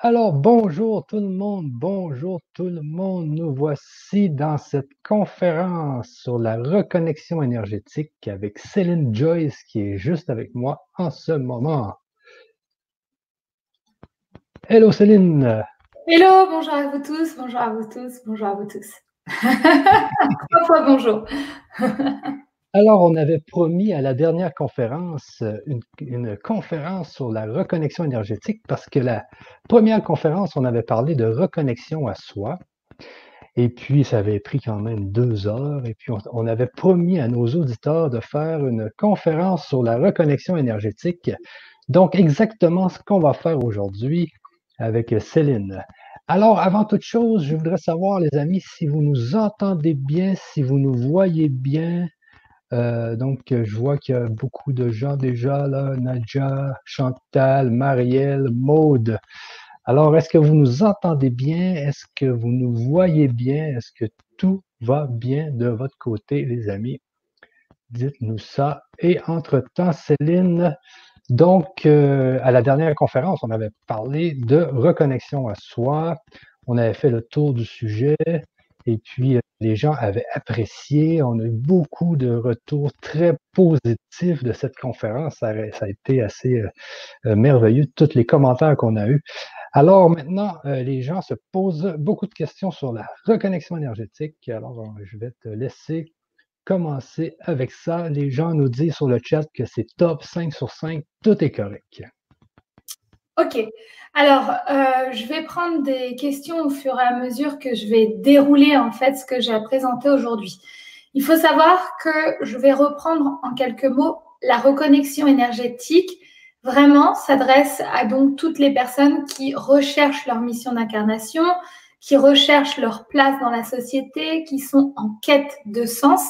Alors, bonjour tout le monde, bonjour tout le monde. Nous voici dans cette conférence sur la reconnexion énergétique avec Céline Joyce qui est juste avec moi en ce moment. Hello Céline. Hello, bonjour à vous tous, bonjour à vous tous, bonjour à vous tous. Trois bonjour. Alors, on avait promis à la dernière conférence euh, une, conférence sur la reconnexion énergétique parce que la première conférence, on avait parlé de reconnexion à soi. Et puis, ça avait pris quand même deux heures. Et puis, on, avait promis à nos auditeurs de faire une conférence sur la reconnexion énergétique. Donc, exactement ce qu'on va faire aujourd'hui avec Céline. Alors, avant toute chose, je voudrais savoir, les amis, si vous nous entendez bien, si vous nous voyez bien, euh, donc, je vois qu'il y a beaucoup de gens déjà là, Nadja, Chantal, Marielle, Maude. Alors, est-ce que vous nous entendez bien? Est-ce que vous nous voyez bien? Est-ce que tout va bien de votre côté, les amis? Dites-nous ça. Et entre-temps, Céline, donc, euh, à la dernière conférence, on avait parlé de reconnexion à soi. On avait fait le tour du sujet. Et puis, les gens avaient apprécié. On a eu beaucoup de retours très positifs de cette conférence. Ça a, été assez euh, euh, merveilleux, tous les commentaires qu'on a eus. Alors maintenant, euh, les gens se posent beaucoup de questions sur la reconnexion énergétique. Alors, je vais te laisser commencer avec ça. Les gens nous disent sur le chat que c'est top 5 sur 5, tout est correct. Ok. Alors, euh, je vais prendre des questions au fur et à mesure que je vais dérouler en fait ce que j'ai à présenter aujourd'hui. Il faut savoir que je vais reprendre en quelques mots la reconnexion énergétique. Vraiment, s'adresse à donc toutes les personnes qui recherchent leur mission d'incarnation, qui recherchent leur place dans la société, qui sont en quête de sens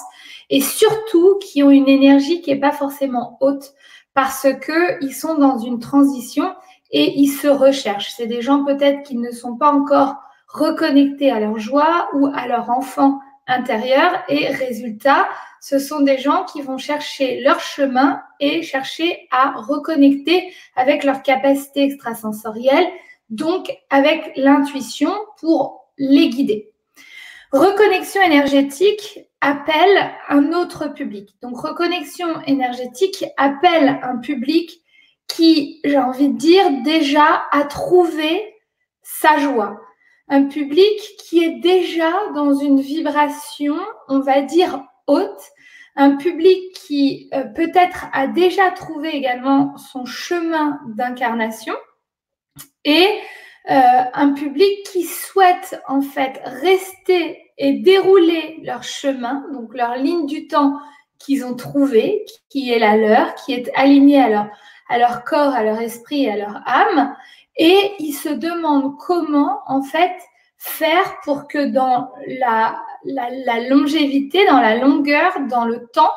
et surtout qui ont une énergie qui n'est pas forcément haute parce qu'ils sont dans une transition et ils se recherchent. C'est des gens peut-être qui ne sont pas encore reconnectés à leur joie ou à leur enfant intérieur et résultat, ce sont des gens qui vont chercher leur chemin et chercher à reconnecter avec leur capacité extrasensorielle, donc avec l'intuition pour les guider. Reconnexion énergétique appelle un autre public. Donc reconnexion énergétique appelle un public qui, j'ai envie de dire, déjà a trouvé sa joie. Un public qui est déjà dans une vibration, on va dire, haute. Un public qui euh, peut-être a déjà trouvé également son chemin d'incarnation. Et euh, un public qui souhaite en fait rester et dérouler leur chemin, donc leur ligne du temps qu'ils ont trouvé, qui est la leur, qui est alignée à leur à leur corps, à leur esprit et à leur âme. Et ils se demandent comment, en fait, faire pour que dans la, la, longévité, dans la longueur, dans le temps,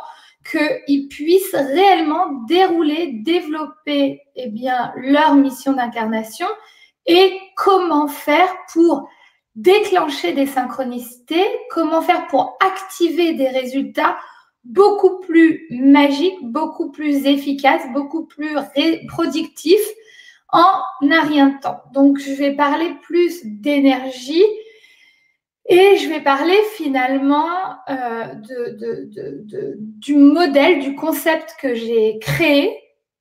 qu'ils puissent réellement dérouler, développer eh bien, leur mission d'incarnation et comment faire pour déclencher des synchronicités, comment faire pour activer des résultats beaucoup plus magique, beaucoup plus efficace, beaucoup plus productif en un rien de temps. Donc, je vais parler plus d'énergie et je vais parler finalement euh, du modèle, du concept que j'ai créé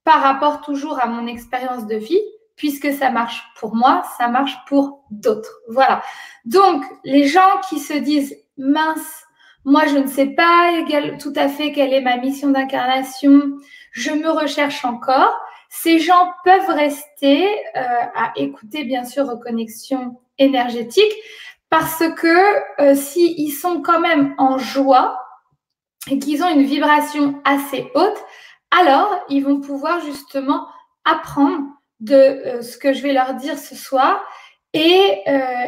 par rapport toujours à mon expérience de vie, puisque ça marche pour moi, ça marche pour d'autres. Voilà. Donc, les gens qui se disent mince, moi, je ne sais pas tout à fait quelle est ma mission d'incarnation. Je me recherche encore. Ces gens peuvent rester euh, à écouter, bien sûr, reconnexion énergétique parce que euh, s'ils sont quand même en joie et qu'ils ont une vibration assez haute, alors ils vont pouvoir justement apprendre de euh, ce que je vais leur dire ce soir et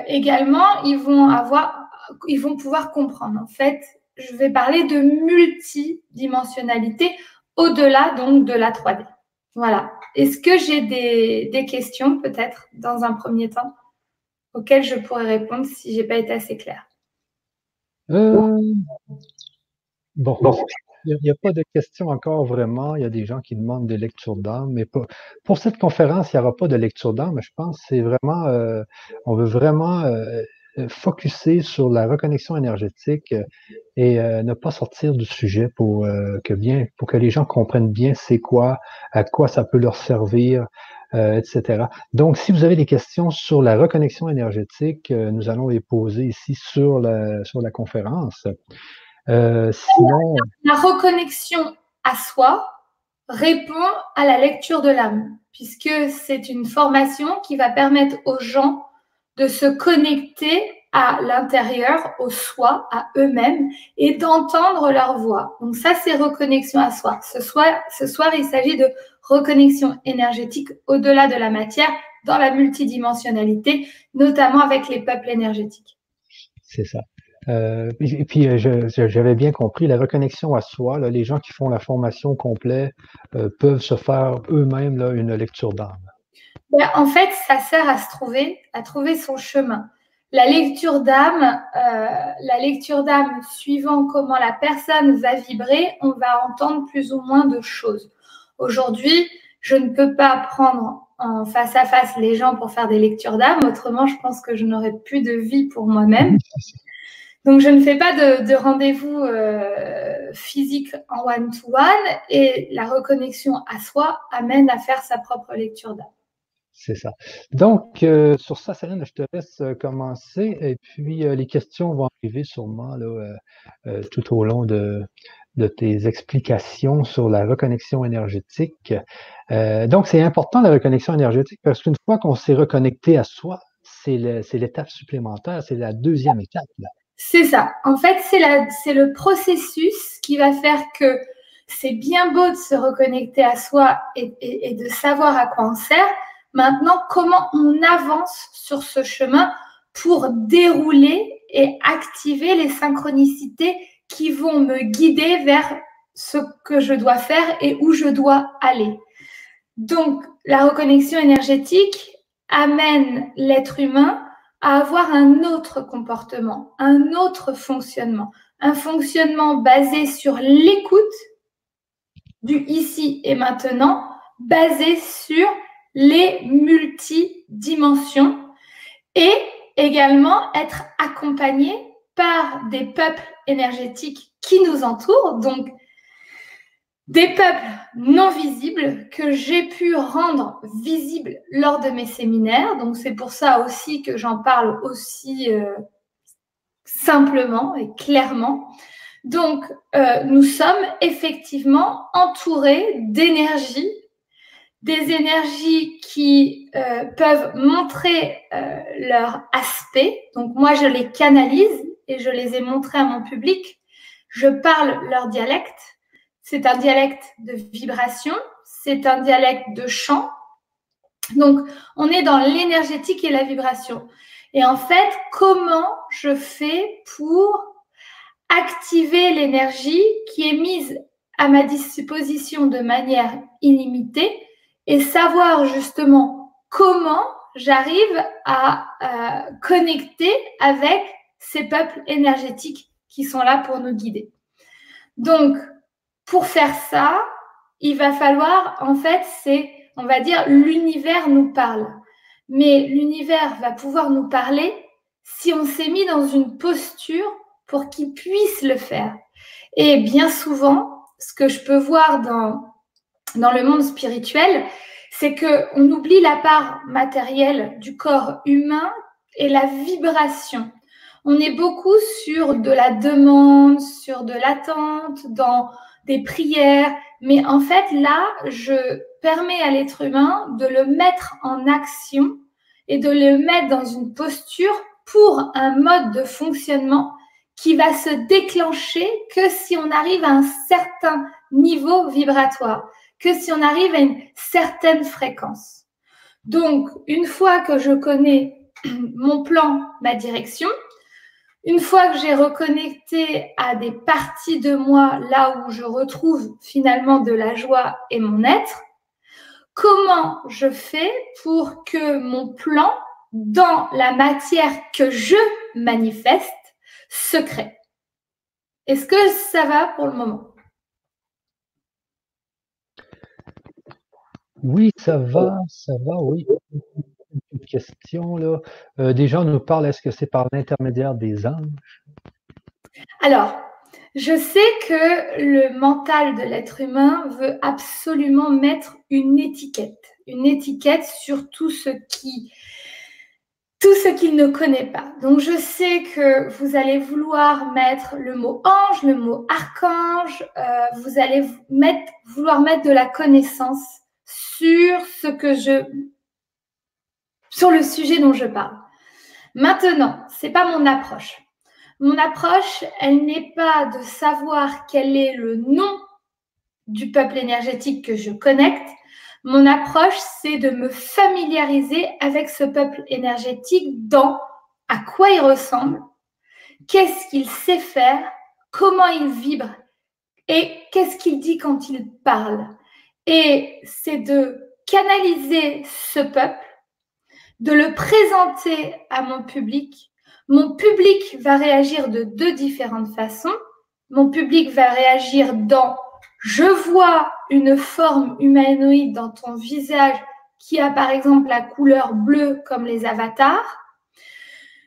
également ils vont avoir ils vont pouvoir comprendre. En fait, je vais parler de multidimensionnalité au-delà donc de la 3D. Voilà. Est-ce que j'ai des, questions peut-être dans un premier temps auxquelles je pourrais répondre si j'ai pas été assez claire? Euh, Bon. Il n'y a, pas de questions encore vraiment. Il y a des gens qui demandent des lectures d'âme, mais pour, pour cette conférence, il n'y aura pas de lecture d'âme. Je pense que c'est vraiment, euh, on veut vraiment euh, focuser sur la reconnexion énergétique et ne pas sortir du sujet pour que bien, pour que les gens comprennent bien c'est quoi, à quoi ça peut leur servir, etc. Donc, si vous avez des questions sur la reconnexion énergétique, nous allons les poser ici sur la, sur la conférence. Euh. La reconnexion à soi répond à la lecture de l'âme, puisque c'est une formation qui va permettre aux gens de se connecter à l'intérieur, au soi, à eux-mêmes et d'entendre leur voix. Donc ça, c'est reconnexion à soi. Ce soir, il s'agit de reconnexion énergétique au-delà de la matière, dans la multidimensionnalité, notamment avec les peuples énergétiques. C'est ça. Euh, et puis, euh, j'avais bien compris, la reconnexion à soi, les gens qui font la formation complète euh, peuvent se faire eux-mêmes une lecture d'âme. Ben, en fait, ça sert à se trouver, à trouver son chemin. La lecture d'âme, la lecture d'âme, suivant comment la personne va vibrer, on va entendre plus ou moins de choses. Aujourd'hui, je ne peux pas prendre en face à face les gens pour faire des lectures d'âme, autrement, je pense que je n'aurais plus de vie pour moi-même. Donc, je ne fais pas de, rendez-vous euh, physique en one-to-one et la reconnexion à soi amène à faire sa propre lecture d'âme. C'est ça. Donc, euh, sur ça, Céline, je te laisse euh, commencer et puis les questions vont arriver sûrement tout au long de, tes explications sur la reconnexion énergétique. donc, c'est important la reconnexion énergétique parce qu'une fois qu'on s'est reconnecté à soi, c'est l'étape supplémentaire, c'est la deuxième étape. C'est ça. En fait, c'est le processus qui va faire que c'est bien beau de se reconnecter à soi et, de savoir à quoi on sert. Maintenant, comment on avance sur ce chemin pour dérouler et activer les synchronicités qui vont me guider vers ce que je dois faire et où je dois aller? Donc, la reconnexion énergétique amène l'être humain à avoir un autre comportement, un autre fonctionnement, un fonctionnement basé sur l'écoute du ici et maintenant, basé sur les multidimensions et également être accompagné par des peuples énergétiques qui nous entourent, donc des peuples non visibles que j'ai pu rendre visibles lors de mes séminaires. Donc c'est pour ça aussi que j'en parle aussi euh, simplement et clairement. Donc euh, nous sommes effectivement entourés d'énergies, des énergies qui euh, peuvent montrer leur aspect. Donc moi je les canalise et je les ai montrés à mon public. Je parle leur dialecte c'est un dialecte de vibration, c'est un dialecte de chant. Donc, on est dans l'énergétique et la vibration. Et en fait, comment je fais pour activer l'énergie qui est mise à ma disposition de manière illimitée et savoir justement comment j'arrive à euh, connecter avec ces peuples énergétiques qui sont là pour nous guider. Donc, pour faire ça, il va falloir, en fait, c'est, on va dire, l'univers nous parle. Mais l'univers va pouvoir nous parler si on s'est mis dans une posture pour qu'il puisse le faire. Et bien souvent, ce que je peux voir dans, dans le monde spirituel, c'est qu'on oublie la part matérielle du corps humain et la vibration. On est beaucoup sur de la demande, sur de l'attente, dans des prières. Mais en fait, là, je permets à l'être humain de le mettre en action et de le mettre dans une posture pour un mode de fonctionnement qui va se déclencher que si on arrive à un certain niveau vibratoire, que si on arrive à une certaine fréquence. Donc, une fois que je connais mon plan, ma direction, une fois que j'ai reconnecté à des parties de moi, là où je retrouve finalement de la joie et mon être, comment je fais pour que mon plan dans la matière que je manifeste se crée? Est-ce que ça va pour le moment? Oui, ça va, ça va, oui. Une question là. Euh, des gens nous parlent, est-ce que c'est par l'intermédiaire des anges? Alors, je sais que le mental de l'être humain veut absolument mettre une étiquette, une étiquette sur tout ce qui tout ce qu'il ne connaît pas. Donc je sais que vous allez vouloir mettre le mot ange, le mot archange, euh, vous allez vouloir mettre de la connaissance sur ce que je sur le sujet dont je parle. Maintenant, c'est pas mon approche. Mon approche, elle n'est pas de savoir quel est le nom du peuple énergétique que je connecte, mon approche, c'est de me familiariser avec ce peuple énergétique dans à quoi il ressemble, qu'est-ce qu'il sait faire, comment il vibre et qu'est-ce qu'il dit quand il parle. Et c'est de canaliser ce peuple, de le présenter à mon public. Mon public va réagir de deux différentes façons. Mon public va réagir dans je vois une forme humanoïde dans ton visage qui a par exemple la couleur bleue comme les avatars.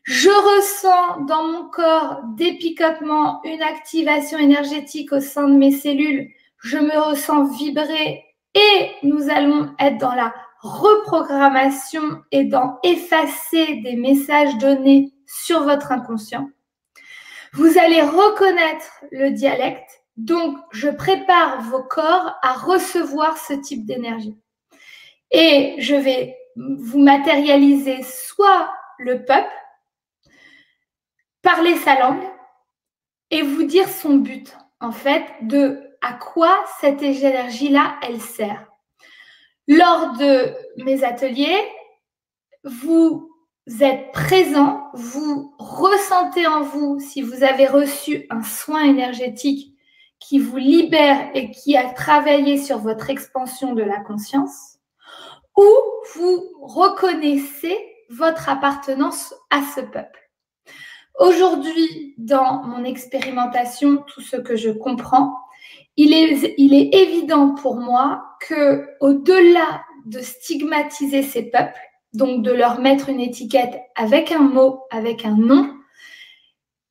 Je ressens dans mon corps des picotements, une activation énergétique au sein de mes cellules. Je me ressens vibrer et nous allons être dans la reprogrammation et dans effacer des messages donnés sur votre inconscient. Vous allez reconnaître le dialecte donc, je prépare vos corps à recevoir ce type d'énergie. Et je vais vous matérialiser soit le peuple, parler sa langue et vous dire son but, en fait, de à quoi cette énergie-là, elle sert. Lors de mes ateliers, vous êtes présent, vous ressentez en vous, si vous avez reçu un soin énergétique, qui vous libère et qui a travaillé sur votre expansion de la conscience, ou vous reconnaissez votre appartenance à ce peuple. Aujourd'hui, dans mon expérimentation, tout ce que je comprends, il est, il est évident pour moi que au-delà de stigmatiser ces peuples, donc de leur mettre une étiquette avec un mot, avec un nom,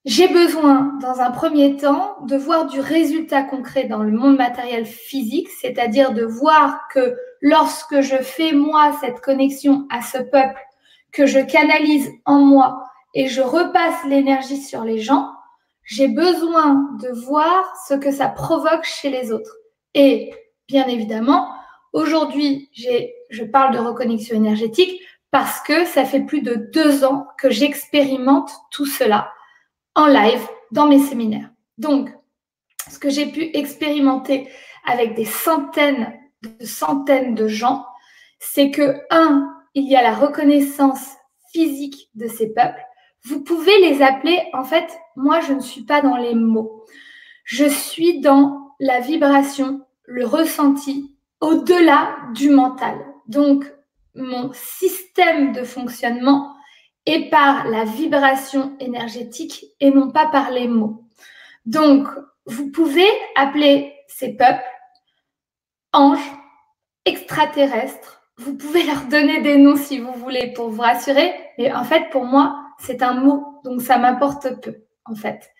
j'ai besoin, dans un premier temps, de voir du résultat concret dans le monde matériel physique, c'est-à-dire de voir que lorsque je fais moi cette connexion à ce peuple, que je canalise en moi et je repasse l'énergie sur les gens, j'ai besoin de voir ce que ça provoque chez les autres. Et bien évidemment, aujourd'hui, je parle de reconnexion énergétique parce que ça fait plus de deux ans que j'expérimente tout cela en live dans mes séminaires. Donc, ce que j'ai pu expérimenter avec des centaines de centaines de gens, c'est que, un, il y a la reconnaissance physique de ces peuples. Vous pouvez les appeler, en fait, moi, je ne suis pas dans les mots. Je suis dans la vibration, le ressenti, au-delà du mental. Donc, mon système de fonctionnement et par la vibration énergétique et non pas par les mots. Donc, vous pouvez appeler ces peuples anges, extraterrestres. Vous pouvez leur donner des noms si vous voulez pour vous rassurer, mais en fait, pour moi, c'est un mot, donc ça m'apporte peu, en fait.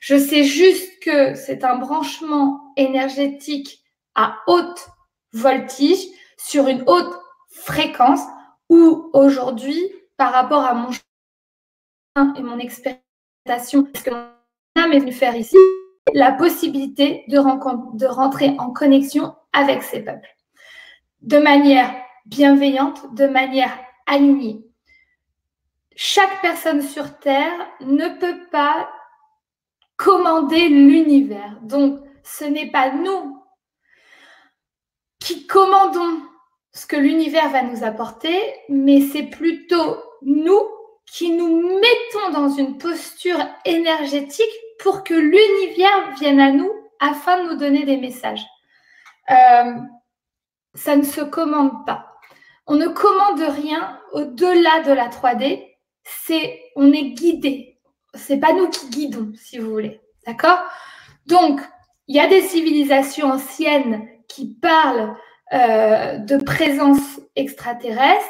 Je sais juste que c'est un branchement énergétique à haute voltige sur une haute fréquence où aujourd'hui, par rapport à mon et mon expérimentation, ce que mon âme est venue faire ici, la possibilité de rentrer en connexion avec ces peuples de manière bienveillante, de manière alignée. Chaque personne sur Terre ne peut pas commander l'univers. Donc, ce n'est pas nous qui commandons ce que l'univers va nous apporter, mais c'est plutôt nous qui nous mettons dans une posture énergétique pour que l'univers vienne à nous afin de nous donner des messages. Euh, ça ne se commande pas. On ne commande rien au-delà de la 3D. On est guidé. C'est pas nous qui guidons, si vous voulez. D'accord? Donc, il y a des civilisations anciennes qui parlent de présence extraterrestre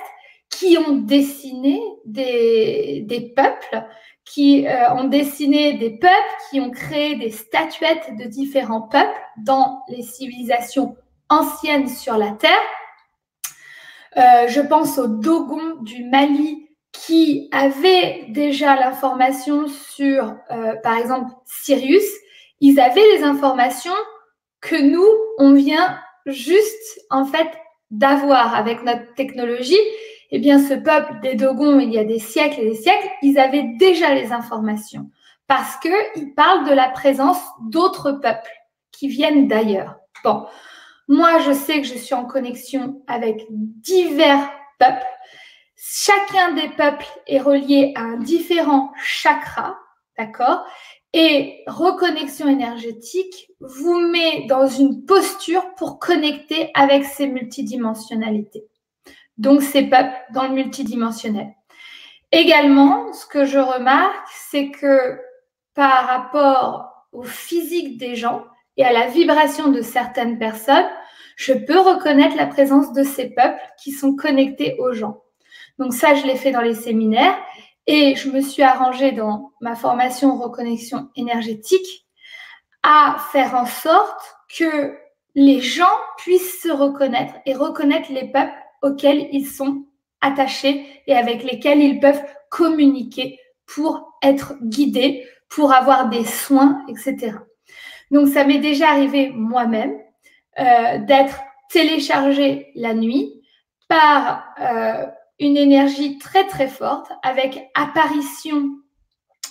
qui ont dessiné des, des peuples, qui ont dessiné des peuples, qui ont créé des statuettes de différents peuples dans les civilisations anciennes sur la Terre. je pense aux Dogons du Mali qui avaient déjà l'information sur, euh, par exemple, Sirius, ils avaient les informations que nous, on vient juste, en fait, d'avoir avec notre technologie. Eh bien, ce peuple des Dogons, il y a des siècles et des siècles, ils avaient déjà les informations parce qu'ils parlent de la présence d'autres peuples qui viennent d'ailleurs. Bon, moi, je sais que je suis en connexion avec divers peuples Chacun des peuples est relié à un différent chakra, d'accord? Et reconnexion énergétique vous met dans une posture pour connecter avec ces multidimensionnalités. Donc ces peuples dans le multidimensionnel. Également, ce que je remarque, c'est que par rapport au physique des gens et à la vibration de certaines personnes, je peux reconnaître la présence de ces peuples qui sont connectés aux gens. Donc ça, je l'ai fait dans les séminaires et je me suis arrangée dans ma formation reconnexion énergétique à faire en sorte que les gens puissent se reconnaître et reconnaître les peuples auxquels ils sont attachés et avec lesquels ils peuvent communiquer pour être guidés, pour avoir des soins, etc. Donc ça m'est déjà arrivé moi-même euh, d'être téléchargée la nuit par euh, une énergie très très forte avec apparition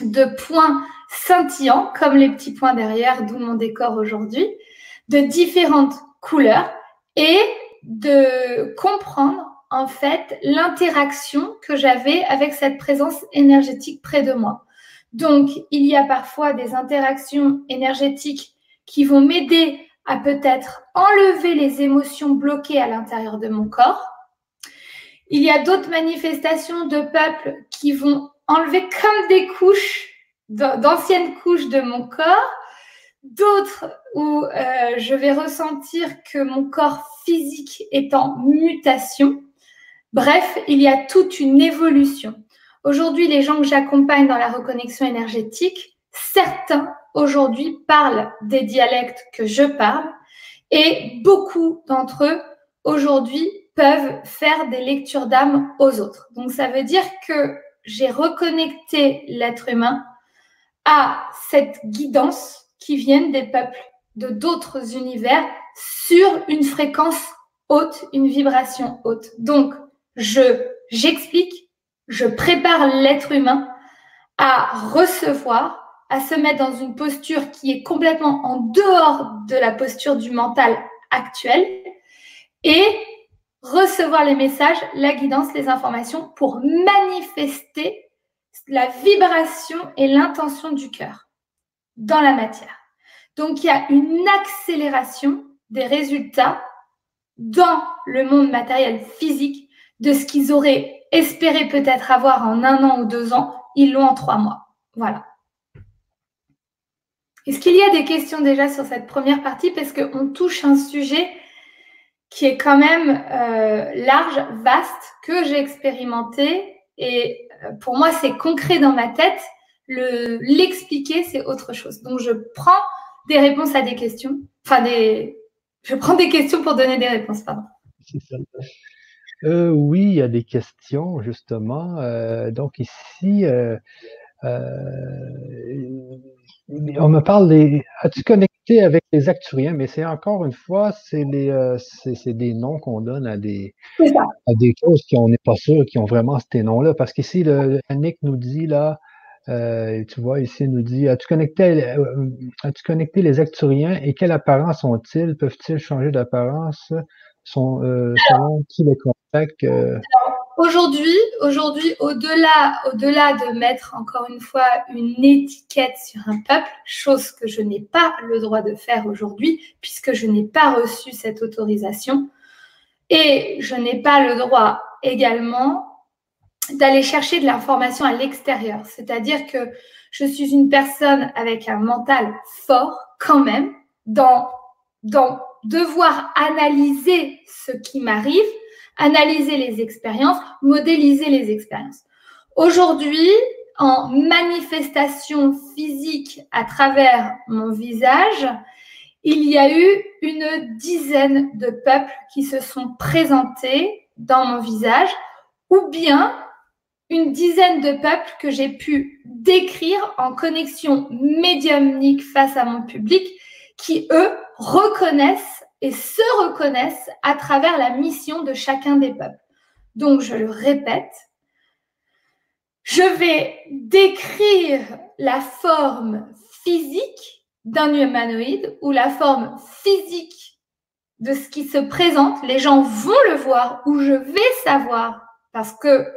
de points scintillants, comme les petits points derrière, d'où mon décor aujourd'hui, de différentes couleurs et de comprendre en fait l'interaction que j'avais avec cette présence énergétique près de moi. Donc, il y a parfois des interactions énergétiques qui vont m'aider à peut-être enlever les émotions bloquées à l'intérieur de mon corps il y a d'autres manifestations de peuples qui vont enlever comme des couches, d'anciennes couches de mon corps, d'autres où euh, je vais ressentir que mon corps physique est en mutation. Bref, il y a toute une évolution. Aujourd'hui, les gens que j'accompagne dans la reconnexion énergétique, certains aujourd'hui parlent des dialectes que je parle et beaucoup d'entre eux aujourd'hui peuvent faire des lectures d'âme aux autres. Donc ça veut dire que j'ai reconnecté l'être humain à cette guidance qui vient des peuples de d'autres univers sur une fréquence haute, une vibration haute. Donc je j'explique, je prépare l'être humain à recevoir, à se mettre dans une posture qui est complètement en dehors de la posture du mental actuel et recevoir les messages, la guidance, les informations pour manifester la vibration et l'intention du cœur dans la matière. Donc il y a une accélération des résultats dans le monde matériel physique de ce qu'ils auraient espéré peut-être avoir en un an ou deux ans, ils l'ont en trois mois. Voilà. Est-ce qu'il y a des questions déjà sur cette première partie? Parce qu'on touche un sujet qui est quand même euh, large, vaste, que j'ai expérimenté. Et euh, pour moi, c'est concret dans ma tête. Le, l'expliquer, c'est autre chose. Donc, je prends des réponses à des questions. Enfin, des, je prends des questions pour donner des réponses, pardon. Euh, oui, il y a des questions, justement. donc, ici, on me parle des. As-tu connecté avec les acturiens? Mais c'est encore une fois, c'est des, euh, c'est, des noms qu'on donne à des, à des choses qu'on n'est pas sûr qui ont vraiment ces noms-là. Parce qu'ici, le, Annick nous dit là, euh, tu vois, ici, il nous dit As-tu connecté, euh, as-tu connecté les acturiens et quelle apparence ont-ils? Peuvent-ils changer d'apparence? Sont, selon qui les contacts? Aujourd'hui, aujourd'hui, au-delà, au-delà de mettre encore une fois une étiquette sur un peuple, chose que je n'ai pas le droit de faire aujourd'hui, puisque je n'ai pas reçu cette autorisation, et je n'ai pas le droit également d'aller chercher de l'information à l'extérieur. C'est-à-dire que je suis une personne avec un mental fort quand même dans, dans devoir analyser ce qui m'arrive, analyser les expériences, modéliser les expériences. Aujourd'hui, en manifestation physique à travers mon visage, il y a eu une dizaine de peuples qui se sont présentés dans mon visage, ou bien une dizaine de peuples que j'ai pu décrire en connexion médiumnique face à mon public, qui, eux, reconnaissent et se reconnaissent à travers la mission de chacun des peuples. Donc, je le répète, je vais décrire la forme physique d'un humanoïde ou la forme physique de ce qui se présente. Les gens vont le voir ou je vais savoir parce que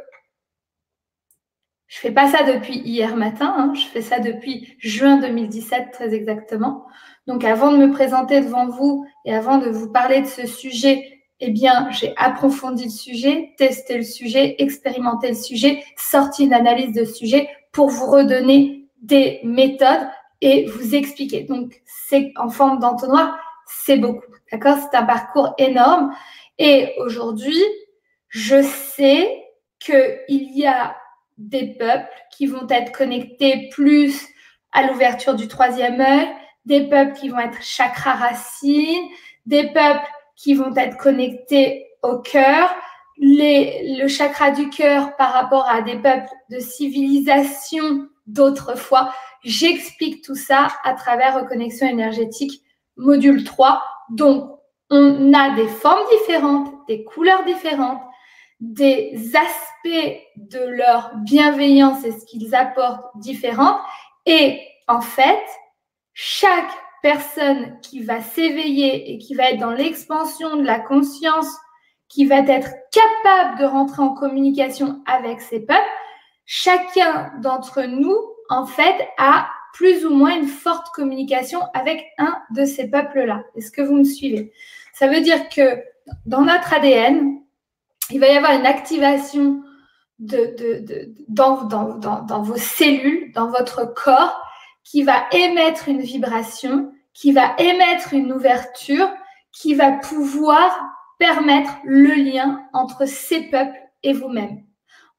je fais pas ça depuis hier matin, hein. je fais ça depuis juin 2017 très exactement. Donc avant de me présenter devant vous et avant de vous parler de ce sujet, eh bien, j'ai approfondi le sujet, testé le sujet, expérimenté le sujet, sorti une analyse de sujet pour vous redonner des méthodes et vous expliquer. Donc, c'est en forme d'entonnoir, c'est beaucoup. D'accord? C'est un parcours énorme. Et aujourd'hui, je sais qu'il y a des peuples qui vont être connectés plus à l'ouverture du troisième œil, des peuples qui vont être chakra racine, des peuples qui vont être connectés au cœur, les, le chakra du cœur par rapport à des peuples de civilisation d'autrefois. J'explique tout ça à travers Reconnexion énergétique module 3. Donc, on a des formes différentes, des couleurs différentes, des aspects de leur bienveillance et ce qu'ils apportent différents. Et en fait, chaque personne qui va s'éveiller et qui va être dans l'expansion de la conscience, qui va être capable de rentrer en communication avec ses peuples, chacun d'entre nous, en fait, a plus ou moins une forte communication avec un de ces peuples-là. Est-ce que vous me suivez? Ça veut dire que dans notre ADN, il va y avoir une activation dans, dans, vos cellules, dans votre corps, qui va émettre une vibration, qui va émettre une ouverture, qui va pouvoir permettre le lien entre ces peuples et vous-même.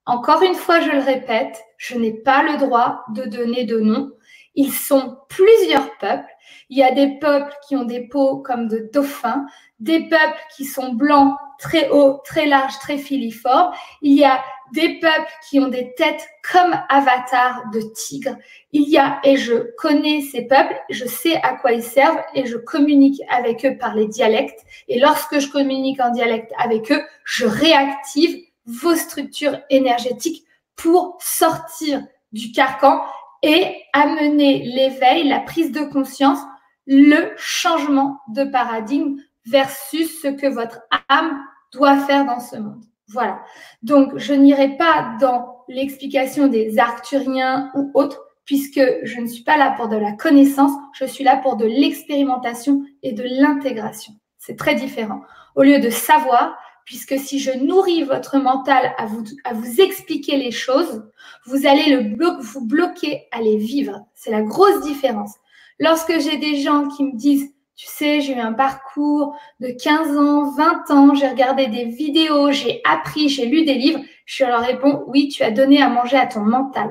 Encore une fois, je le répète, je n'ai pas le droit de donner de nom. Ils sont plusieurs peuples. Il y a des peuples qui ont des peaux comme de dauphins, des peuples qui sont blancs, très hauts, très larges, très filiformes. Il y a des peuples qui ont des têtes comme avatars de tigres. Il y a, et je connais ces peuples, je sais à quoi ils servent et je communique avec eux par les dialectes. Et lorsque je communique en dialecte avec eux, je réactive vos structures énergétiques pour sortir du carcan et amener l'éveil, la prise de conscience, le changement de paradigme versus ce que votre âme doit faire dans ce monde. Voilà. Donc, je n'irai pas dans l'explication des arcturiens ou autres, puisque je ne suis pas là pour de la connaissance, je suis là pour de l'expérimentation et de l'intégration. C'est très différent. Au lieu de savoir, puisque si je nourris votre mental à vous, à vous expliquer les choses, vous allez le vous bloquer à les vivre. C'est la grosse différence. Lorsque j'ai des gens qui me disent tu sais, j'ai eu un parcours de 15 ans, 20 ans, j'ai regardé des vidéos, j'ai appris, j'ai lu des livres. Je leur réponds, oui, tu as donné à manger à ton mental.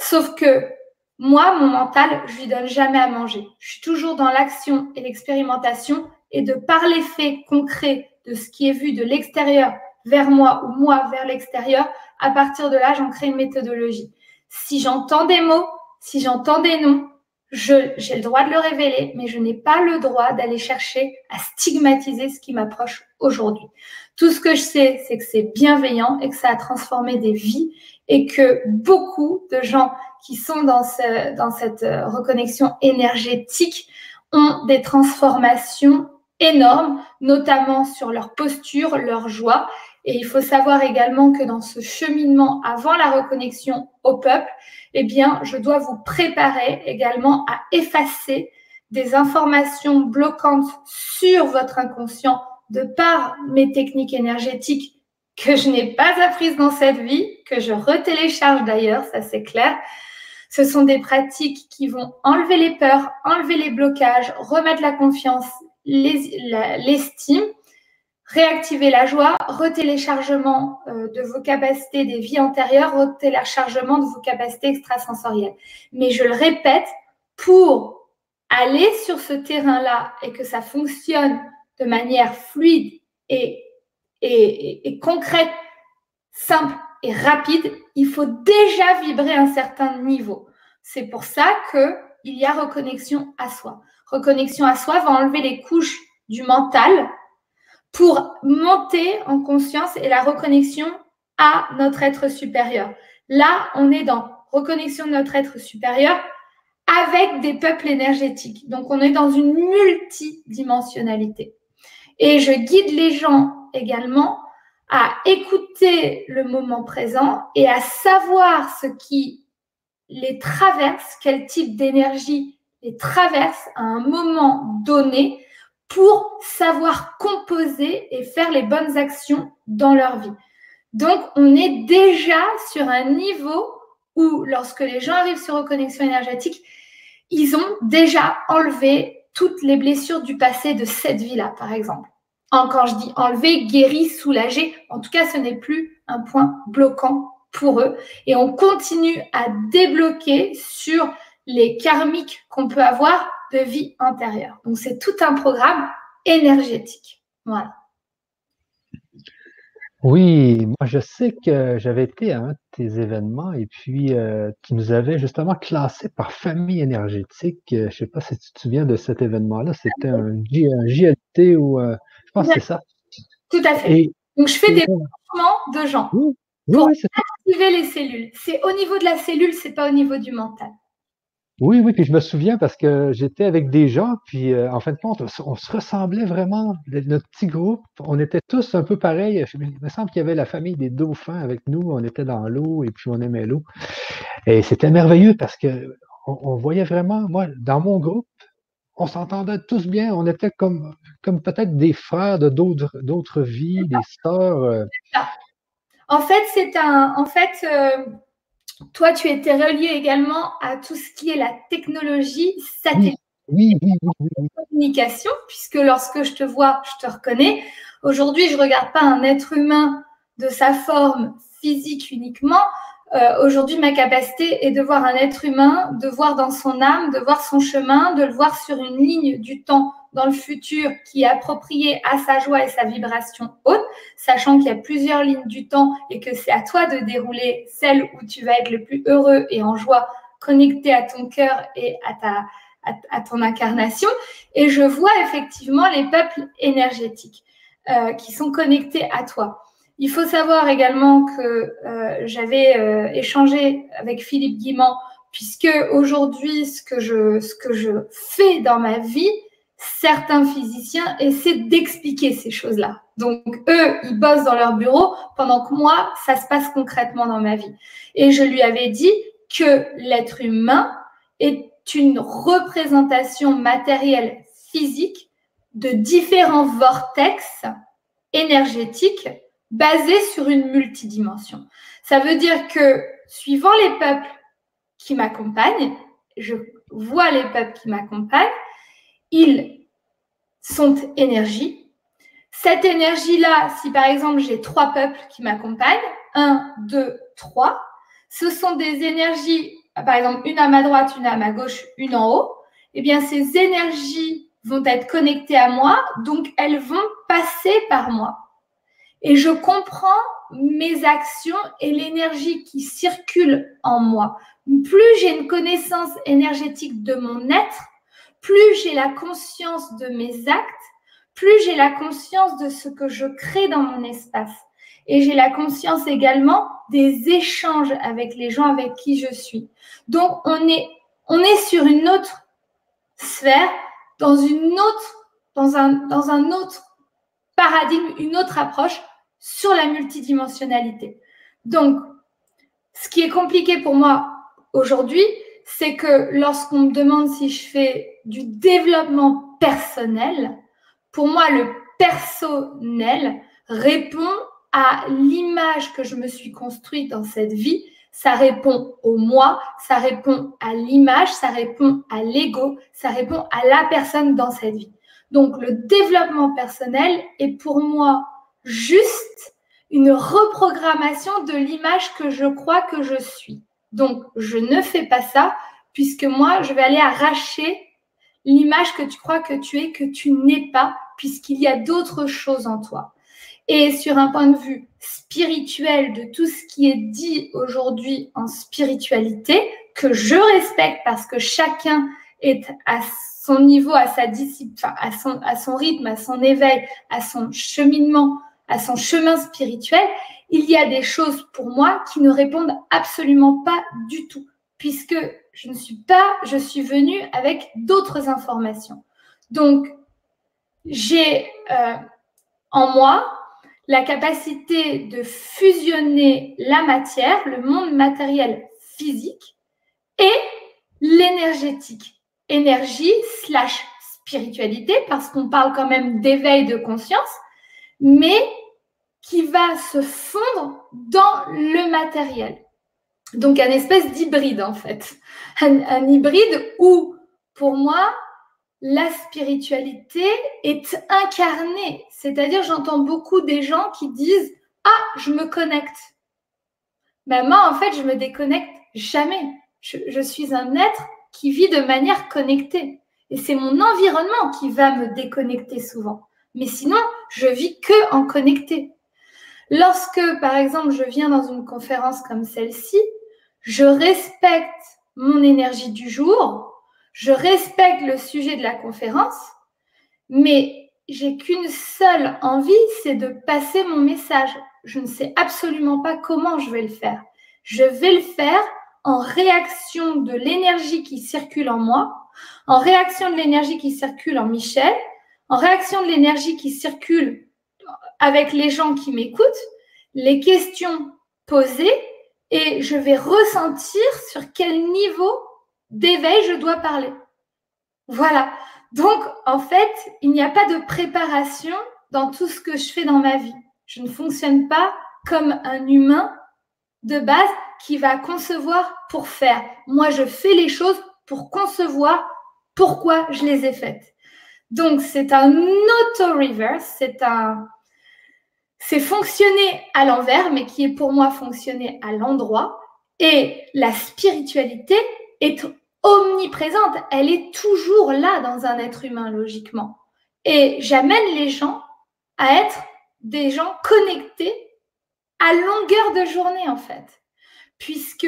Sauf que moi, mon mental, je lui donne jamais à manger. Je suis toujours dans l'action et l'expérimentation et de par les faits concrets de ce qui est vu de l'extérieur vers moi ou moi vers l'extérieur, à partir de là, j'en crée une méthodologie. Si j'entends des mots, si j'entends des noms, j'ai le droit de le révéler, mais je n'ai pas le droit d'aller chercher à stigmatiser ce qui m'approche aujourd'hui. Tout ce que je sais, c'est que c'est bienveillant et que ça a transformé des vies et que beaucoup de gens qui sont dans, ce, dans cette euh, reconnexion énergétique ont des transformations énormes, notamment sur leur posture, leur joie. Et il faut savoir également que dans ce cheminement avant la reconnexion au peuple, eh bien, je dois vous préparer également à effacer des informations bloquantes sur votre inconscient de par mes techniques énergétiques que je n'ai pas apprises dans cette vie, que je retélécharge d'ailleurs, ça c'est clair. Ce sont des pratiques qui vont enlever les peurs, enlever les blocages, remettre la confiance l'estime, réactiver la joie, retéléchargement euh, de vos capacités des vies antérieures, retéléchargement de vos capacités extrasensorielles. Mais je le répète, pour aller sur ce terrain-là et que ça fonctionne de manière fluide et, et, concrète, simple et rapide, il faut déjà vibrer un certain niveau. C'est pour ça qu'il y a reconnexion à soi. Reconnexion à soi va enlever les couches du mental pour monter en conscience et la reconnexion à notre être supérieur. Là, on est dans reconnexion de notre être supérieur avec des peuples énergétiques. Donc, on est dans une multidimensionnalité. Et je guide les gens également à écouter le moment présent et à savoir ce qui les traverse, quel type d'énergie les traverse à un moment donné pour savoir composer et faire les bonnes actions dans leur vie. Donc, on est déjà sur un niveau où, lorsque les gens arrivent sur reconnexion énergétique, ils ont déjà enlevé toutes les blessures du passé de cette vie-là, par exemple. Quand je dis enlever, guéri, soulagé, en tout cas, ce n'est plus un point bloquant pour eux. Et on continue à débloquer sur les karmiques qu'on peut avoir de vie antérieure. Donc, c'est tout un programme énergétique. Voilà. Oui, moi je sais que j'avais été à un de tes événements et puis euh, tu nous avais justement classé par famille énergétique. Je ne sais pas si tu te souviens de cet événement-là. C'était un, JLT ou euh, je pense que c'est ça. Tout à fait. Donc je fais des mouvements de gens oui, pour activer les cellules. C'est au niveau de la cellule, c'est pas au niveau du mental. Oui, oui, puis je me souviens parce que j'étais avec des gens, puis euh, en fin de compte, on, se ressemblait vraiment, notre petit groupe, on était tous un peu pareils. Il me semble qu'il y avait la famille des dauphins avec nous, on était dans l'eau et puis on aimait l'eau. Et c'était merveilleux parce que on, voyait vraiment, moi, dans mon groupe, on s'entendait tous bien, on était comme, comme peut-être des frères de d'autres, vies, des sœurs. Euh. En fait, c'est un, en fait, euh, toi, tu étais relié également à tout ce qui est la technologie satellite. Oui, oui, oui, Communication, puisque lorsque je te vois, je te reconnais. Aujourd'hui, je ne regarde pas un être humain de sa forme physique uniquement. Euh, aujourd'hui, ma capacité est de voir un être humain, de voir dans son âme, de voir son chemin, de le voir sur une ligne du temps dans le futur qui est approprié à sa joie et sa vibration haute, sachant qu'il y a plusieurs lignes du temps et que c'est à toi de dérouler celle où tu vas être le plus heureux et en joie, connecté à ton cœur et à ta à, ton incarnation. Et je vois effectivement les peuples énergétiques euh, qui sont connectés à toi. Il faut savoir également que euh, j'avais euh, échangé avec Philippe Guimand, puisque aujourd'hui, ce que je, ce que je fais dans ma vie, certains physiciens essaient d'expliquer ces choses-là. Donc, eux, ils bossent dans leur bureau pendant que moi, ça se passe concrètement dans ma vie. Et je lui avais dit que l'être humain est une représentation matérielle physique de différents vortex énergétiques basés sur une multidimension. Ça veut dire que suivant les peuples qui m'accompagnent, je vois les peuples qui m'accompagnent, ils sont énergie. Cette énergie-là, si par exemple j'ai trois peuples qui m'accompagnent, un, deux, trois, ce sont des énergies, par exemple une à ma droite, une à ma gauche, une en haut, eh bien ces énergies vont être connectées à moi, donc elles vont passer par moi. Et je comprends mes actions et l'énergie qui circule en moi. Plus j'ai une connaissance énergétique de mon être, plus j'ai la conscience de mes actes, plus j'ai la conscience de ce que je crée dans mon espace. Et j'ai la conscience également des échanges avec les gens avec qui je suis. Donc, on est, on est sur une autre sphère, dans une autre, dans un, dans un autre paradigme, une autre approche sur la multidimensionnalité. Donc, ce qui est compliqué pour moi aujourd'hui, c'est que lorsqu'on me demande si je fais du développement personnel, pour moi, le personnel répond à l'image que je me suis construite dans cette vie. Ça répond au moi, ça répond à l'image, ça répond à l'ego, ça répond à la personne dans cette vie. Donc le développement personnel est pour moi juste une reprogrammation de l'image que je crois que je suis. Donc je ne fais pas ça puisque moi, je vais aller arracher l'image que tu crois que tu es, que tu n'es pas, puisqu'il y a d'autres choses en toi. Et sur un point de vue spirituel de tout ce qui est dit aujourd'hui en spiritualité, que je respecte parce que chacun est à son niveau, à sa discipline, à son, à son rythme, à son éveil, à son cheminement, à son chemin spirituel, il y a des choses pour moi qui ne répondent absolument pas du tout, puisque je ne suis pas, je suis venue avec d'autres informations. Donc, j'ai euh, en moi la capacité de fusionner la matière, le monde matériel physique et l'énergétique. Énergie slash spiritualité, parce qu'on parle quand même d'éveil de conscience, mais qui va se fondre dans le matériel. Donc un espèce d'hybride en fait. Un, hybride où, pour moi, la spiritualité est incarnée. C'est-à-dire, j'entends beaucoup des gens qui disent Ah, je me connecte. Mais ben, moi, en fait, je me déconnecte jamais. Je, suis un être qui vit de manière connectée. Et c'est mon environnement qui va me déconnecter souvent. Mais sinon, je vis que en connecté. Lorsque, par exemple, je viens dans une conférence comme celle-ci, je respecte mon énergie du jour, je respecte le sujet de la conférence, mais j'ai qu'une seule envie, c'est de passer mon message. Je ne sais absolument pas comment je vais le faire. Je vais le faire en réaction de l'énergie qui circule en moi, en réaction de l'énergie qui circule en Michel, en réaction de l'énergie qui circule avec les gens qui m'écoutent, les questions posées et je vais ressentir sur quel niveau d'éveil je dois parler. Voilà. Donc, en fait, il n'y a pas de préparation dans tout ce que je fais dans ma vie. Je ne fonctionne pas comme un humain de base qui va concevoir pour faire. Moi, je fais les choses pour concevoir pourquoi je les ai faites. Donc, c'est un auto-reverse, c'est un, c'est fonctionner à l'envers, mais qui est pour moi fonctionner à l'endroit. Et la spiritualité est omniprésente, elle est toujours là dans un être humain, logiquement. Et j'amène les gens à être des gens connectés à longueur de journée, en fait, puisque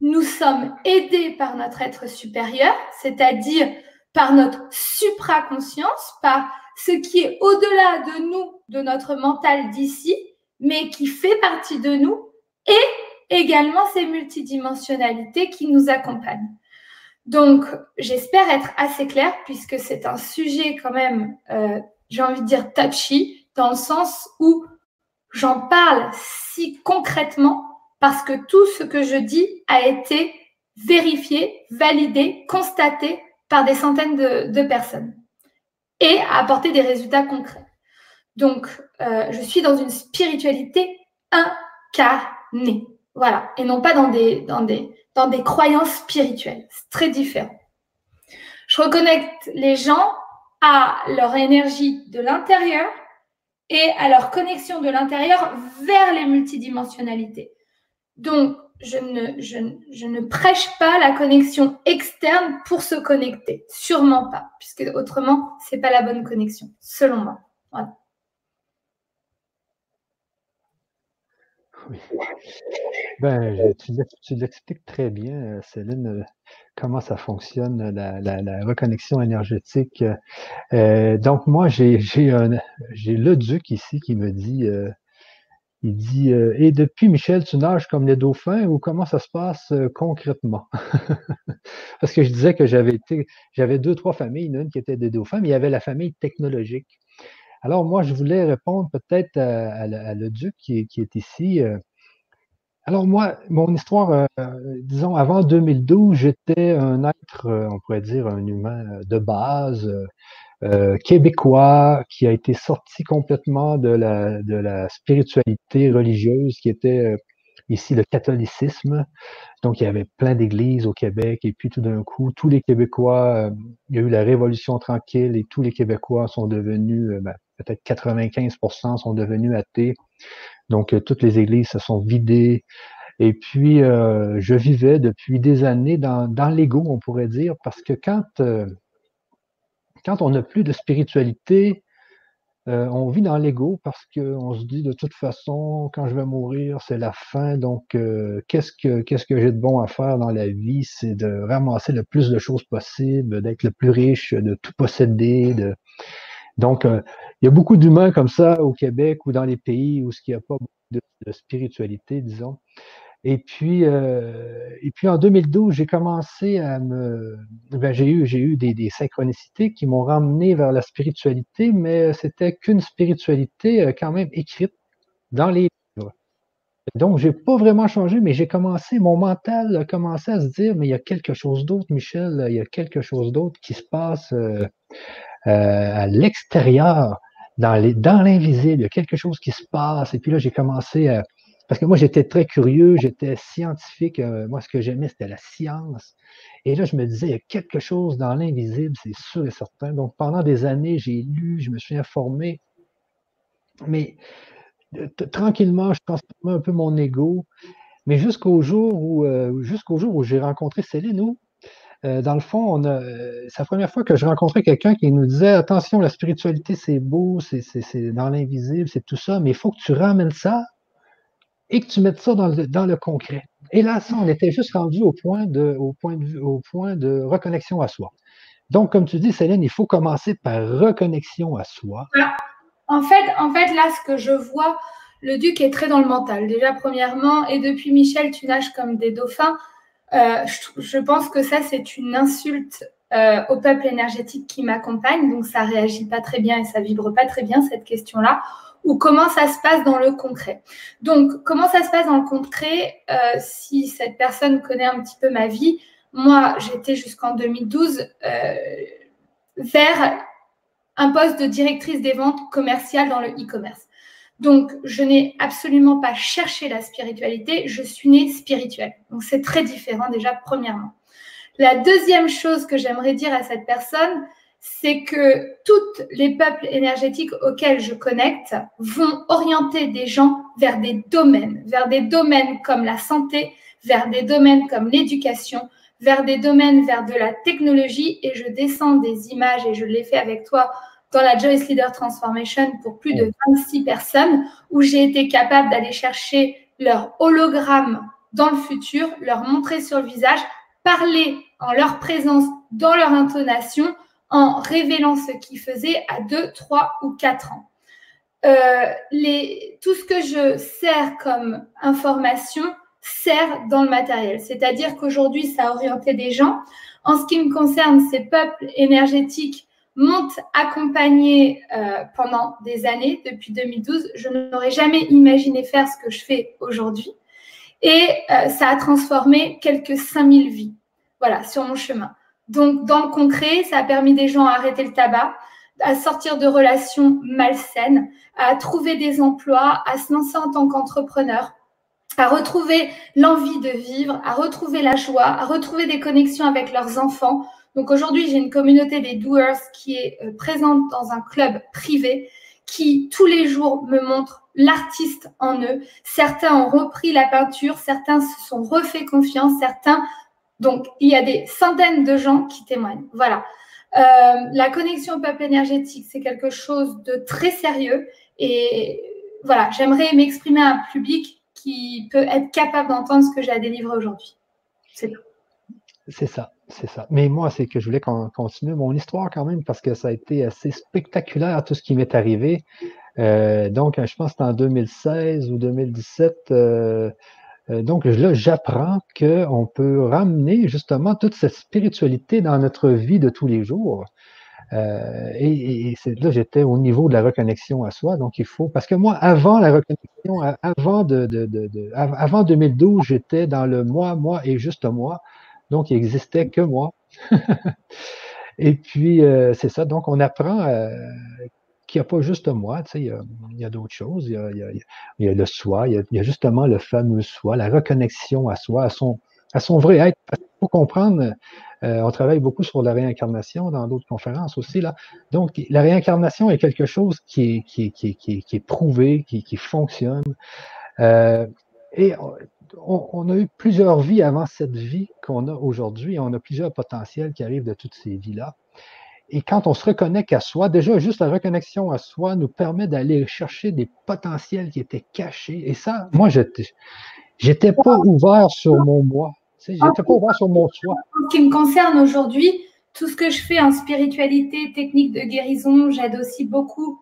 nous sommes aidés par notre être supérieur, c'est-à-dire par notre supraconscience, par ce qui est au-delà de nous, de notre mental d'ici, mais qui fait partie de nous, et également ces multidimensionnalités qui nous accompagnent. Donc, j'espère être assez claire puisque c'est un sujet quand même, euh, j'ai envie de dire touchy, dans le sens où j'en parle si concrètement parce que tout ce que je dis a été vérifié, validé, constaté des centaines de personnes et à apporter des résultats concrets. Donc, euh, je suis dans une spiritualité incarnée. Voilà. Et non pas dans des, dans des, dans des croyances spirituelles. C'est très différent. Je reconnecte les gens à leur énergie de l'intérieur et à leur connexion de l'intérieur vers les multidimensionnalités. Donc, je ne, je, ne prêche pas la connexion externe pour se connecter. Sûrement pas, puisque autrement, ce n'est pas la bonne connexion, selon moi. Oui. Ben, tu, l'expliques très bien, Céline, comment ça fonctionne, la, reconnexion énergétique. Euh, donc, moi, j'ai le duc ici qui me dit euh, il dit euh, Et depuis, Michel, tu nages comme les dauphins ou comment ça se passe euh, concrètement? Parce que je disais que j'avais été, j'avais deux, trois familles, une qui était des dauphins, mais il y avait la famille technologique. Alors, moi, je voulais répondre peut-être à, le duc qui, est ici. Euh. Alors, moi, mon histoire, disons, avant 2012, j'étais un être, on pourrait dire, un humain de base euh, québécois qui a été sorti complètement de la, spiritualité religieuse, qui était euh, ici le catholicisme. Donc, il y avait plein d'églises au Québec. Et puis, tout d'un coup, tous les Québécois, euh, il y a eu la Révolution tranquille et tous les Québécois sont devenus, ben, peut-être 95% sont devenus athées. Donc, toutes les églises se sont vidées. Et puis, je vivais depuis des années dans, dans l'ego, on pourrait dire, parce que quand, quand on n'a plus de spiritualité, euh, on vit dans l'ego parce qu'on se dit de toute façon, quand je vais mourir, c'est la fin. Donc, euh, qu'est-ce que j'ai de bon à faire dans la vie? C'est de ramasser le plus de choses possible, d'être le plus riche, de tout posséder. De... Donc, euh, il y a beaucoup d'humains comme ça au Québec ou dans les pays où il n'y a pas de, de spiritualité, disons. Et puis, euh, et puis en 2012, j'ai commencé à me. Ben, j'ai eu, j'ai eu des, des, synchronicités qui m'ont ramené vers la spiritualité, mais c'était qu'une spiritualité euh, quand même écrite dans les livres. Donc, j'ai pas vraiment changé, mais j'ai commencé, mon mental a commencé à se dire, mais il y a quelque chose d'autre, Michel, il y a quelque chose d'autre qui se passe euh, euh à l'extérieur, dans l'invisible, il y a quelque chose qui se passe. Et puis là, j'ai commencé à parce que moi, j'étais très curieux, j'étais scientifique. Euh, moi, ce que j'aimais, c'était la science. Et là, je me disais, il y a quelque chose dans l'invisible, c'est sûr et certain. Donc, pendant des années, j'ai lu, je me suis informé. Mais euh, tranquillement, je transformais un peu mon ego. Mais jusqu'au jour où, euh, jusqu'au jour où j'ai rencontré Céline, où, dans le fond, c'est la première fois que je rencontrais quelqu'un qui nous disait attention, la spiritualité, c'est beau, c'est, dans l'invisible, c'est tout ça, mais il faut que tu ramènes ça et que tu mettes ça dans le, concret. Et là, ça, on était juste rendu au point de, au reconnexion à soi. Donc, comme tu dis, Céline, il faut commencer par reconnexion à soi. En fait, en fait, là, ce que je vois, le duc est très dans le mental. Déjà, premièrement, et depuis Michel, tu nages comme des dauphins. Euh, je, pense que ça, c'est une insulte euh, au peuple énergétique qui m'accompagne. Donc, ça réagit pas très bien et ça vibre pas très bien, cette question-là ou comment ça se passe dans le concret. Donc, comment ça se passe dans le concret euh, Si cette personne connaît un petit peu ma vie, moi, j'étais jusqu'en 2012 euh, vers un poste de directrice des ventes commerciales dans le e-commerce. Donc, je n'ai absolument pas cherché la spiritualité, je suis née spirituelle. Donc, c'est très différent déjà, premièrement. La deuxième chose que j'aimerais dire à cette personne, c'est que tous les peuples énergétiques auxquels je connecte vont orienter des gens vers des domaines, vers des domaines comme la santé, vers des domaines comme l'éducation, vers des domaines vers de la technologie. Et je descends des images et je l'ai fait avec toi dans la Joyce Leader Transformation pour plus de 26 personnes où j'ai été capable d'aller chercher leur hologramme dans le futur, leur montrer sur le visage, parler en leur présence, dans leur intonation en révélant ce qu'ils faisaient à 2, 3 ou 4 ans. Euh, tout ce que je sers comme information sert dans le matériel. C'est-à-dire qu'aujourd'hui, ça a orienté des gens. En ce qui me concerne, ces peuples énergétiques m'ont accompagné euh, pendant des années, depuis 2012. Je n'aurais jamais imaginé faire ce que je fais aujourd'hui. Et euh, ça a transformé quelques 5000 vies, voilà, sur mon chemin. Donc, dans le concret, ça a permis des gens à arrêter le tabac, à sortir de relations malsaines, à trouver des emplois, à se lancer en tant qu'entrepreneur, à retrouver l'envie de vivre, à retrouver la joie, à retrouver des connexions avec leurs enfants. Donc aujourd'hui, j'ai une communauté des doers qui est euh, présente dans un club privé qui tous les jours me montre l'artiste en eux. Certains ont repris la peinture, certains se sont refait confiance, certains donc, il y a des centaines de gens qui témoignent. Voilà. Euh, la connexion au peuple énergétique, c'est quelque chose de très sérieux. Et voilà, j'aimerais m'exprimer à un public qui peut être capable d'entendre ce que j'ai à délivrer aujourd'hui. C'est tout. C'est ça, c'est ça. Mais moi, c'est que je voulais continuer mon histoire quand même parce que ça a été assez spectaculaire tout ce qui m'est arrivé. Euh, donc, je pense que en 2016 ou 2017. Euh, donc là, j'apprends qu'on peut ramener justement toute cette spiritualité dans notre vie de tous les jours. Euh, et, là, j'étais au niveau de la reconnexion à soi. Donc, il faut. Parce que moi, avant la reconnexion, avant, de, avant 2012, j'étais dans le moi, moi et juste moi. Donc, il n'existait que moi. et puis, euh, c'est ça. Donc, on apprend qu'il n'y a pas juste moi, il y a, d'autres choses, il y a, le soi, il y a, justement le fameux soi, la reconnexion à soi, à son, à son vrai être. Faut comprendre, euh, on travaille beaucoup sur la réincarnation dans d'autres conférences aussi. Là. Donc, la réincarnation est quelque chose qui est, qui est, qui est, qui est, prouvé, qui, qui fonctionne. Euh, et on, on, a eu plusieurs vies avant cette vie qu'on a aujourd'hui. On a plusieurs potentiels qui arrivent de toutes ces vies-là. Et quand on se reconnecte à soi, déjà juste la reconnexion à soi nous permet d'aller chercher des potentiels qui étaient cachés. Et ça, moi, j'étais, j'étais pas ouvert sur mon moi. J'étais pas ouvert sur mon soi. En ce qui me concerne aujourd'hui, tout ce que je fais en spiritualité, technique de guérison, j'aide aussi beaucoup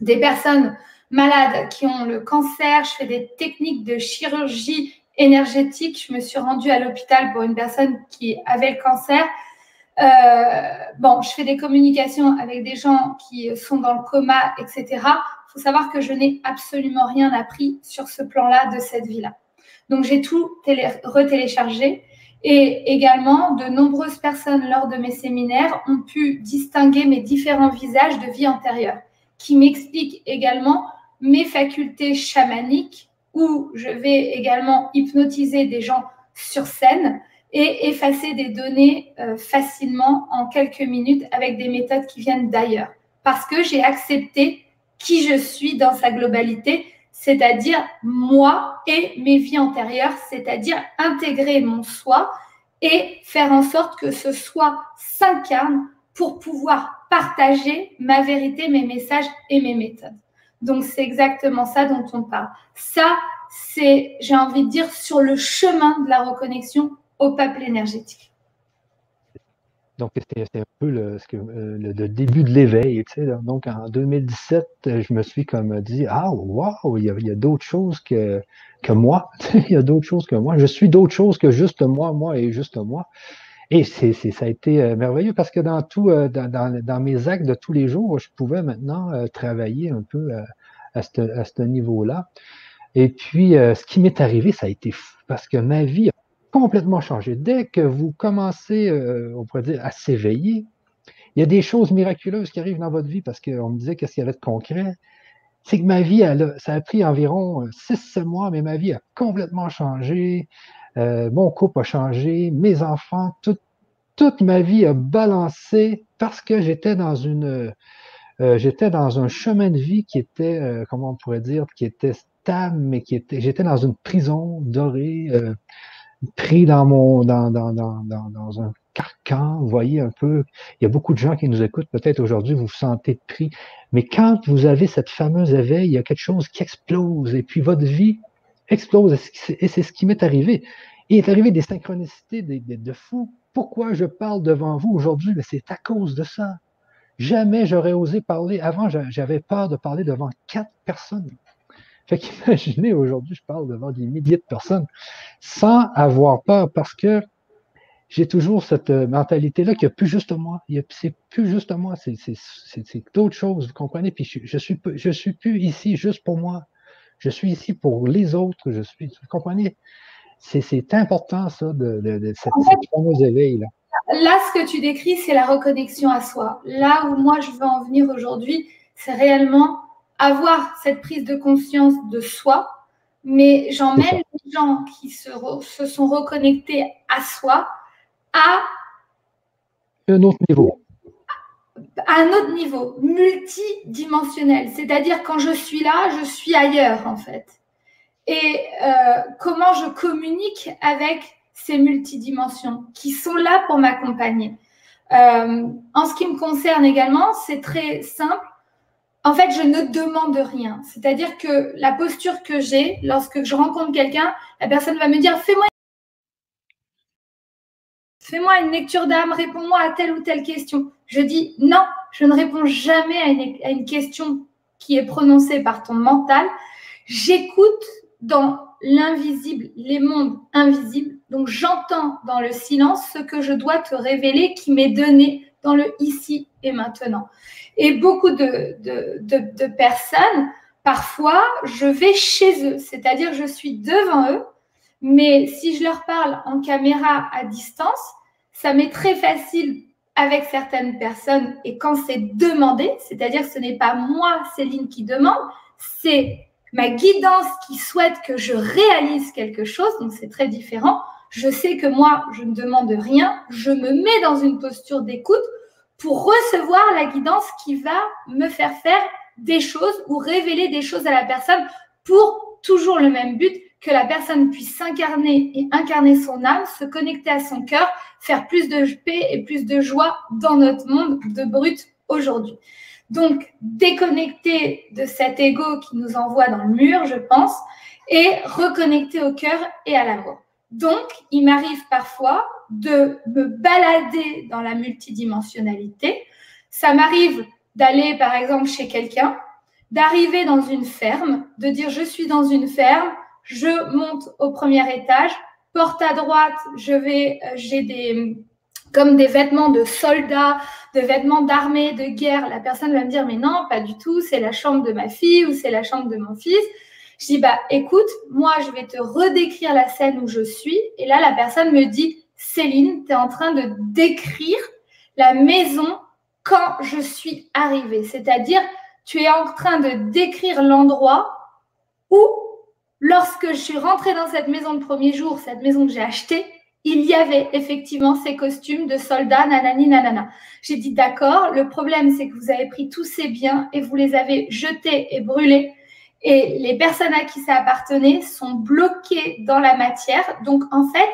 des personnes malades qui ont le cancer. Je fais des techniques de chirurgie énergétique. Je me suis rendue à l'hôpital pour une personne qui avait le cancer. Euh, bon, je fais des communications avec des gens qui sont dans le coma, etc. Il faut savoir que je n'ai absolument rien appris sur ce plan-là de cette vie-là. Donc, j'ai tout retéléchargé. Et également, de nombreuses personnes lors de mes séminaires ont pu distinguer mes différents visages de vie antérieure, qui m'expliquent également mes facultés chamaniques, où je vais également hypnotiser des gens sur scène et effacer des données euh, facilement en quelques minutes avec des méthodes qui viennent d'ailleurs. Parce que j'ai accepté qui je suis dans sa globalité, c'est-à-dire moi et mes vies antérieures, c'est-à-dire intégrer mon soi et faire en sorte que ce soi s'incarne pour pouvoir partager ma vérité, mes messages et mes méthodes. Donc c'est exactement ça dont on parle. Ça, c'est, j'ai envie de dire, sur le chemin de la reconnexion au peuple énergétique. Donc, c'est un peu le, euh, le, le début de l'éveil. Tu sais, donc, en 2017, je me suis comme dit Ah, waouh, il y a, d'autres choses que, que moi. il y a d'autres choses que moi. Je suis d'autres choses que juste moi, moi et juste moi. Et ça a été euh, merveilleux parce que dans tout, euh, dans, dans, dans, mes actes de tous les jours, je pouvais maintenant travailler un peu à ce, à ce niveau-là. Et puis, ce qui m'est arrivé, ça a été fou parce que ma vie a complètement changé. Dès que vous commencez, euh, on pourrait dire, à s'éveiller, il y a des choses miraculeuses qui arrivent dans votre vie parce qu'on me disait qu'est-ce qu'il y avait de concret? C'est que ma vie, ça a pris environ 6-7 mois, mais ma vie a complètement changé. Euh, mon couple a changé, mes enfants, toute ma vie a balancé parce que j'étais dans une, euh, j'étais dans un chemin de vie qui était, comment on pourrait dire, qui était stable, mais qui était, j'étais dans une prison dorée pris dans mon dans, un carcan, vous voyez un peu, il y a beaucoup de gens qui nous écoutent, peut-être aujourd'hui vous vous sentez pris, mais quand vous avez cette fameuse éveil, il y a quelque chose qui explose et puis votre vie explose et c'est ce qui m'est arrivé. Il est arrivé des synchronicités de, de, fou. Pourquoi je parle devant vous aujourd'hui? C'est à cause de ça. Jamais j'aurais osé parler. Avant, j'avais peur de parler devant quatre personnes. Fait qu'imaginez, aujourd'hui, je parle devant des milliers de personnes sans avoir peur parce que j'ai toujours cette euh, mentalité-là qu'il n'y a plus juste moi. C'est plus juste moi, c'est d'autres choses, vous comprenez? Puis je, je, suis, je suis plus ici juste pour moi. Je suis ici pour les autres. Je suis, vous comprenez? C'est important, ça, de, de, de cette, cette fameuse éveil-là. Là, ce que tu décris, c'est la reconnexion à soi. Là où moi, je veux en venir aujourd'hui, c'est réellement avoir cette prise de conscience de soi, mais j'emmène les gens qui se, se, sont reconnectés à soi à un autre niveau. À un autre niveau, multidimensionnel. C'est-à-dire quand je suis là, je suis ailleurs en fait. Et euh, comment je communique avec ces multidimensions qui sont là pour m'accompagner. Euh, en ce qui me concerne également, c'est très simple en fait, je ne demande rien. C'est-à-dire que la posture que j'ai lorsque je rencontre quelqu'un, la personne va me dire fais-moi une lecture d'âme, réponds-moi à telle ou telle question. Je dis non, je ne réponds jamais à une, à une question qui est prononcée par ton mental. J'écoute dans l'invisible, les mondes invisibles. Donc j'entends dans le silence ce que je dois te révéler qui m'est donné dans le ici et maintenant. Et beaucoup de, personnes, parfois, je vais chez eux, c'est-à-dire je suis devant eux, mais si je leur parle en caméra à distance, ça m'est très facile avec certaines personnes et quand c'est demandé, c'est-à-dire ce n'est pas moi, Céline, qui demande, c'est ma guidance qui souhaite que je réalise quelque chose, donc c'est très différent. Je sais que moi, je ne demande rien, je me mets dans une posture d'écoute pour recevoir la guidance qui va me faire faire des choses ou révéler des choses à la personne pour toujours le même but, que la personne puisse s'incarner et incarner son âme, se connecter à son cœur, faire plus de paix et plus de joie dans notre monde de brut aujourd'hui. Donc, déconnecter de cet ego qui nous envoie dans le mur, je pense, et reconnecter au cœur et à l'amour. Donc, il m'arrive parfois de me balader dans la multidimensionnalité. Ça m'arrive d'aller, par exemple, chez quelqu'un, d'arriver dans une ferme, de dire je suis dans une ferme, je monte au premier étage, porte à droite, je vais, euh, j'ai des comme des vêtements de soldats, de vêtements d'armée, de guerre. La personne va me dire mais non, pas du tout, c'est la chambre de ma fille ou c'est la chambre de mon fils. Je dis bah écoute, moi je vais te redécrire la scène où je suis et là la personne me dit Céline, tu es en train de décrire la maison quand je suis arrivée, c'est-à-dire tu es en train de décrire l'endroit où lorsque je suis rentrée dans cette maison le premier jour, cette maison que j'ai achetée, il y avait effectivement ces costumes de soldats, nanani, nanana. J'ai dit d'accord, le problème c'est que vous avez pris tous ces biens et vous les avez jetés et brûlés. Et les personnes à qui ça appartenait sont bloquées dans la matière. Donc en fait,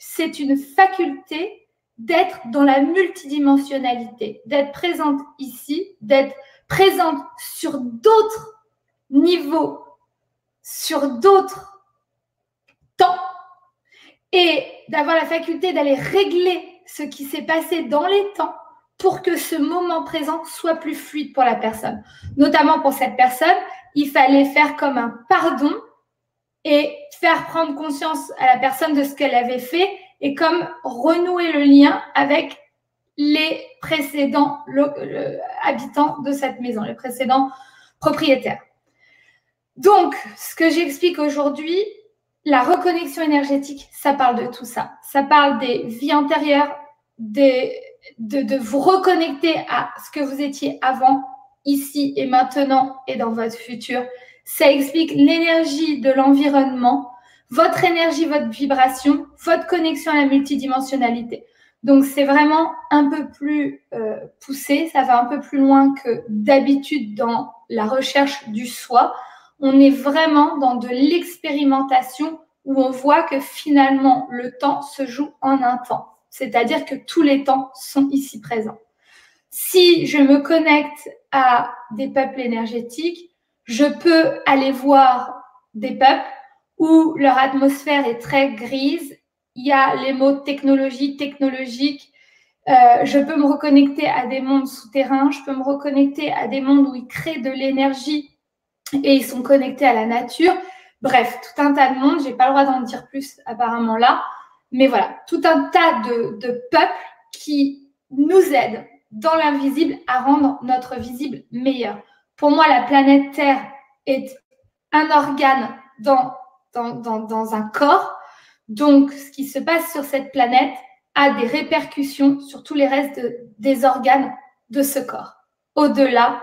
c'est une faculté d'être dans la multidimensionnalité, d'être présente ici, d'être présente sur d'autres niveaux sur d'autres temps et d'avoir la faculté d'aller régler ce qui s'est passé dans les temps pour que ce moment présent soit plus fluide pour la personne. Notamment pour cette personne, il fallait faire comme un pardon et faire prendre conscience à la personne de ce qu'elle avait fait et comme renouer le lien avec les précédents habitants de cette maison, les précédents propriétaires. Donc, ce que j'explique aujourd'hui, la reconnexion énergétique, ça parle de tout ça. Ça parle des vies antérieures, de, de vous reconnecter à ce que vous étiez avant, ici et maintenant et dans votre futur. Ça explique l'énergie de l'environnement, votre énergie, votre vibration, votre connexion à la multidimensionnalité. Donc c'est vraiment un peu plus euh, poussé, ça va un peu plus loin que d'habitude dans la recherche du soi on est vraiment dans de l'expérimentation où on voit que finalement le temps se joue en un temps. C'est-à-dire que tous les temps sont ici présents. Si je me connecte à des peuples énergétiques, je peux aller voir des peuples où leur atmosphère est très grise. Il y a les mots technologie, technologique. Euh, je peux me reconnecter à des mondes souterrains. Je peux me reconnecter à des mondes où ils créent de l'énergie et ils sont connectés à la nature. Bref, tout un tas de monde. J'ai pas le droit d'en dire plus apparemment là, mais voilà, tout un tas de, de peuples qui nous aident dans l'invisible à rendre notre visible meilleur. Pour moi, la planète Terre est un organe dans, dans, dans, dans un corps. Donc, ce qui se passe sur cette planète a des répercussions sur tous les restes des organes de ce corps, au-delà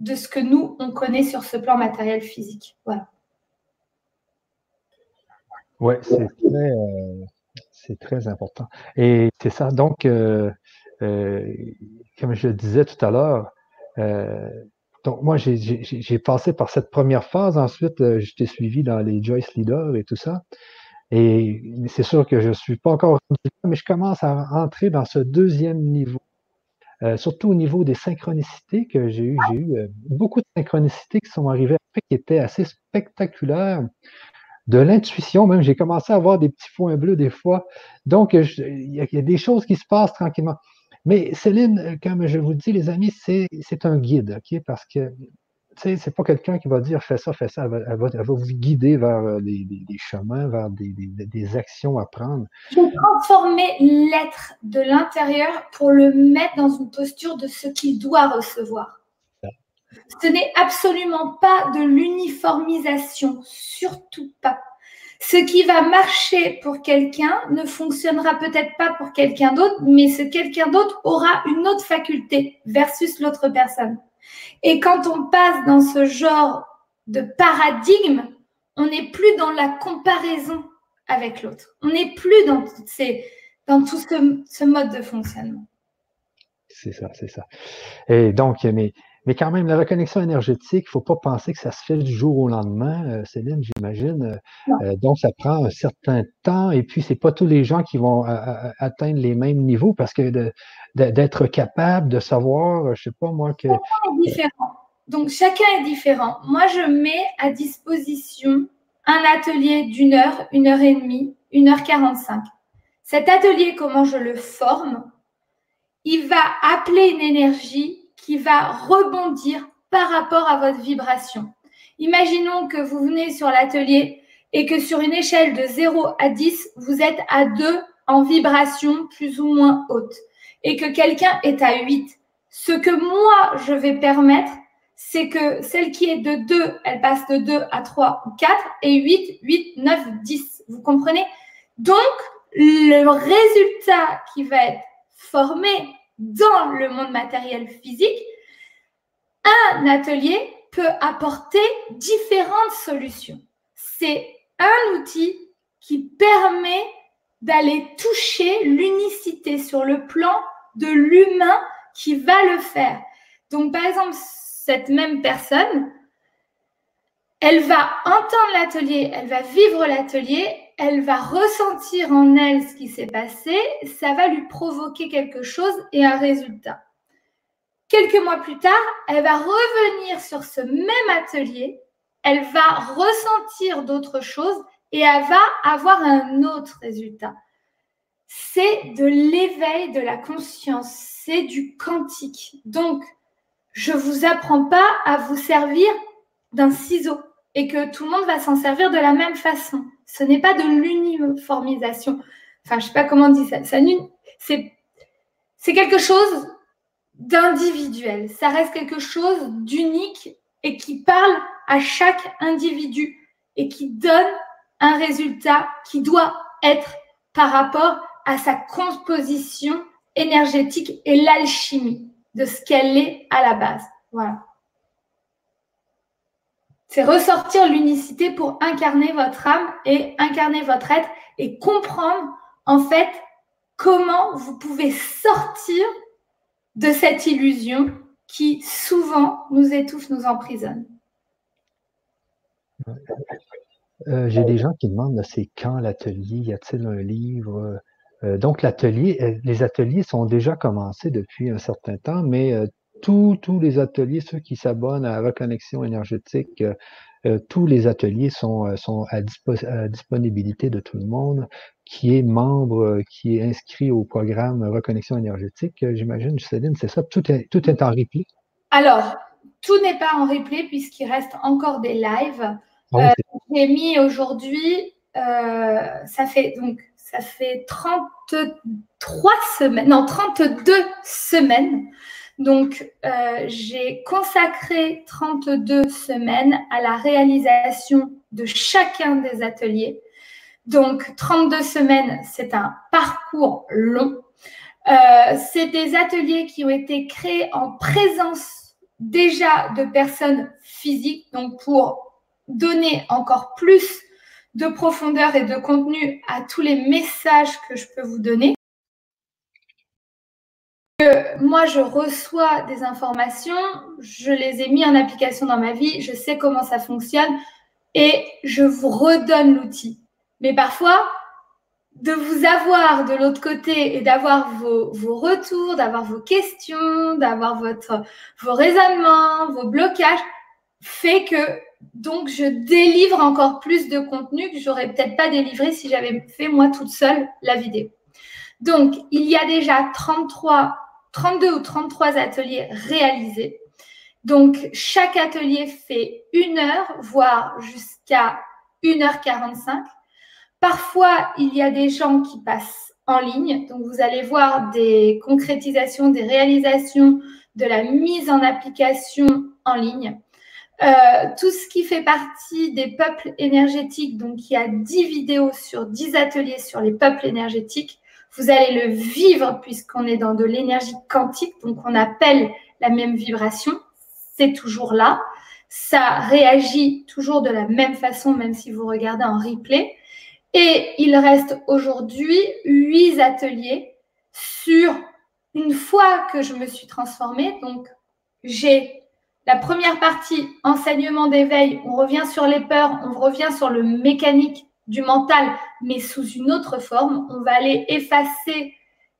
de ce que nous, on connaît sur ce plan matériel physique. Voilà. Oui, euh, c'est très, important. Et c'est ça. Donc, euh, euh, comme je le disais tout à l'heure, donc moi, j'ai passé par cette première phase. Ensuite, je t'ai suivi dans les Joyce Leaders et tout ça. Et c'est sûr que je ne suis pas encore, mais je commence à entrer dans ce deuxième niveau euh, surtout au niveau des synchronicités que j'ai eu. J'ai eu euh, beaucoup de synchronicités qui sont arrivées après, qui étaient assez spectaculaires. De l'intuition, même, j'ai commencé à avoir des petits points bleus des fois. Donc, il y, a des choses qui se passent tranquillement. Mais Céline, comme je vous dis, les amis, c'est un guide, OK? Parce que sais, c'est pas quelqu'un qui va dire fais ça, fais ça. Elle va, vous guider vers euh, des, chemins, vers des, actions à prendre. Je vais transformer l'être de l'intérieur pour le mettre dans une posture de ce qu'il doit recevoir. Ce n'est absolument pas de l'uniformisation, surtout pas. Ce qui va marcher pour quelqu'un ne fonctionnera peut-être pas pour quelqu'un d'autre, mais ce quelqu'un d'autre aura une autre faculté versus l'autre personne. Et quand on passe dans ce genre de paradigme, on n'est plus dans la comparaison avec l'autre. On n'est plus dans, tout ce, ce mode de fonctionnement. C'est ça, c'est ça. Et donc, mais mais quand même, la reconnexion énergétique, il ne faut pas penser que ça se fait du jour au lendemain, euh, Céline, j'imagine. Euh, donc, ça prend un certain temps et puis, ce n'est pas tous les gens qui vont atteindre les mêmes niveaux parce que d'être capable de savoir, je ne sais pas moi, que. Chacun est différent. Donc, chacun est différent. Moi, je mets à disposition un atelier d'une heure, une heure et demie, une heure quarante-cinq. Cet atelier, comment je le forme, il va appeler une énergie qui va rebondir par rapport à votre vibration. Imaginons que vous venez sur l'atelier et que sur une échelle de 0 à 10, vous êtes à 2 en vibration plus ou moins haute et que quelqu'un est à 8. Ce que moi, je vais permettre, c'est que celle qui est de 2, elle passe de 2 à 3 ou 4 et 8, 8, 9, 10. Vous comprenez? Donc, le résultat qui va être formé dans le monde matériel physique, un atelier peut apporter différentes solutions. C'est un outil qui permet d'aller toucher l'unicité sur le plan de l'humain qui va le faire. Donc, par exemple, cette même personne, elle va entendre l'atelier, elle va vivre l'atelier, elle va ressentir en elle ce qui s'est passé, ça va lui provoquer quelque chose et un résultat. Quelques mois plus tard, elle va revenir sur ce même atelier, elle va ressentir d'autres choses et elle va avoir un autre résultat. C'est de l'éveil de la conscience, c'est du quantique. Donc, je ne vous apprends pas à vous servir d'un ciseau et que tout le monde va s'en servir de la même façon. Ce n'est pas de l'uniformisation. Enfin, je ne sais pas comment on dit ça. c'est, c'est quelque chose d'individuel. Ça reste quelque chose d'unique et qui parle à chaque individu et qui donne un résultat qui doit être par rapport à sa composition énergétique et l'alchimie de ce qu'elle est à la base. Voilà. C'est ressortir l'unicité pour incarner votre âme et incarner votre être et comprendre en fait comment vous pouvez sortir de cette illusion qui souvent nous étouffe, nous emprisonne. Euh, j'ai des gens qui demandent c'est quand l'atelier, y a-t-il un livre? Euh, Donc l'atelier, euh, les ateliers sont déjà commencés depuis un certain temps, mais tous, les ateliers, ceux qui s'abonnent à reconnexion énergétique, euh, euh, tous les ateliers sont, euh, sont à, disponibilité de tout le monde qui est membre, qui est inscrit au programme Reconnexion énergétique. J'imagine, Céline, c'est ça? Tout est, tout est en replay? Alors, tout n'est pas en replay puisqu'il reste encore des lives. Ah j'ai mis aujourd'hui, ça fait donc ça fait 33 semaines, non 32 semaines donc, euh, j'ai consacré 32 semaines à la réalisation de chacun des ateliers. Donc, 32 semaines, c'est un parcours long. Euh, c'est des ateliers qui ont été créés en présence déjà de personnes physiques, donc pour donner encore plus de profondeur et de contenu à tous les messages que je peux vous donner moi, je reçois des informations, je les ai mis en application dans ma vie, je sais comment ça fonctionne et je vous redonne l'outil. Mais parfois, de vous avoir de l'autre côté et d'avoir vos, vos, retours, d'avoir vos questions, d'avoir votre, vos raisonnements, vos blocages, fait que donc je délivre encore plus de contenu que j'aurais peut-être pas délivré si j'avais fait moi toute seule la vidéo. Donc, il y a déjà 33 32 ou 33 ateliers réalisés. Donc, chaque atelier fait une heure, voire jusqu'à 1h45. Parfois, il y a des gens qui passent en ligne. Donc, vous allez voir des concrétisations, des réalisations, de la mise en application en ligne. Euh, tout ce qui fait partie des peuples énergétiques, donc il y a 10 vidéos sur 10 ateliers sur les peuples énergétiques. Vous allez le vivre puisqu'on est dans de l'énergie quantique, donc on appelle la même vibration. C'est toujours là. Ça réagit toujours de la même façon, même si vous regardez en replay. Et il reste aujourd'hui 8 ateliers sur une fois que je me suis transformée. Donc, j'ai la première partie, enseignement d'éveil, on revient sur les peurs, on revient sur le mécanique du mental, mais sous une autre forme. On va aller effacer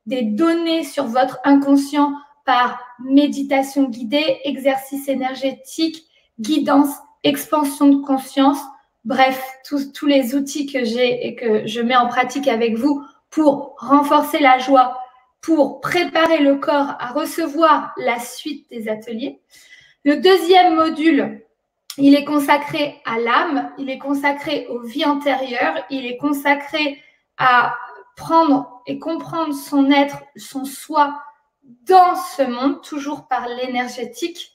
des données sur votre inconscient par méditation guidée, exercice énergétique, guidance, expansion de conscience, bref, tous, les outils que j'ai et que je mets en pratique avec vous pour renforcer la joie, pour préparer le corps à recevoir la suite des ateliers. Le deuxième module, il est consacré à l'âme, il est consacré aux vies antérieures, il est consacré à prendre et comprendre son être, son soi dans ce monde, toujours par l'énergétique.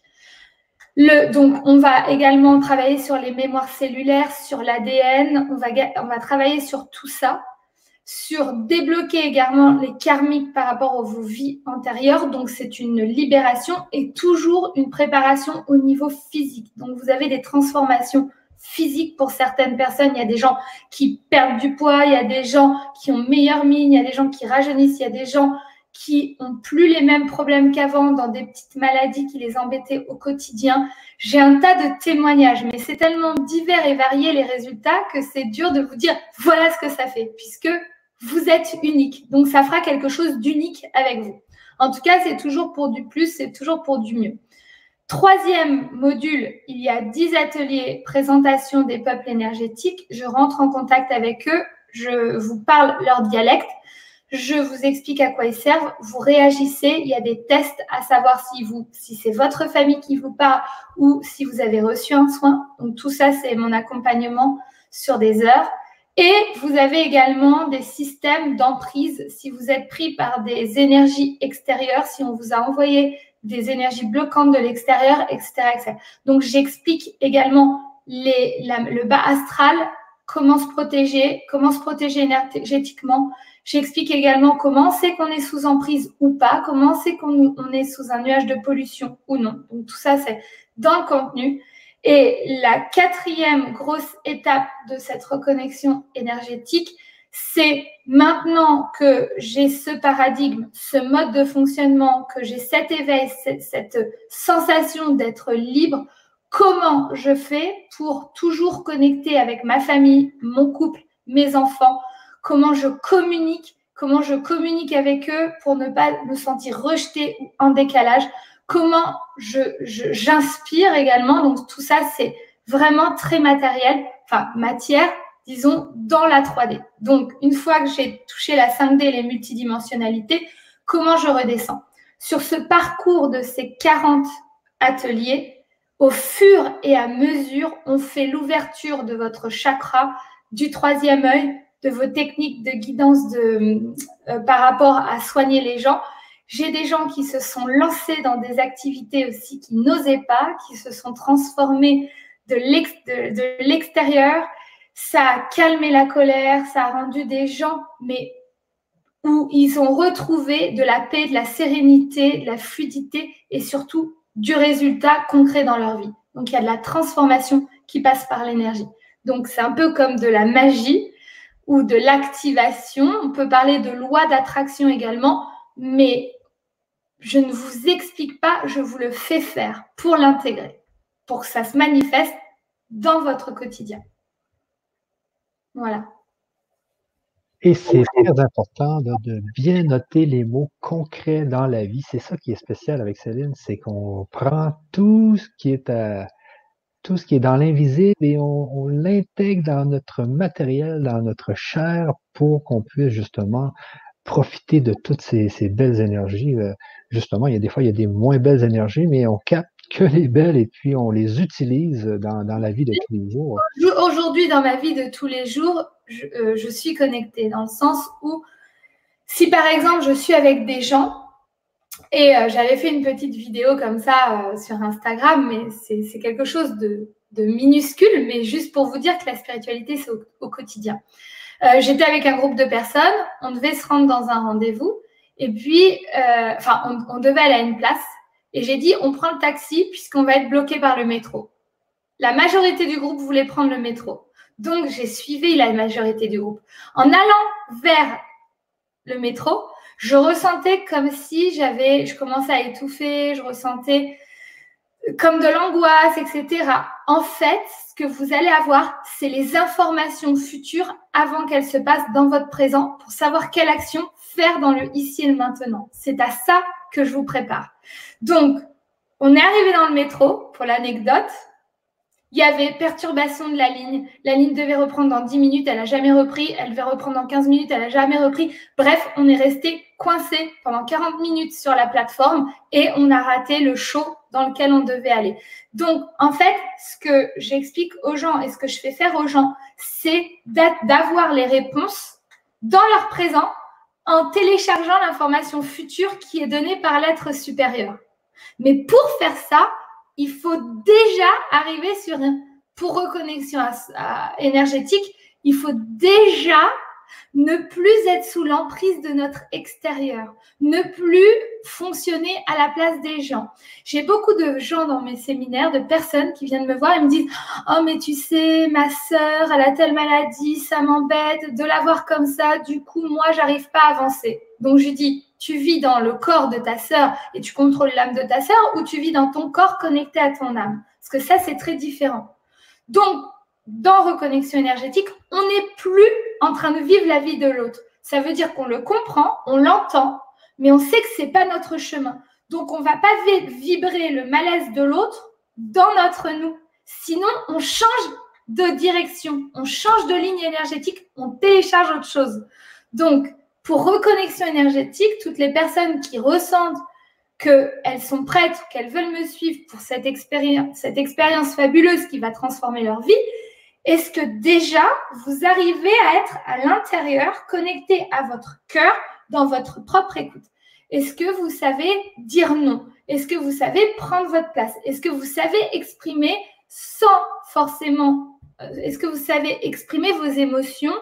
Le, donc, on va également travailler sur les mémoires cellulaires, sur l'ADN, on va, on va travailler sur tout ça sur débloquer également les karmiques par rapport aux vos vies antérieures. Donc, c'est une libération et toujours une préparation au niveau physique. Donc, vous avez des transformations physiques pour certaines personnes. Il y a des gens qui perdent du poids, il y a des gens qui ont meilleure mine, il y a des gens qui rajeunissent, il y a des gens qui ont plus les mêmes problèmes qu'avant dans des petites maladies qui les embêtaient au quotidien. J'ai un tas de témoignages, mais c'est tellement divers et varié les résultats que c'est dur de vous dire voilà ce que ça fait, puisque vous êtes unique. Donc, ça fera quelque chose d'unique avec vous. En tout cas, c'est toujours pour du plus, c'est toujours pour du mieux. Troisième module, il y a 10 ateliers présentation des peuples énergétiques. Je rentre en contact avec eux, je vous parle leur dialecte, je vous explique à quoi ils servent, vous réagissez, il y a des tests à savoir si vous, si c'est votre famille qui vous parle ou si vous avez reçu un soin. Donc tout ça, c'est mon accompagnement sur des heures. Et vous avez également des systèmes d'emprise si vous êtes pris par des énergies extérieures, si on vous a envoyé des énergies bloquantes de l'extérieur, etc., Donc, j'explique également le bas astral, comment se protéger, comment se protéger énergétiquement. J'explique également comment c'est qu'on est sous emprise ou pas, comment c'est qu'on est sous un nuage de pollution ou non. Donc, tout ça, c'est dans le contenu. Et la quatrième grosse étape de cette reconnexion énergétique, c'est maintenant que j'ai ce paradigme, ce mode de fonctionnement, que j'ai cet éveil, cette, sensation d'être libre, comment je fais pour toujours connecter avec ma famille, mon couple, mes enfants, comment je communique, comment je communique avec eux pour ne pas me sentir rejeté ou en décalage, comment j'inspire également. Donc tout ça, c'est vraiment très matériel, enfin matière, disons, dans la 3D. Donc une fois que j'ai touché la 5D, les multidimensionnalités, comment je redescends? Sur ce parcours de ces 40 ateliers, au fur et à mesure, on fait l'ouverture de votre chakra, du troisième œil, de vos techniques de guidance de, euh, par rapport à soigner les gens. J'ai des gens qui se sont lancés dans des activités aussi qui n'osaient pas, qui se sont transformés de l'extérieur. Ça a calmé la colère, ça a rendu des gens, mais où ils ont retrouvé de la paix, de la sérénité, de la fluidité et surtout du résultat concret dans leur vie. Donc il y a de la transformation qui passe par l'énergie. Donc c'est un peu comme de la magie ou de l'activation. On peut parler de loi d'attraction également, mais je ne vous explique pas, je vous le fais faire pour l'intégrer, pour que ça se manifeste dans votre quotidien. Voilà. Et c'est très important de, bien noter les mots concrets dans la vie. C'est ça qui est spécial avec Céline, c'est qu'on prend tout ce qui est tout ce qui est dans l'invisible et on, l'intègre dans notre matériel, dans notre chair pour qu'on puisse justement profiter de toutes ces, belles énergies. Euh, justement, il y a des fois, il y a des moins belles énergies, mais on capte que les belles et puis on les utilise dans, la vie de tous les jours. Aujourd'hui, dans ma vie de tous les jours, euh, je, suis connectée dans le sens où si par exemple je suis avec des gens Et euh, j'avais fait une petite vidéo comme ça sur Instagram, mais c'est quelque chose de, minuscule, mais juste pour vous dire que la spiritualité, c'est au, quotidien. J'étais avec un groupe de personnes, on devait se rendre dans un rendez-vous, et puis, enfin, on, on devait aller à une place, et j'ai dit, on prend le taxi puisqu'on va être bloqué par le métro. La majorité du groupe voulait prendre le métro. Donc, j'ai suivi la majorité du groupe. En allant vers le métro, je ressentais comme si j'avais, je commençais à étouffer, je ressentais comme de l'angoisse, etc. En fait, ce que vous allez avoir, c'est les informations futures avant qu'elles se passent dans votre présent pour savoir quelle action faire dans le ici et le maintenant. C'est à ça que je vous prépare. Donc, on est arrivé dans le métro, pour l'anecdote. Il y avait perturbation de la ligne. La ligne devait reprendre dans 10 minutes, elle n'a jamais repris. Elle devait reprendre dans 15 minutes, elle n'a jamais repris. Bref, on est resté coincé pendant 40 minutes sur la plateforme et on a raté le show dans lequel on devait aller. Donc, en fait, ce que j'explique aux gens et ce que je fais faire aux gens, c'est d'avoir les réponses dans leur présent en téléchargeant l'information future qui est donnée par l'être supérieur. Mais pour faire ça, il faut déjà arriver sur pour reconnexion énergétique, il faut déjà ne plus être sous l'emprise de notre extérieur, ne plus fonctionner à la place des gens. J'ai beaucoup de gens dans mes séminaires, de personnes qui viennent me voir et me disent Oh, mais tu sais, ma sœur, elle a telle maladie, ça m'embête de la voir comme ça, du coup, moi, j'arrive pas à avancer. Donc, je dis Tu vis dans le corps de ta sœur et tu contrôles l'âme de ta sœur ou tu vis dans ton corps connecté à ton âme? Parce que ça, c'est très différent. Donc, dans reconnexion énergétique, on n'est plus en train de vivre la vie de l'autre. Ça veut dire qu'on le comprend, on l'entend, mais on sait que c'est pas notre chemin. Donc on va pas vibrer le malaise de l'autre dans notre nous. Sinon, on change de direction, on change de ligne énergétique, on télécharge autre chose. Donc, pour reconnexion énergétique, toutes les personnes qui ressentent qu'elles sont prêtes, qu'elles veulent me suivre pour cette expérience, cette expérience fabuleuse qui va transformer leur vie, est-ce que déjà vous arrivez à être à l'intérieur, connecté à votre cœur, dans votre propre écoute? Est-ce que vous savez dire non? Est-ce que vous savez prendre votre place? Est-ce que vous savez exprimer sans forcément... Euh, est-ce que vous savez exprimer vos émotions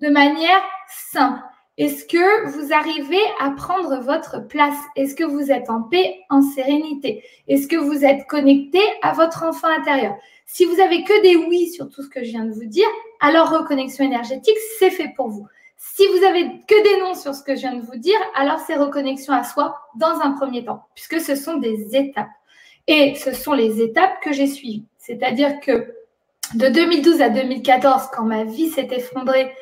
de manière simple est-ce que vous arrivez à prendre votre place? Est-ce que vous êtes en paix, en sérénité? Est-ce que vous êtes connecté à votre enfant intérieur? Si vous avez que des oui sur tout ce que je viens de vous dire, alors reconnexion énergétique, c'est fait pour vous. Si vous avez que des noms sur ce que je viens de vous dire, alors c'est reconnexion à soi dans un premier temps, puisque ce sont des étapes. Et ce sont les étapes que j'ai suivies. C'est-à-dire que de 2012 à 2014, quand ma vie s'est effondrée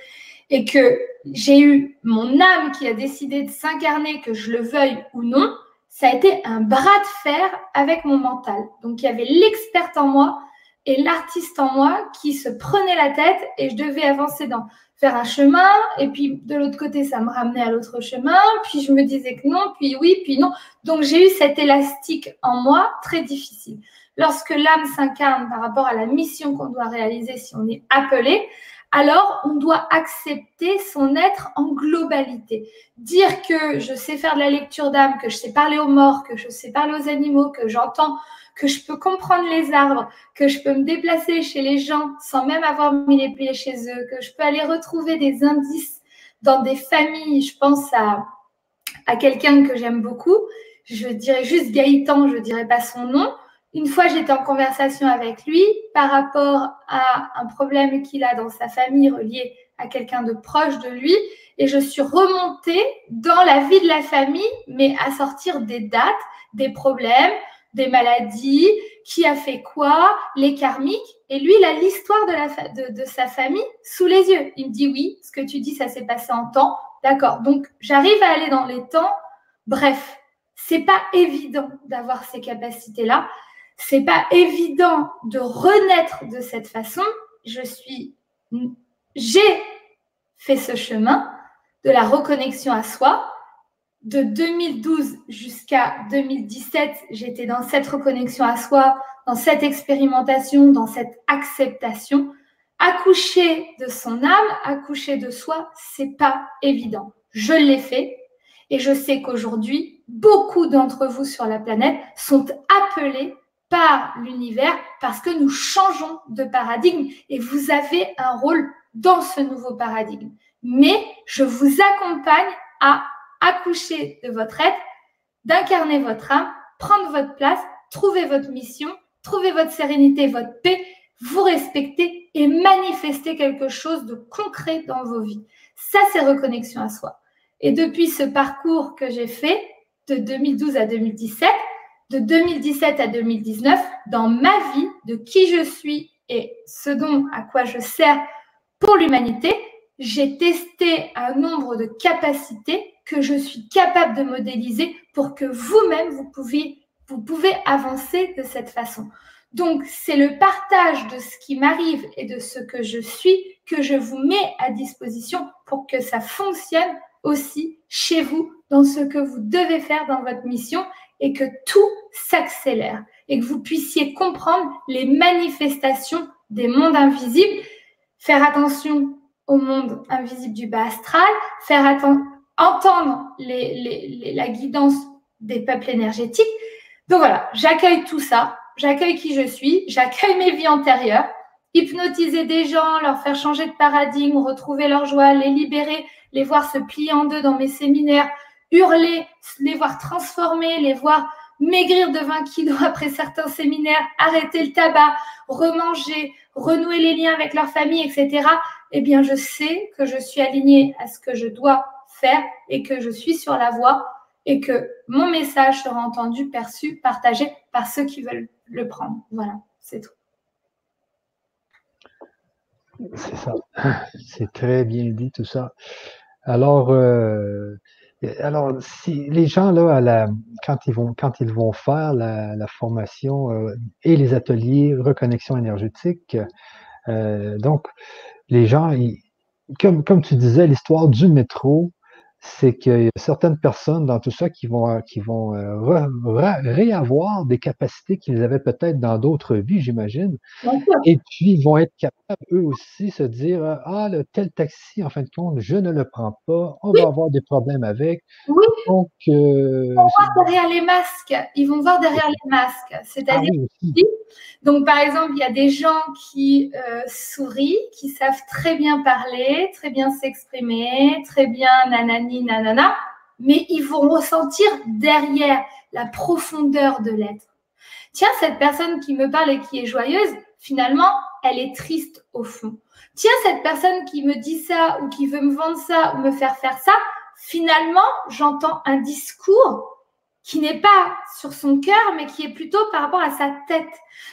et que j'ai eu mon âme qui a décidé de s'incarner, que je le veuille ou non, ça a été un bras de fer avec mon mental. Donc il y avait l'experte en moi et l'artiste en moi qui se prenait la tête et je devais avancer dans faire un chemin et puis de l'autre côté ça me ramenait à l'autre chemin puis je me disais que non puis oui puis non. Donc j'ai eu cet élastique en moi très difficile. Lorsque l'âme s'incarne par rapport à la mission qu'on doit réaliser si on est appelé alors on doit accepter son être en globalité. Dire que je sais faire de la lecture d'âme, que je sais parler aux morts, que je sais parler aux animaux, que j'entends, que je peux comprendre les arbres, que je peux me déplacer chez les gens sans même avoir mis les pieds chez eux, que je peux aller retrouver des indices dans des familles. Je pense à, à quelqu'un que j'aime beaucoup. Je dirais juste Gaëtan, je ne dirais pas son nom une fois, j'étais en conversation avec lui par rapport à un problème qu'il a dans sa famille relié à quelqu'un de proche de lui. Et je suis remontée dans la vie de la famille, mais à sortir des dates, des problèmes, des maladies, qui a fait quoi, les karmiques. Et lui, il a l'histoire de, sa famille sous les yeux. Il me dit oui, ce que tu dis, ça s'est passé en temps. D'accord. Donc, j'arrive à aller dans les temps. Bref, c'est pas évident d'avoir ces capacités-là c'est pas évident de renaître de cette façon. Je suis, j'ai fait ce chemin de la reconnexion à soi. De 2012 jusqu'à 2017, j'étais dans cette reconnexion à soi, dans cette expérimentation, dans cette acceptation. Accoucher de son âme, accoucher de soi, c'est pas évident. Je l'ai fait et je sais qu'aujourd'hui, beaucoup d'entre vous sur la planète sont appelés par l'univers parce que nous changeons de paradigme et vous avez un rôle dans ce nouveau paradigme. Mais je vous accompagne à accoucher de votre être, d'incarner votre âme, prendre votre place, trouver votre mission, trouver votre sérénité, votre paix, vous respecter et manifester quelque chose de concret dans vos vies. Ça, c'est reconnexion à soi. Et depuis ce parcours que j'ai fait de 2012 à 2017, de 2017 à 2019, dans ma vie, de qui je suis et ce dont à quoi je sers pour l'humanité, j'ai testé un nombre de capacités que je suis capable de modéliser pour que vous-même, vous pouvez, avancer de cette façon. Donc, c'est le partage de ce qui m'arrive et de ce que je suis que je vous mets à disposition pour que ça fonctionne aussi chez vous dans ce que vous devez faire dans votre mission et que tout s'accélère et que vous puissiez comprendre les manifestations des mondes invisibles, faire attention au monde invisible du bas astral, faire entendre la guidance des peuples énergétiques. Donc voilà, j'accueille tout ça, j'accueille qui je suis, j'accueille mes vies antérieures, hypnotiser des gens, leur faire changer de paradigme, retrouver leur joie, les libérer, les voir se plier en deux dans mes séminaires, hurler, les voir transformer, les voir maigrir de 20 kilos après certains séminaires, arrêter le tabac, remanger, renouer les liens avec leur famille, etc. Eh bien, je sais que je suis alignée à ce que je dois faire et que je suis sur la voie et que mon message sera entendu, perçu, partagé par ceux qui veulent le prendre. Voilà, c'est tout. C'est ça. C'est très bien dit tout ça. Alors, euh, alors si les gens là, à la, quand ils vont quand ils vont faire la, formation euh, et les ateliers reconnexion énergétique, euh, donc les gens, comme comme tu disais, l'histoire du métro, c'est qu'il y a certaines personnes dans tout ça qui vont, euh, qui vont euh, réavoir des capacités qu'ils avaient peut-être dans d'autres vies, j'imagine. Et puis, ils vont être capables, eux aussi, se dire Ah, le tel taxi, en fin de compte, je ne le prends pas, on va avoir des problèmes avec. Oui. Donc, euh, ils vont voir derrière les masques. Ils vont voir derrière les masques. C'est-à-dire, ah donc, par exemple, il y a des gens qui sourient, qui savent très bien parler, très bien s'exprimer, très bien nanani nanana, mais ils vont ressentir derrière la profondeur de l'être. Tiens, cette personne qui me parle et qui est joyeuse, finalement, elle est triste au fond. Tiens, cette personne qui me dit ça ou qui veut me vendre ça ou me faire faire ça, finalement, j'entends un discours qui n'est pas sur son cœur, mais qui est plutôt par rapport à sa tête.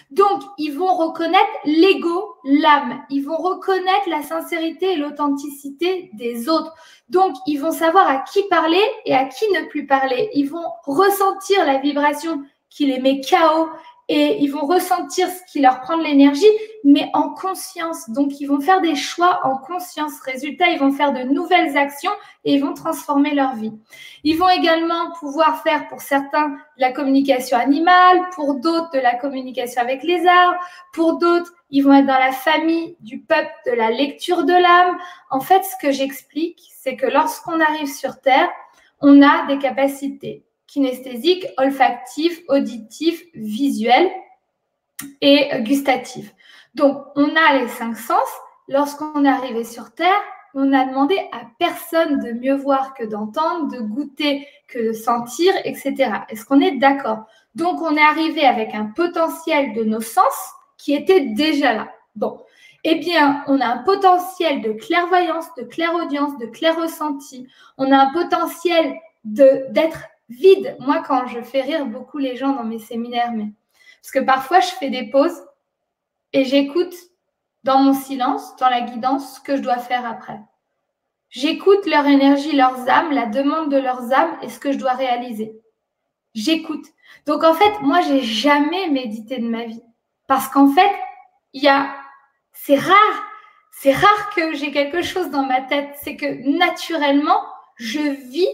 Donc, ils vont reconnaître l'ego, l'âme. Ils vont reconnaître la sincérité et l'authenticité des autres. Donc, ils vont savoir à qui parler et à qui ne plus parler. Ils vont ressentir la vibration qui les met KO et ils vont ressentir ce qui leur prend de l'énergie, mais en conscience. Donc, ils vont faire des choix en conscience. Résultat, ils vont faire de nouvelles actions et ils vont transformer leur vie. Ils vont également pouvoir faire pour certains de la communication animale, pour d'autres de la communication avec les arbres, pour d'autres, ils vont être dans la famille du peuple de la lecture de l'âme. En fait, ce que j'explique, c'est que lorsqu'on arrive sur Terre, on a des capacités kinesthésique, olfactif, auditif, visuel et gustatif. Donc, on a les cinq sens. Lorsqu'on est arrivé sur Terre, on a demandé à personne de mieux voir que d'entendre, de goûter que de sentir, etc. Est-ce qu'on est, d'accord? Donc, on est arrivé avec un potentiel de nos sens qui était déjà là. Bon, eh bien, on a un potentiel de clairvoyance, de clairaudience, de clair ressenti. On a un potentiel d'être vide. Moi, quand je fais rire beaucoup les gens dans mes séminaires, mais parce que parfois je fais des pauses et j'écoute dans mon silence, dans la guidance, ce que je dois faire après. J'écoute leur énergie, leurs âmes, la demande de leurs âmes et ce que je dois réaliser. J'écoute. Donc en fait, moi, j'ai jamais médité de ma vie parce qu'en fait, il y a, c'est rare, c'est rare que j'ai quelque chose dans ma tête. C'est que naturellement, je vis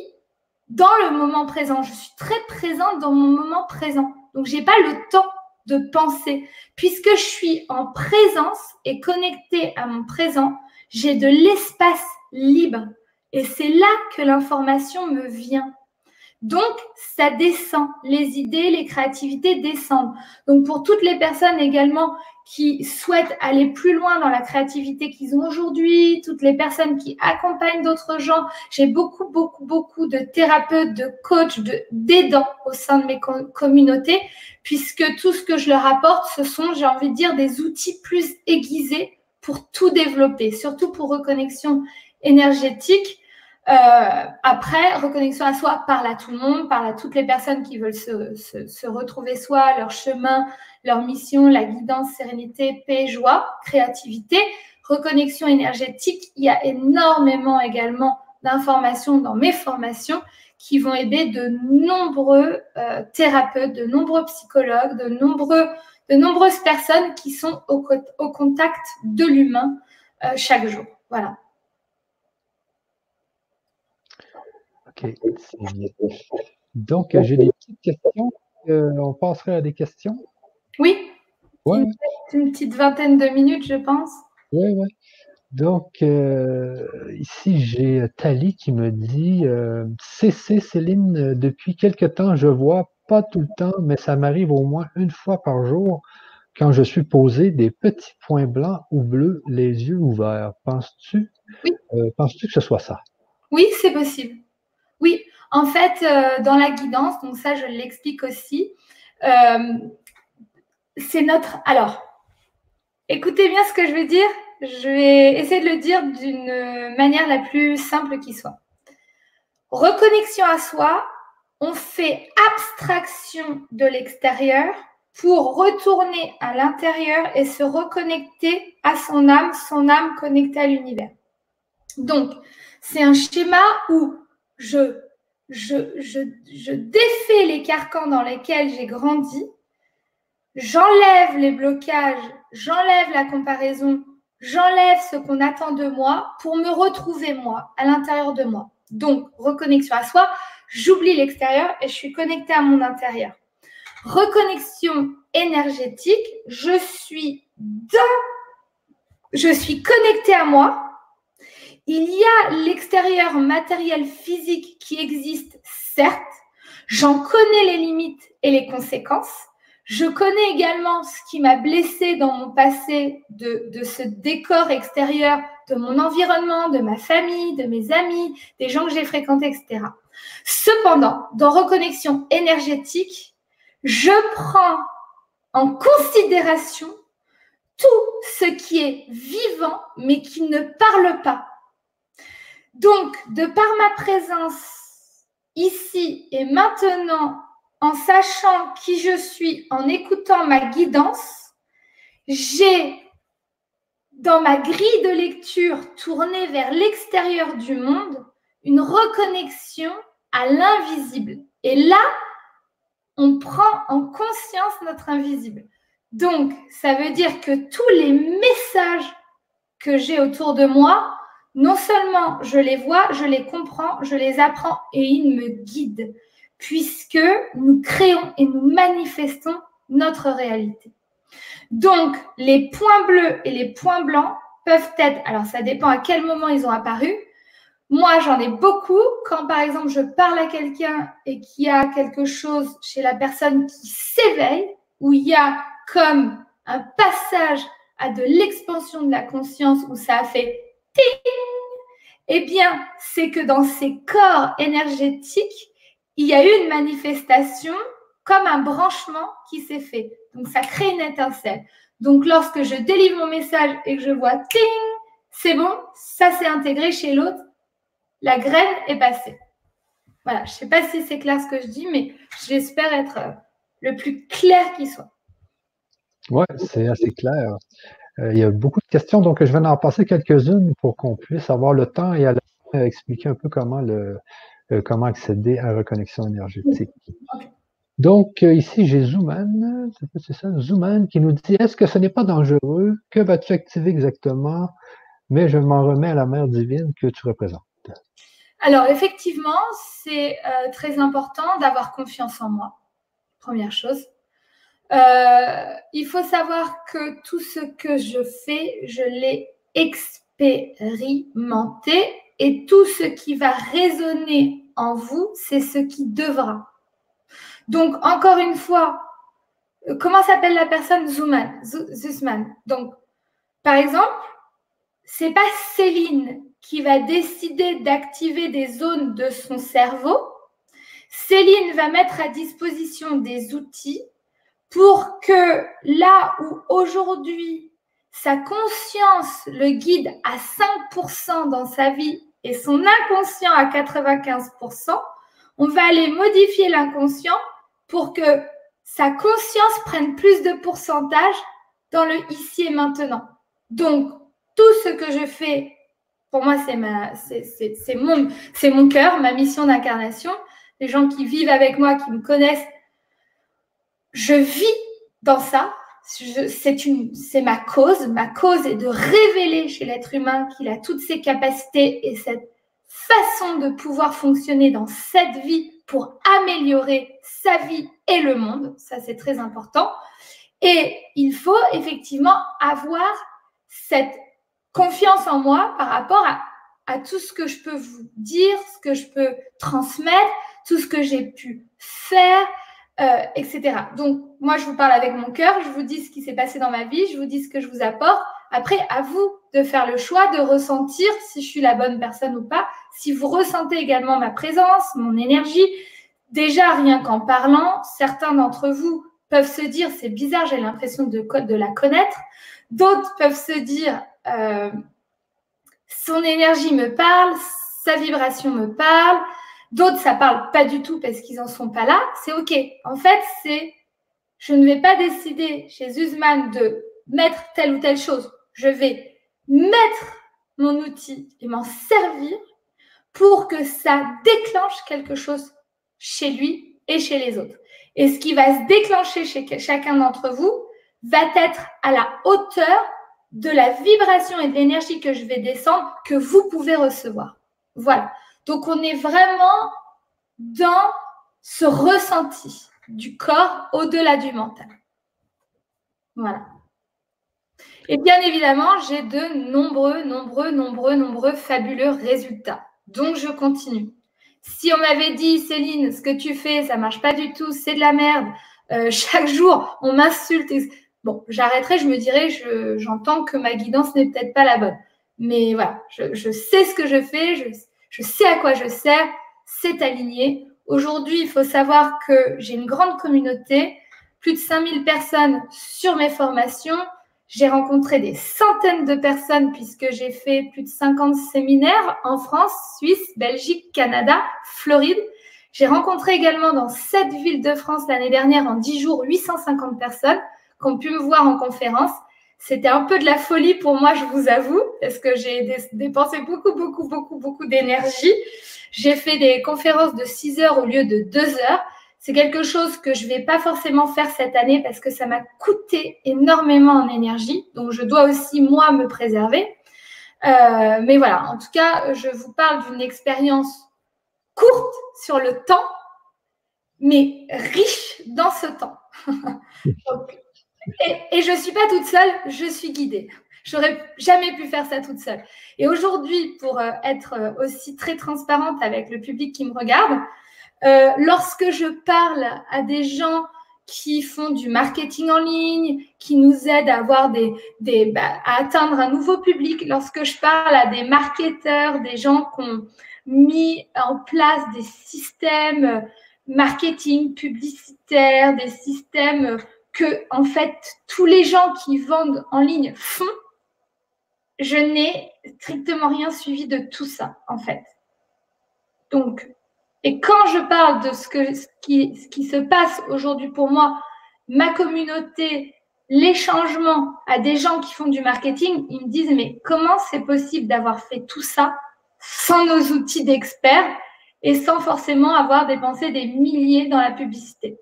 dans le moment présent. Je suis très présente dans mon moment présent. Donc, j'ai pas le temps de penser. Puisque je suis en présence et connectée à mon présent, j'ai de l'espace libre. Et c'est là que l'information me vient. Donc, ça descend. Les idées, les créativités descendent. Donc, pour toutes les personnes également qui souhaitent aller plus loin dans la créativité qu'ils ont aujourd'hui, toutes les personnes qui accompagnent d'autres gens. J'ai beaucoup, beaucoup, beaucoup de thérapeutes, de coachs, d'aidants au sein de mes communautés, puisque tout ce que je leur apporte, ce sont, j'ai envie de dire, des outils plus aiguisés pour tout développer, surtout pour reconnexion énergétique. Euh, après, reconnexion à soi parle à tout le monde, parle à toutes les personnes qui veulent se, se, se retrouver soi, leur chemin, leur mission, la guidance, sérénité, paix, joie, créativité, reconnexion énergétique. Il y a énormément également d'informations dans mes formations qui vont aider de nombreux euh, thérapeutes, de nombreux psychologues, de, nombreux, de nombreuses personnes qui sont au, au contact de l'humain euh, chaque jour. Voilà. OK. Donc, j'ai des petites questions. Euh, on passerait à des questions? Oui. Une petite vingtaine de minutes, je pense. Oui, oui. Donc, euh, ici, j'ai Tali qui me dit euh, CC Céline, depuis quelque temps, je vois, pas tout le temps, mais ça m'arrive au moins une fois par jour quand je suis posé des petits points blancs ou bleus, les yeux ouverts. Penses-tu? Oui. Euh, penses-tu que ce soit ça? Oui, c'est possible. Oui, en fait, euh, dans la guidance, donc ça, je l'explique aussi, euh, c'est notre. Alors, écoutez bien ce que je veux dire. Je vais essayer de le dire d'une manière la plus simple qui soit. Reconnexion à soi, on fait abstraction de l'extérieur pour retourner à l'intérieur et se reconnecter à son âme, son âme connectée à l'univers. Donc, c'est un schéma où je, je, je, je défais les carcans dans lesquels j'ai grandi J'enlève les blocages, j'enlève la comparaison, j'enlève ce qu'on attend de moi pour me retrouver moi, à l'intérieur de moi. Donc, reconnexion à soi, j'oublie l'extérieur et je suis connectée à mon intérieur. Reconnexion énergétique, je suis dans, je suis connectée à moi. Il y a l'extérieur matériel physique qui existe, certes. J'en connais les limites et les conséquences. Je connais également ce qui m'a blessé dans mon passé de, ce décor extérieur, de mon environnement, de ma famille, de mes amis, des gens que j'ai fréquentés, etc. Cependant, dans reconnexion énergétique, je prends en considération tout ce qui est vivant mais qui ne parle pas. Donc, de par ma présence ici et maintenant en sachant qui je suis, en écoutant ma guidance, j'ai dans ma grille de lecture tournée vers l'extérieur du monde une reconnexion à l'invisible. Et là, on prend en conscience notre invisible. Donc, ça veut dire que tous les messages que j'ai autour de moi, non seulement je les vois, je les comprends, je les apprends et ils me guident puisque nous créons et nous manifestons notre réalité. Donc, les points bleus et les points blancs peuvent être, alors ça dépend à quel moment ils ont apparu. Moi, j'en ai beaucoup. Quand, par exemple, je parle à quelqu'un et qu'il y a quelque chose chez la personne qui s'éveille, où il y a comme un passage à de l'expansion de la conscience, où ça a fait ting, eh bien, c'est que dans ces corps énergétiques, il y a eu une manifestation comme un branchement qui s'est fait. Donc, ça crée une étincelle. Donc, lorsque je délivre mon message et que je vois ting, c'est bon, ça s'est intégré chez l'autre, la graine est passée. Voilà, je ne sais pas si c'est clair ce que je dis, mais j'espère être euh, le plus clair qui soit. Oui, c'est assez clair. Euh, il y a beaucoup de questions, donc je vais en passer quelques-unes pour qu'on puisse avoir le temps et à expliquer un peu comment euh, accéder à la reconnexion énergétique. Donc, euh, ici, j'ai Zooman, c'est ça, Zooman, qui nous dit Est-ce que ce n'est pas dangereux? Que vas-tu activer exactement? Mais je m'en remets à la mère divine que tu représentes. Alors, effectivement, c'est euh, très important d'avoir confiance en moi. Première chose. Il faut savoir que tout ce que je fais, je l'ai expérimenté et tout ce qui va résonner en vous, c'est ce qui devra. Donc, encore une fois, euh, comment s'appelle la personne? Zuman, Zuzman Donc, par exemple, c'est pas Céline qui va décider d'activer des zones de son cerveau. Céline va mettre à disposition des outils pour que là où aujourd'hui sa conscience le guide à 5% dans sa vie et son inconscient à 95%, on va aller modifier l'inconscient pour que sa conscience prenne plus de pourcentage dans le ici et maintenant. Donc, tout ce que je fais, pour moi, c'est ma, c'est mon, c'est mon cœur, ma mission d'incarnation. Les gens qui vivent avec moi, qui me connaissent, je vis dans ça. C'est une, c'est ma cause. Ma cause est de révéler chez l'être humain qu'il a toutes ses capacités et cette façon de pouvoir fonctionner dans cette vie pour améliorer sa vie et le monde. Ça, c'est très important. Et il faut effectivement avoir cette confiance en moi par rapport à, tout ce que je peux vous dire, ce que je peux transmettre, tout ce que j'ai pu faire, euh, etc. Donc, moi, je vous parle avec mon cœur, je vous dis ce qui s'est passé dans ma vie, je vous dis ce que je vous apporte. Après, à vous de faire le choix, de ressentir si je suis la bonne personne ou pas. Si vous ressentez également ma présence, mon énergie, déjà rien qu'en parlant, certains d'entre vous peuvent se dire c'est bizarre, j'ai l'impression de, la connaître. D'autres peuvent se dire euh, son énergie me parle, sa vibration me parle. D'autres, ça parle pas du tout parce qu'ils en sont pas là. C'est OK. En fait, c'est je ne vais pas décider chez Zuzman de mettre telle ou telle chose. Je vais mettre mon outil et m'en servir pour que ça déclenche quelque chose chez lui et chez les autres. Et ce qui va se déclencher chez chacun d'entre vous va être à la hauteur de la vibration et de l'énergie que je vais descendre que vous pouvez recevoir. Voilà. Donc on est vraiment dans ce ressenti du corps au-delà du mental. Voilà. Et bien évidemment, j'ai de nombreux, nombreux, nombreux, nombreux fabuleux résultats. Donc je continue. Si on m'avait dit, Céline, ce que tu fais, ça marche pas du tout, c'est de la merde. Euh, chaque jour, on m'insulte. Bon, j'arrêterai, je me dirais, j'entends que ma guidance n'est peut-être pas la bonne. Mais voilà, je, sais ce que je fais, je sais à quoi je sers, c'est aligné. Aujourd'hui, il faut savoir que j'ai une grande communauté, plus de 5000 personnes sur mes formations. J'ai rencontré des centaines de personnes puisque j'ai fait plus de 50 séminaires en France, Suisse, Belgique, Canada, Floride. J'ai rencontré également dans sept villes de France l'année dernière en 10 jours 850 personnes qui ont pu me voir en conférence. C'était un peu de la folie pour moi, je vous avoue, parce que j'ai dépensé beaucoup, beaucoup, beaucoup, beaucoup d'énergie. J'ai fait des conférences de 6 heures au lieu de 2 heures. C'est quelque chose que je ne vais pas forcément faire cette année parce que ça m'a coûté énormément en énergie. Donc, je dois aussi, moi, me préserver. Euh, mais voilà, en tout cas, je vous parle d'une expérience courte sur le temps, mais riche dans ce temps. et, je ne suis pas toute seule, je suis guidée. J'aurais jamais pu faire ça toute seule. Et aujourd'hui, pour euh, être euh, aussi très transparente avec le public qui me regarde, euh, lorsque je parle à des gens qui font du marketing en ligne, qui nous aident à avoir des, des bah, à atteindre un nouveau public, lorsque je parle à des marketeurs, des gens qui ont mis en place des systèmes marketing publicitaire, des systèmes que en fait tous les gens qui vendent en ligne font, je n'ai strictement rien suivi de tout ça en fait. Donc et quand je parle de ce, que, ce, qui, ce qui se passe aujourd'hui pour moi, ma communauté, les changements à des gens qui font du marketing, ils me disent, mais comment c'est possible d'avoir fait tout ça sans nos outils d'experts et sans forcément avoir dépensé des milliers dans la publicité?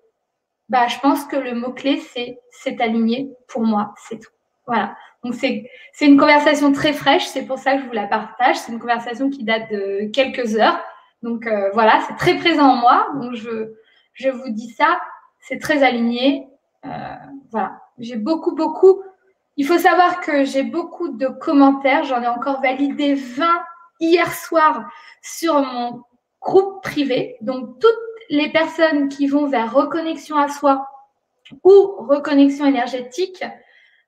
Bah, Je pense que le mot-clé, c'est c'est aligné pour moi, c'est tout. Voilà. Donc, c'est une conversation très fraîche, c'est pour ça que je vous la partage. C'est une conversation qui date de quelques heures. Donc euh, voilà, c'est très présent en moi. Donc je, je vous dis ça, c'est très aligné. Euh, voilà, j'ai beaucoup, beaucoup. Il faut savoir que j'ai beaucoup de commentaires. J'en ai encore validé 20 hier soir sur mon groupe privé. Donc, toutes les personnes qui vont vers reconnexion à soi ou reconnexion énergétique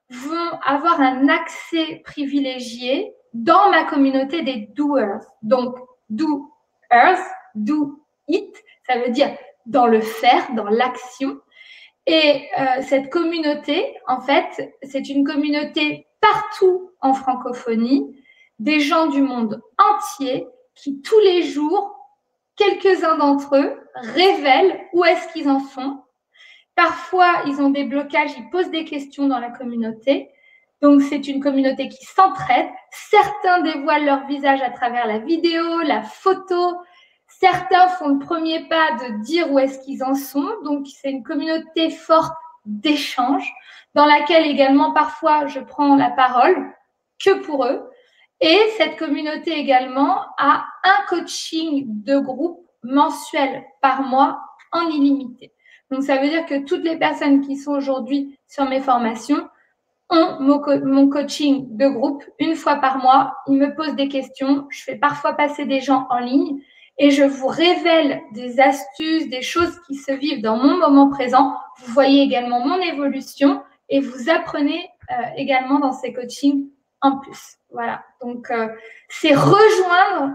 vont avoir un accès privilégié dans ma communauté des doers. Donc, do earth, do it, ça veut dire dans le faire, dans l'action. Et euh, cette communauté, en fait, c'est une communauté partout en francophonie, des gens du monde entier qui tous les jours, quelques-uns d'entre eux, révèlent où est-ce qu'ils en sont. Parfois, ils ont des blocages, ils posent des questions dans la communauté. Donc, c'est une communauté qui s'entraide. Certains dévoilent leur visage à travers la vidéo, la photo, Certains font le premier pas de dire où est-ce qu'ils en sont. Donc, c'est une communauté forte d'échange dans laquelle également parfois je prends la parole que pour eux. Et cette communauté également a un coaching de groupe mensuel par mois en illimité. Donc, ça veut dire que toutes les personnes qui sont aujourd'hui sur mes formations ont mon, coaching de groupe une fois par mois. Ils me posent des questions. Je fais parfois passer des gens en ligne et je vous révèle des astuces, des choses qui se vivent dans mon moment présent. Vous voyez également mon évolution et vous apprenez euh, également dans ces coachings en plus. Voilà. Donc, euh, c'est rejoindre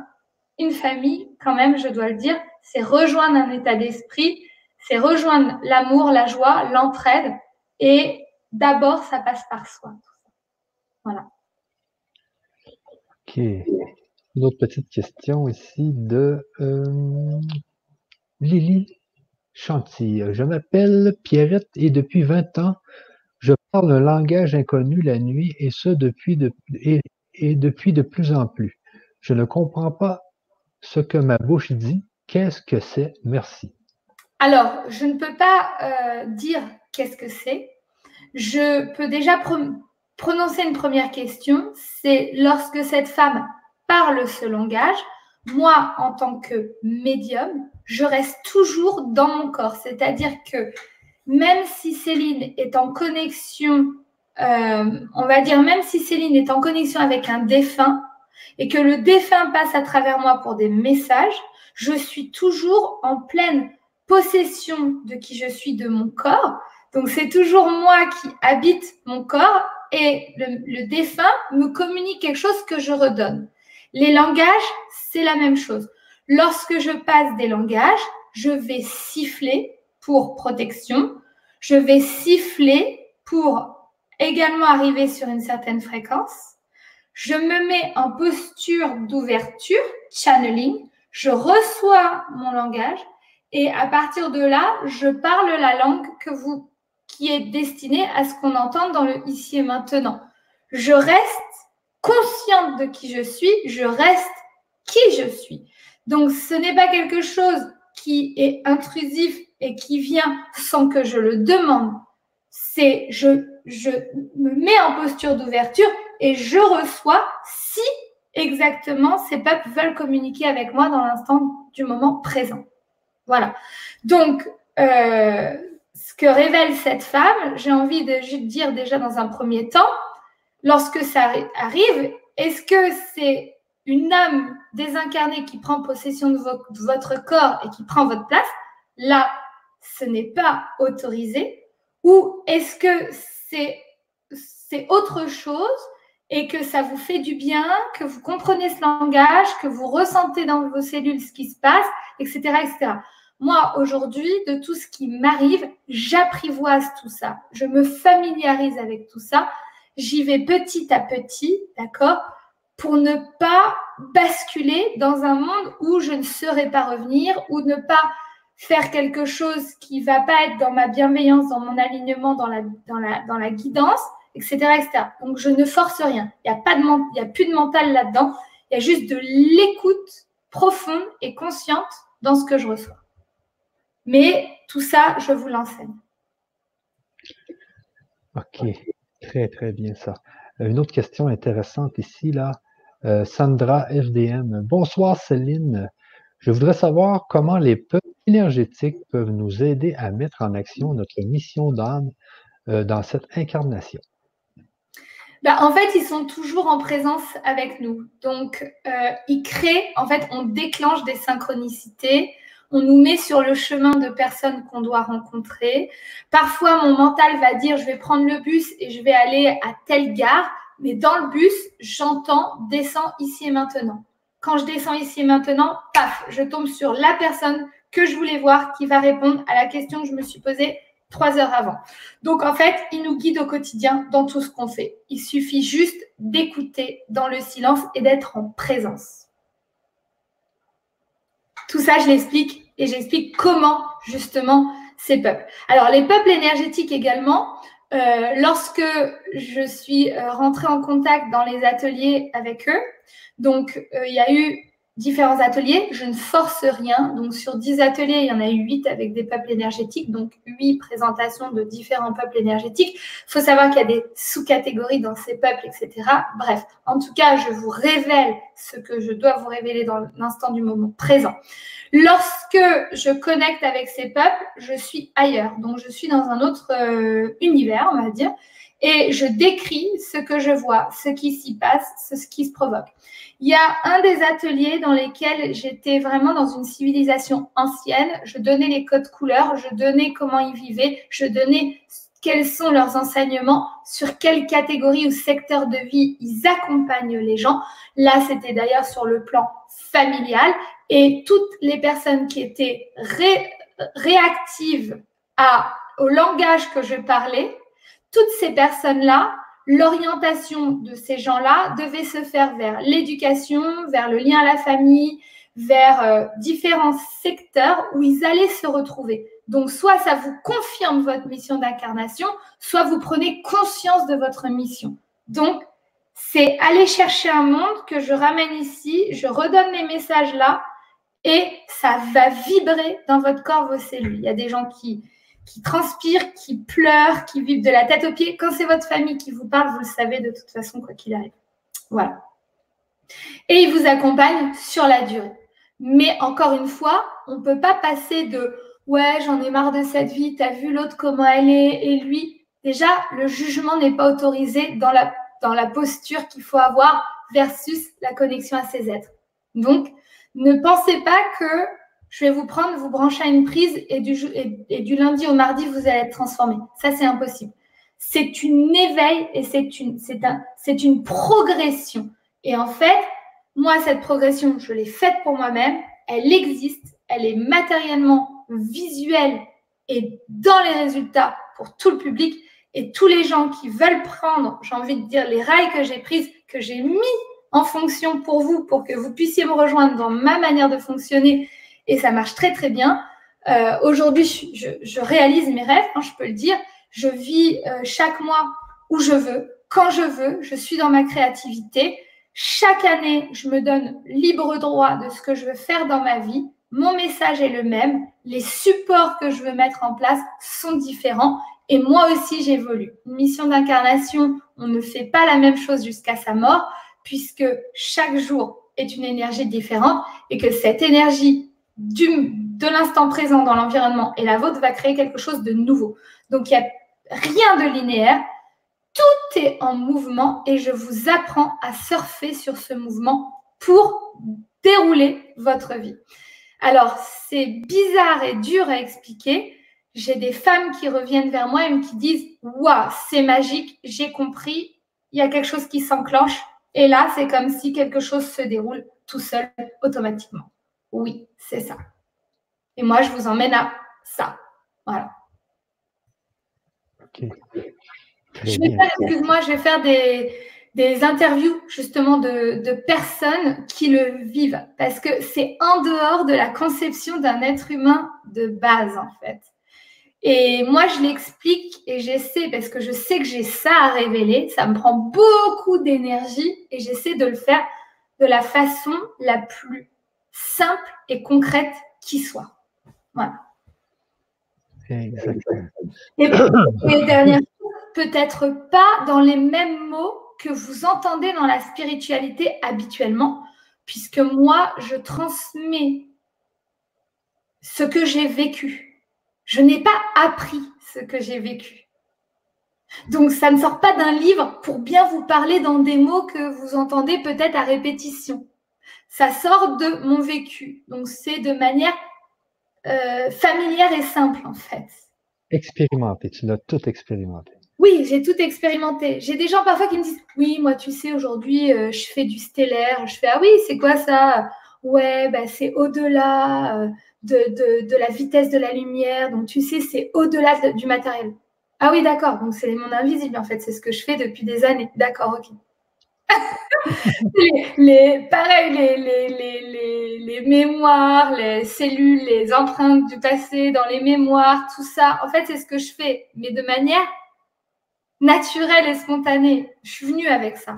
une famille, quand même, je dois le dire. C'est rejoindre un état d'esprit. C'est rejoindre l'amour, la joie, l'entraide. Et d'abord, ça passe par soi. Voilà. Ok. Une autre petite question ici de euh, Lily Chantilly. Je m'appelle Pierrette et depuis 20 ans, je parle un langage inconnu la nuit et ce depuis de, depuis de plus en plus. Je ne comprends pas ce que ma bouche dit. Qu'est-ce que c'est? Merci. Alors, je ne peux pas euh, dire qu'est-ce que c'est. Je peux déjà prononcer une première question. C'est lorsque cette femme parle ce langage, moi, en tant que médium, je reste toujours dans mon corps. C'est-à-dire que même si Céline est en connexion, on va dire, même si Céline est en connexion avec un défunt et que le défunt passe à travers moi pour des messages, je suis toujours en pleine possession de qui je suis, de mon corps. Donc c'est toujours moi qui habite mon corps et le, le défunt me communique quelque chose que je redonne. Les langages, c'est la même chose. Lorsque je passe des langages, je vais siffler pour protection. Je vais siffler pour également arriver sur une certaine fréquence. Je me mets en posture d'ouverture, channeling. Je reçois mon langage et à partir de là, je parle la langue que vous, qui est destinée à ce qu'on entende dans le ici et maintenant. Je reste consciente de qui je suis, je reste qui je suis. Donc, ce n'est pas quelque chose qui est intrusif et qui vient sans que je le demande. C'est je, je me mets en posture d'ouverture et je reçois si exactement ces peuples veulent communiquer avec moi dans l'instant du moment présent. Voilà. Donc, euh, ce que révèle cette femme, j'ai envie de dire déjà dans un premier temps, lorsque ça arrive, est-ce que c'est une âme désincarnée qui prend possession de, votre corps et qui prend votre place? Là, ce n'est pas autorisé. Ou est-ce que c'est autre chose et que ça vous fait du bien, que vous comprenez ce langage, que vous ressentez dans vos cellules ce qui se passe, etc. etc. Moi, aujourd'hui, de tout ce qui m'arrive, j'apprivoise tout ça. Je me familiarise avec tout ça j'y vais petit à petit, d'accord, pour ne pas basculer dans un monde où je ne saurais pas revenir ou ne pas faire quelque chose qui va pas être dans ma bienveillance, dans mon alignement, dans la, dans la, dans la guidance, etc., etc. Donc, je ne force rien. Il n'y a, pas de, il a plus de mental là-dedans. Il y a juste de l'écoute profonde et consciente dans ce que je reçois. Mais tout ça, je vous l'enseigne. Ok. Très, très bien ça. Une autre question intéressante ici, là. Euh, Sandra FDM. Bonsoir Céline. Je voudrais savoir comment les peuples énergétiques peuvent nous aider à mettre en action notre mission d'âme euh, dans cette incarnation. bah, En fait, ils sont toujours en présence avec nous. Donc, euh, ils créent, en fait, on déclenche des synchronicités, on nous met sur le chemin de personnes qu'on doit rencontrer. Parfois, mon mental va dire, je vais prendre le bus et je vais aller à telle gare, mais dans le bus, j'entends, descends ici et maintenant. Quand je descends ici et maintenant, paf, je tombe sur la personne que je voulais voir qui va répondre à la question que je me suis posée trois heures avant. Donc en fait, il nous guide au quotidien dans tout ce qu'on fait. Il suffit juste d'écouter dans le silence et d'être en présence. Tout ça, je l'explique et j'explique comment justement ces peuples. Alors les peuples énergétiques également, euh, lorsque je suis euh, rentrée en contact dans les ateliers avec eux, donc euh, il y a eu différents ateliers. Je ne force rien. Donc, sur 10 ateliers, il y en a eu 8 avec des peuples énergétiques, donc 8 présentations de différents peuples énergétiques. Il faut savoir qu'il y a des sous-catégories dans ces peuples, etc. Bref, en tout cas, je vous révèle ce que je dois vous révéler dans l'instant du moment présent. Lorsque je connecte avec ces peuples, je suis ailleurs. Donc, je suis dans un autre euh, univers, on va dire et je décris ce que je vois, ce qui s'y passe, ce qui se provoque. Il y a un des ateliers dans lesquels j'étais vraiment dans une civilisation ancienne. Je donnais les codes couleurs, je donnais comment ils vivaient, je donnais quels sont leurs enseignements, sur quelle catégorie ou secteur de vie ils accompagnent les gens. Là, c'était d'ailleurs sur le plan familial et toutes les personnes qui étaient réactives à, au langage que je parlais, toutes ces personnes-là, l'orientation de ces gens-là devait se faire vers l'éducation, vers le lien à la famille, vers euh, différents secteurs où ils allaient se retrouver. Donc, soit ça vous confirme votre mission d'incarnation, soit vous prenez conscience de votre mission. Donc, c'est aller chercher un monde que je ramène ici, je redonne les messages là, et ça va vibrer dans votre corps, vos cellules. Il y a des gens qui, qui transpirent, qui pleurent, qui vivent de la tête aux pieds. Quand c'est votre famille qui vous parle, vous le savez de toute façon, quoi qu'il arrive. Voilà. Et il vous accompagne sur la durée. Mais encore une fois, on ne peut pas passer de ouais, j'en ai marre de cette vie, t'as vu l'autre comment elle est, et lui. Déjà, le jugement n'est pas autorisé dans la, dans la posture qu'il faut avoir versus la connexion à ses êtres. Donc, ne pensez pas que je vais vous prendre, vous brancher à une prise et du, lundi au mardi, vous allez être transformé. Ça, c'est impossible. C'est une éveil et c'est une, c'est un, c'est une progression. Et en fait, moi, cette progression, je l'ai faite pour moi-même. Elle existe. Elle est matériellement visuelle et dans les résultats pour tout le public. Et tous les gens qui veulent prendre, j'ai envie de dire, les rails que j'ai prises, que j'ai mis en fonction pour vous, pour que vous puissiez me rejoindre dans ma manière de fonctionner et ça marche très très bien. Euh, aujourd'hui, je, réalise mes rêves, hein, je peux le dire. Je vis euh, chaque mois où je veux, quand je veux. Je suis dans ma créativité. Chaque année, je me donne libre droit de ce que je veux faire dans ma vie. Mon message est le même. Les supports que je veux mettre en place sont différents. Et moi aussi, j'évolue. Une mission d'incarnation, on ne fait pas la même chose jusqu'à sa mort, puisque chaque jour est une énergie différente et que cette énergie de l'instant présent dans l'environnement et la vôtre va créer quelque chose de nouveau. Donc, il n'y a rien de linéaire. Tout est en mouvement et je vous apprends à surfer sur ce mouvement pour dérouler votre vie. Alors, c'est bizarre et dur à expliquer. J'ai des femmes qui reviennent vers moi et qui disent Waouh, c'est magique, j'ai compris, il y a quelque chose qui s'enclenche. Et là, c'est comme si quelque chose se déroule tout seul, automatiquement. Oui, c'est ça. Et moi, je vous emmène à ça. Voilà. Ok. Je vais faire, excuse-moi, je vais faire des, interviews justement de, de, personnes qui le vivent parce que c'est en dehors de la conception d'un être humain de base en fait. Et moi, je l'explique et j'essaie parce que je sais que j'ai ça à révéler. Ça me prend beaucoup d'énergie et j'essaie de le faire de la façon la plus simple et concrète qui soit. Voilà. Exactement. Et, et dernière peut-être pas dans les mêmes mots que vous entendez dans la spiritualité habituellement, puisque moi, je transmets ce que j'ai vécu. Je n'ai pas appris ce que j'ai vécu. Donc, ça ne sort pas d'un livre pour bien vous parler dans des mots que vous entendez peut-être à répétition. Ça sort de mon vécu. Donc, c'est de manière euh, familière et simple, en fait. Expérimenté, tu l'as tout expérimenté. Oui, j'ai tout expérimenté. J'ai des gens parfois qui me disent Oui, moi, tu sais, aujourd'hui, euh, je fais du stellaire. Je fais Ah oui, c'est quoi ça? Ouais, bah, c'est au-delà euh, de, de, la vitesse de la lumière. Donc, tu sais, c'est au-delà du matériel. Ah oui, d'accord. Donc, c'est les mondes invisibles, en fait. C'est ce que je fais depuis des années. D'accord, ok. les, pareil, les, les, les, mémoires, les cellules, les empreintes du passé dans les mémoires, tout ça. En fait, c'est ce que je fais, mais de manière naturelle et spontanée. Je suis venue avec ça.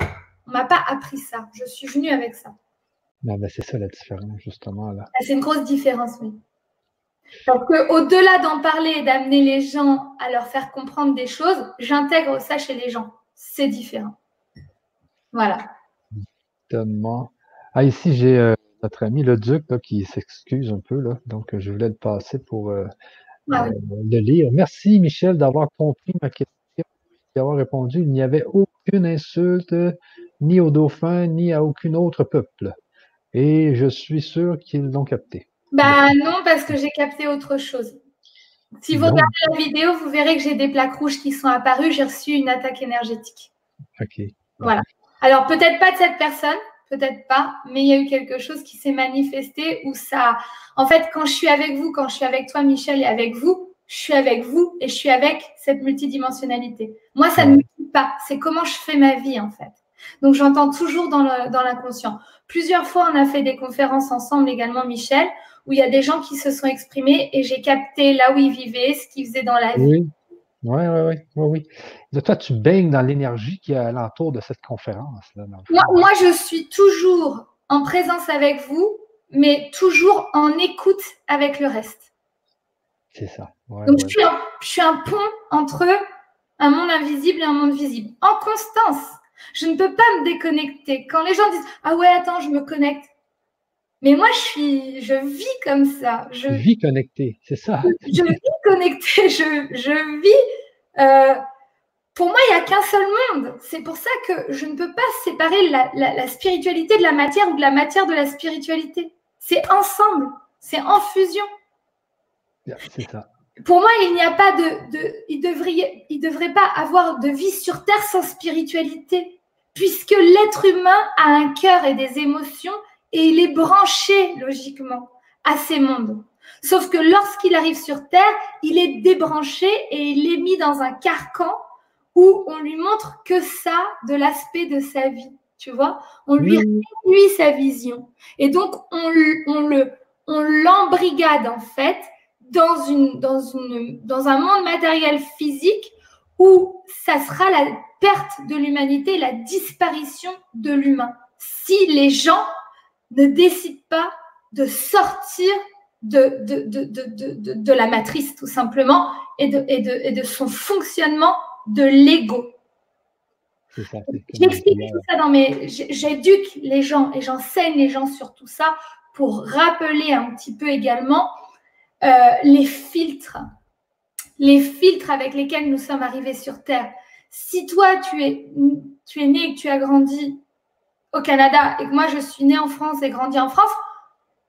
On m'a pas appris ça. Je suis venue avec ça. Non, mais c'est ça la différence, justement. là. Ah, c'est une grosse différence, oui. Parce qu'au-delà d'en parler et d'amener les gens à leur faire comprendre des choses, j'intègre ça chez les gens. C'est différent. Voilà. Ah, ici, j'ai euh, notre ami le Duc qui s'excuse un peu. Là, donc, je voulais le passer pour euh, ah euh, le lire. Merci, Michel, d'avoir compris ma question et d'avoir répondu. Il n'y avait aucune insulte ni au dauphin, ni à aucun autre peuple. Et je suis sûr qu'ils l'ont capté. Bah non, parce que j'ai capté autre chose. Si vous regardez la vidéo, vous verrez que j'ai des plaques rouges qui sont apparues. J'ai reçu une attaque énergétique. Ok. Voilà. Alors peut-être pas de cette personne, peut-être pas, mais il y a eu quelque chose qui s'est manifesté où ça. En fait, quand je suis avec vous, quand je suis avec toi, Michel, et avec vous, je suis avec vous et je suis avec cette multidimensionnalité. Moi, ça ne me quitte pas. C'est comment je fais ma vie, en fait. Donc, j'entends toujours dans l'inconscient. Plusieurs fois, on a fait des conférences ensemble également, Michel, où il y a des gens qui se sont exprimés et j'ai capté là où ils vivaient, ce qu'ils faisaient dans la vie. Oui, oui, oui, oui. oui. De toi, tu baignes dans l'énergie qui est alentour de cette conférence. Là, moi, moi, je suis toujours en présence avec vous, mais toujours en écoute avec le reste. C'est ça. Donc, Je, suis un, je suis un pont entre un monde invisible et un monde visible, en constance. Je ne peux pas me déconnecter. Quand les gens disent Ah ouais, attends, je me connecte. Mais moi, je suis, je vis comme ça. Je vis connecté, c'est ça. Je vis connecté. Je, je vis. Euh, pour moi, il n'y a qu'un seul monde. C'est pour ça que je ne peux pas séparer la, la, spiritualité de la matière ou de la matière de la spiritualité. C'est ensemble. C'est en fusion. C'est ça. Pour moi, il n'y a pas de, de il devrait, il devrait pas avoir de vie sur terre sans spiritualité, puisque l'être humain a un cœur et des émotions et il est branché logiquement à ces mondes. Sauf que lorsqu'il arrive sur Terre, il est débranché et il est mis dans un carcan où on lui montre que ça de l'aspect de sa vie. Tu vois On lui réduit sa vision. Et donc, on, le, on l'embrigade en fait dans, une, dans, une, dans un monde matériel physique où ça sera la perte de l'humanité, la disparition de l'humain. Si les gens ne décide pas de sortir de, de, de, la matrice, tout simplement, et de, et et de son fonctionnement de l'ego. J'explique tout ça dans mes. J'éduque les gens et j'enseigne les gens sur tout ça pour rappeler un petit peu également euh, les filtres, les filtres avec lesquels nous sommes arrivés sur Terre. Si toi, tu es, tu es né et que tu as grandi au Canada et que moi je suis née en France et grandi en France,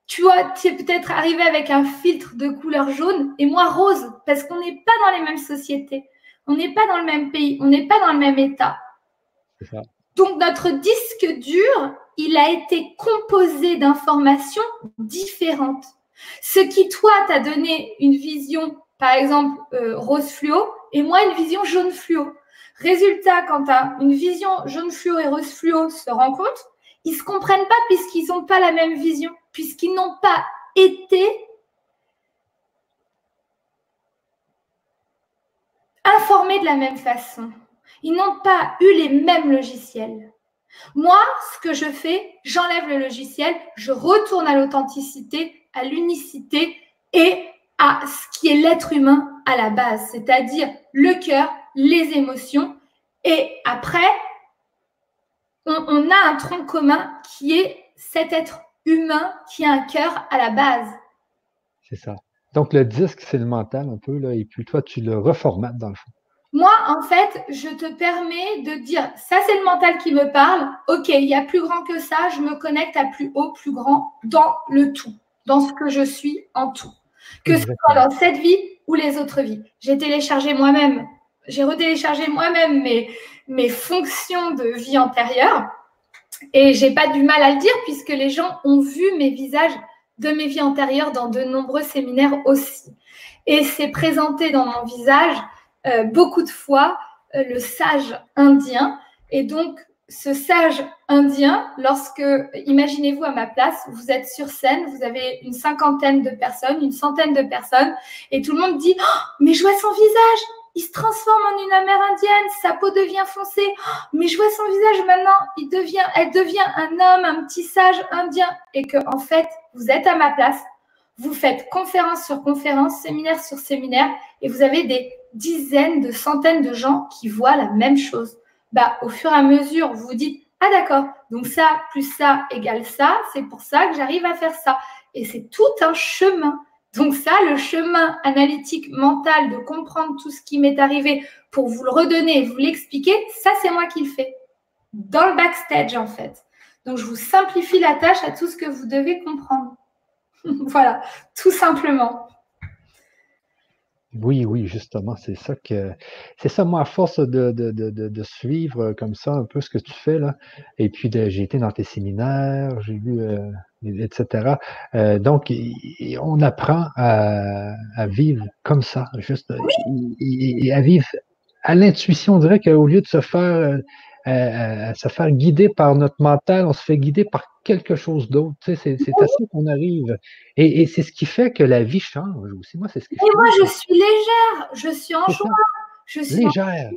tu vois, tu es peut-être arrivé avec un filtre de couleur jaune et moi rose, parce qu'on n'est pas dans les mêmes sociétés, on n'est pas dans le même pays, on n'est pas dans le même état. Donc notre disque dur, il a été composé d'informations différentes. Ce qui, toi, t'a donné une vision, par exemple, euh, rose fluo, et moi, une vision jaune fluo. Résultat, quand une vision jaune fluo et rose fluo se rencontrent, ils ne se comprennent pas puisqu'ils n'ont pas la même vision, puisqu'ils n'ont pas été informés de la même façon. Ils n'ont pas eu les mêmes logiciels. Moi, ce que je fais, j'enlève le logiciel, je retourne à l'authenticité, à l'unicité et à ce qui est l'être humain à la base, c'est-à-dire le cœur, les émotions. Et après, on, a un tronc commun qui est cet être humain qui a un cœur à la base. C'est ça. Donc, le disque, c'est le mental un peu, là, et puis toi, tu le reformates dans le fond. Moi, en fait, je te permets de dire, ça c'est le mental qui me parle, ok, il y a plus grand que ça, je me connecte à plus haut, plus grand dans le tout, dans ce que je suis en tout. Que ce soit dans cette vie ou les autres vies. J'ai téléchargé moi-même, j'ai retéléchargé moi-même mes, mes fonctions de vie antérieure et j'ai pas du mal à le dire puisque les gens ont vu mes visages de mes vies antérieures dans de nombreux séminaires aussi. Et c'est présenté dans mon visage euh, beaucoup de fois euh, le sage indien. Et donc, ce sage indien, lorsque, imaginez-vous à ma place, vous êtes sur scène, vous avez une cinquantaine de personnes, une centaine de personnes, et tout le monde dit oh, Mais je vois son visage, il se transforme en une amérindienne, sa peau devient foncée. Oh, mais je vois son visage maintenant, il devient, elle devient un homme, un petit sage indien. Et que, en fait, vous êtes à ma place, vous faites conférence sur conférence, séminaire sur séminaire, et vous avez des dizaines, de centaines de gens qui voient la même chose. Bah, au fur et à mesure, vous vous dites, ah d'accord, donc ça plus ça égale ça, c'est pour ça que j'arrive à faire ça. Et c'est tout un chemin. Donc ça, le chemin analytique mental de comprendre tout ce qui m'est arrivé pour vous le redonner, vous l'expliquer, ça c'est moi qui le fais. Dans le backstage en fait. Donc je vous simplifie la tâche à tout ce que vous devez comprendre. voilà, tout simplement. Oui, oui, justement, c'est ça que c'est ça, moi, à force de, de, de, de, suivre comme ça un peu ce que tu fais, là, et puis j'ai été dans tes séminaires, j'ai lu, euh, etc. Euh, donc, on apprend à, à, vivre comme ça, juste, et, à vivre à l'intuition. On dirait qu'au lieu de se faire à, se faire guider par notre mental, on se fait guider par quelque chose d'autre. c'est à ça qu'on arrive. Et, c'est ce qui fait que la vie change aussi. Moi, c'est ce qui Et moi, je suis légère, je suis en joie, je suis légère.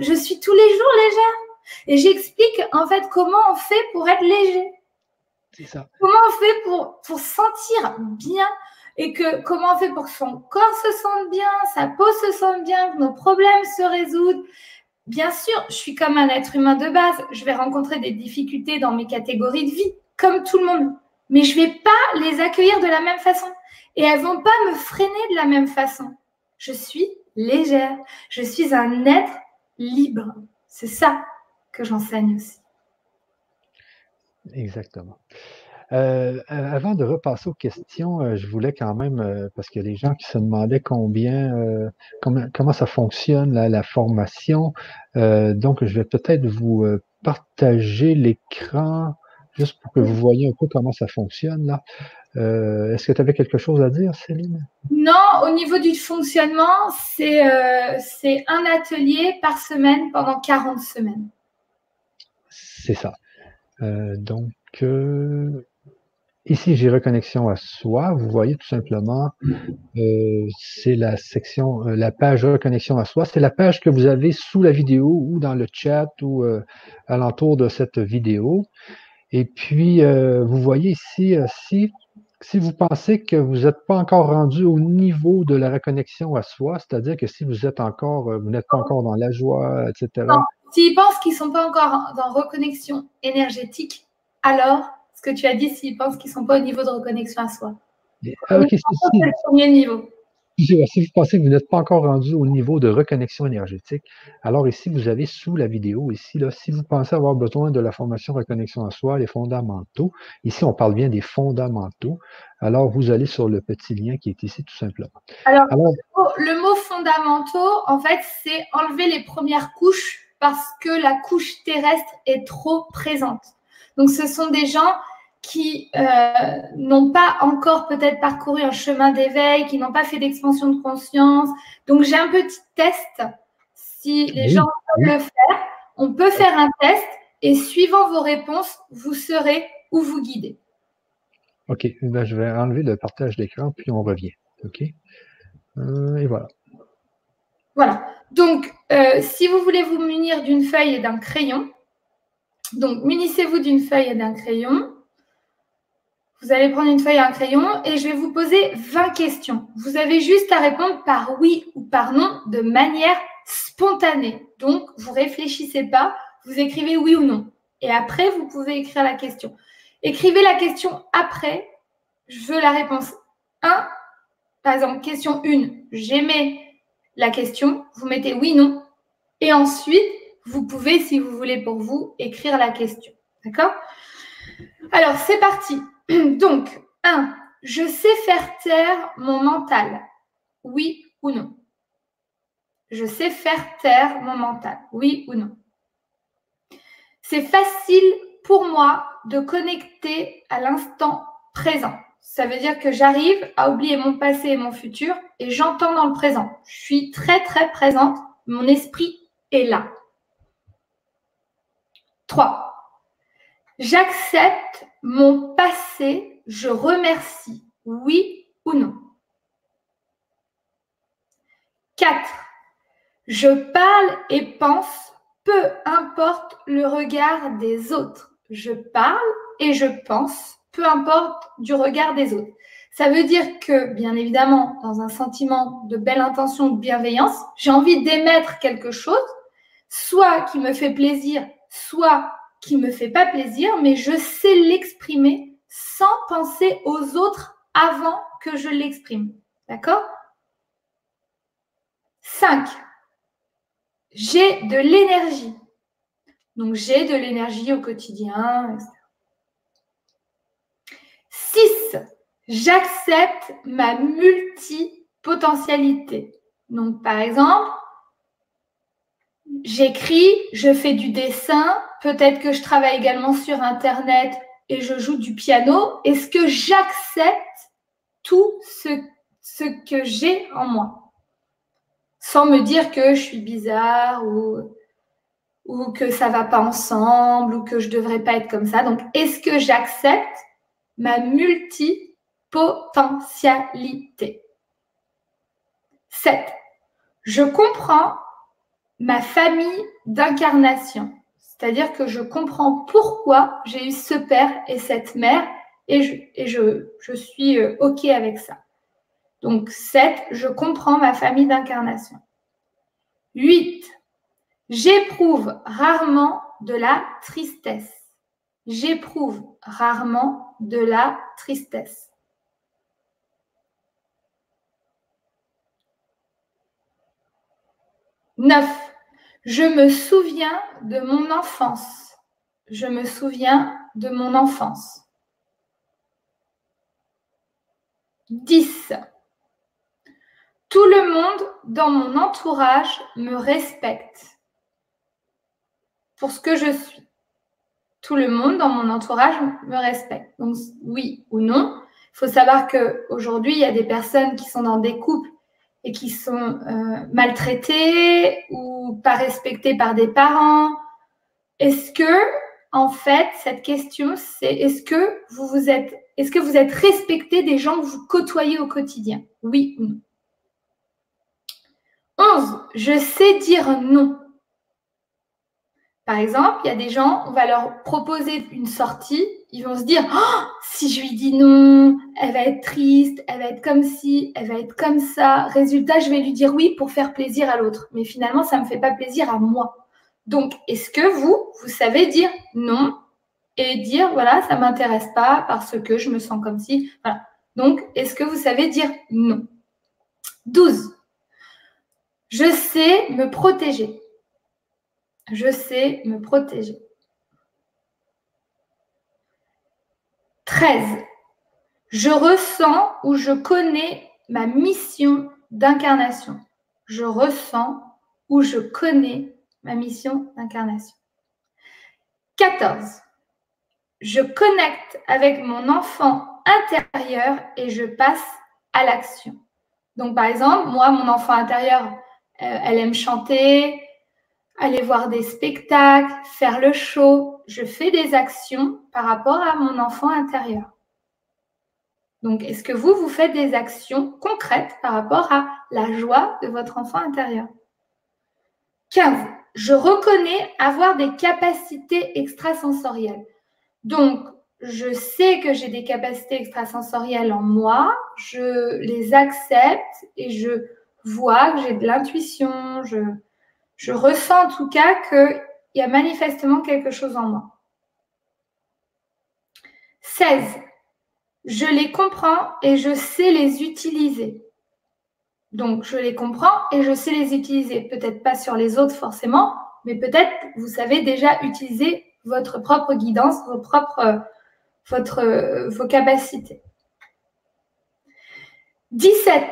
je suis tous les jours légère. Et j'explique en fait comment on fait pour être léger. C'est ça. Comment on fait pour, pour sentir bien et que comment on fait pour que son corps se sente bien, sa peau se sente bien, que nos problèmes se résoudent, Bien sûr, je suis comme un être humain de base. Je vais rencontrer des difficultés dans mes catégories de vie, comme tout le monde. Mais je ne vais pas les accueillir de la même façon. Et elles ne vont pas me freiner de la même façon. Je suis légère. Je suis un être libre. C'est ça que j'enseigne aussi. Exactement. Euh, avant de repasser aux questions, euh, je voulais quand même, euh, parce qu'il y a des gens qui se demandaient combien, comment, comment, ça fonctionne la formation. donc, je vais peut-être vous partager l'écran juste pour que vous voyez un peu comment ça fonctionne là. Est-ce que tu avais quelque chose à dire, Céline? Non, au niveau du fonctionnement, c'est un atelier par semaine pendant 40 semaines. C'est ça. donc, Ici, j'ai reconnexion à soi. Vous voyez tout simplement, euh, c'est la section, euh, la page reconnexion à soi. C'est la page que vous avez sous la vidéo ou dans le chat ou euh, alentour de cette vidéo. Et puis, vous voyez ici, si, si vous pensez que vous n'êtes pas encore rendu au niveau de la reconnexion à soi, c'est-à-dire que si vous êtes encore, vous n'êtes pas encore dans la joie, etc. S'ils pensent qu'ils ne sont pas encore dans reconnexion énergétique, alors que tu as dit s'ils pensent qu'ils ne sont pas au niveau de reconnexion à soi. Ah, c'est le premier niveau. Si vous pensez que vous n'êtes pas encore rendu au niveau de reconnexion énergétique, alors ici, vous avez sous la vidéo, ici, là, si vous pensez avoir besoin de la formation reconnexion à soi, les fondamentaux, ici, on parle bien des fondamentaux, alors vous allez sur le petit lien qui est ici, tout simplement. Alors, le mot fondamentaux, en fait, c'est enlever les premières couches parce que la couche terrestre est trop présente. Donc, ce sont des gens qui euh, n'ont pas encore peut-être parcouru un chemin d'éveil, qui n'ont pas fait d'expansion de conscience. Donc, j'ai un petit test. Si les gens veulent le faire, on peut faire un test et suivant vos réponses, vous serez où vous guidez. OK. Eh ben, je vais enlever le partage d'écran, puis on revient. OK? Euh, et voilà. Voilà. Donc, euh, si vous voulez vous munir d'une feuille et d'un crayon, donc munissez-vous d'une feuille et d'un crayon. Vous allez prendre une feuille et un crayon et je vais vous poser 20 questions. Vous avez juste à répondre par oui ou par non de manière spontanée. Donc, vous réfléchissez pas, vous écrivez oui ou non. Et après, vous pouvez écrire la question. Écrivez la question après. Je veux la réponse 1. Par exemple, question 1. J'aimais la question, vous mettez oui, non. Et ensuite, vous pouvez, si vous voulez pour vous, écrire la question. D'accord? Alors, c'est parti. Donc, 1. Je sais faire taire mon mental. Oui ou non? Je sais faire taire mon mental. Oui ou non? C'est facile pour moi de connecter à l'instant présent. Ça veut dire que j'arrive à oublier mon passé et mon futur et j'entends dans le présent. Je suis très très présente. Mon esprit est là. 3. J'accepte mon passé, je remercie, oui ou non. 4. Je parle et pense, peu importe le regard des autres. Je parle et je pense, peu importe du regard des autres. Ça veut dire que, bien évidemment, dans un sentiment de belle intention, de bienveillance, j'ai envie d'émettre quelque chose, soit qui me fait plaisir, soit qui me fait pas plaisir, mais je sais l'exprimer sans penser aux autres avant que je l'exprime. D'accord? 5. J'ai de l'énergie. Donc j'ai de l'énergie au quotidien, etc. 6. J'accepte ma multipotentialité. Donc par exemple, j'écris, je fais du dessin, peut-être que je travaille également sur Internet et je joue du piano. Est-ce que j'accepte tout ce, que j'ai en moi? Sans me dire que je suis bizarre ou, que ça va pas ensemble ou que je devrais pas être comme ça. Donc, est-ce que j'accepte ma multipotentialité? 7. Je comprends ma famille d'incarnation. C'est-à-dire que je comprends pourquoi j'ai eu ce père et cette mère et je, je, suis euh, OK avec ça. Donc 7, je comprends ma famille d'incarnation. 8, j'éprouve rarement de la tristesse. J'éprouve rarement de la tristesse. 9. Je me souviens de mon enfance. Je me souviens de mon enfance. 10. Tout le monde dans mon entourage me respecte pour ce que je suis. Tout le monde dans mon entourage me respecte. Donc oui ou non. Il faut savoir qu'aujourd'hui, il y a des personnes qui sont dans des couples et qui sont euh, maltraitées ou pas respectées par des parents. Est-ce que, en fait, cette question, c'est est-ce que vous vous êtes, est-ce que vous êtes respecté des gens que vous côtoyez au quotidien? Oui ou non? 11. Je sais dire non. Par exemple, il y a des gens, on va leur proposer une sortie, ils vont se dire oh, si je lui dis non, elle va être triste, elle va être comme ci, elle va être comme ça. Résultat, je vais lui dire oui pour faire plaisir à l'autre. Mais finalement, ça ne me fait pas plaisir à moi. Donc, est-ce que vous, vous savez dire non et dire voilà, ça ne m'intéresse pas parce que je me sens comme si. Voilà. Donc, est-ce que vous savez dire non? 12. Je sais me protéger. Je sais me protéger. 13. Je ressens ou je connais ma mission d'incarnation. Je ressens ou je connais ma mission d'incarnation. 14. Je connecte avec mon enfant intérieur et je passe à l'action. Donc, par exemple, moi, mon enfant intérieur, euh, elle aime chanter, aller voir des spectacles, faire le show. Je fais des actions par rapport à mon enfant intérieur. Donc, est-ce que vous, vous faites des actions concrètes par rapport à la joie de votre enfant intérieur? 15. Je reconnais avoir des capacités extrasensorielles. Donc, je sais que j'ai des capacités extrasensorielles en moi, je les accepte et je vois que j'ai de l'intuition, je ressens en tout cas qu'il y a manifestement quelque chose en moi. 16. Je les comprends et je sais les utiliser. Donc, je les comprends et je sais les utiliser. Peut-être pas sur les autres forcément, mais peut-être vous savez déjà utiliser votre propre guidance, vos propres, vos capacités. 17.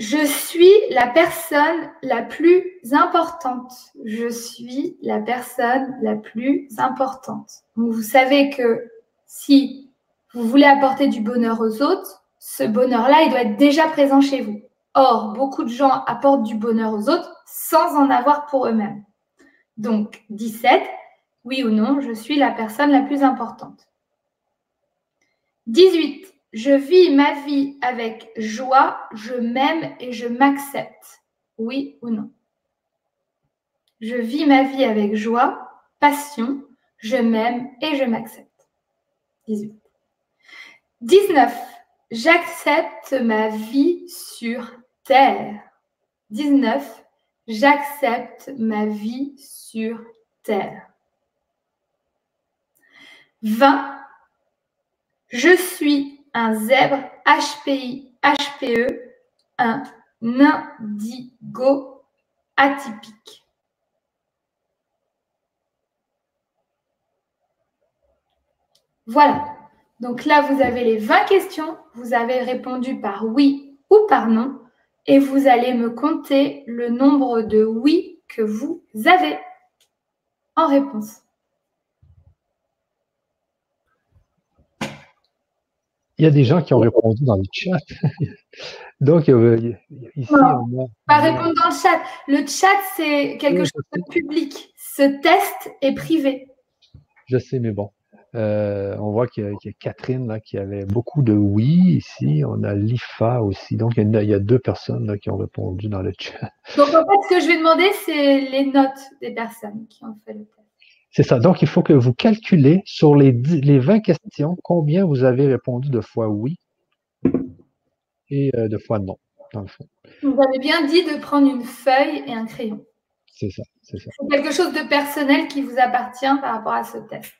Je suis la personne la plus importante. Je suis la personne la plus importante. Vous savez que si vous voulez apporter du bonheur aux autres, ce bonheur-là, il doit être déjà présent chez vous. Or, beaucoup de gens apportent du bonheur aux autres sans en avoir pour eux-mêmes. Donc, 17, oui ou non, je suis la personne la plus importante. 18, je vis ma vie avec joie, je m'aime et je m'accepte. Oui ou non? Je vis ma vie avec joie, passion, je m'aime et je m'accepte. 18. 19. J'accepte ma vie sur terre. 19. J'accepte ma vie sur terre. 20. Je suis un zèbre HPI HPE, un indigo atypique. Voilà. Donc là, vous avez les 20 questions. Vous avez répondu par oui ou par non. Et vous allez me compter le nombre de oui que vous avez en réponse. Il y a des gens qui ont répondu dans le chat. Donc, euh, ici, on a... Pas répondre dans le chat. Le chat, c'est quelque chose de public. Ce test est privé. Je sais, mais bon. Euh, on voit qu'il y, a Catherine là, qui avait beaucoup de oui ici. On a l'IFA aussi. Donc, il y, a, deux personnes là, qui ont répondu dans le chat. Donc, en fait, ce que je vais demander, c'est les notes des personnes qui ont fait le test. C'est ça. Donc, il faut que vous calculez sur les, les 20 questions combien vous avez répondu de fois oui et euh, de fois non, dans le fond. Vous avez bien dit de prendre une feuille et un crayon. C'est ça, c'est ça. C'est quelque chose de personnel qui vous appartient par rapport à ce test.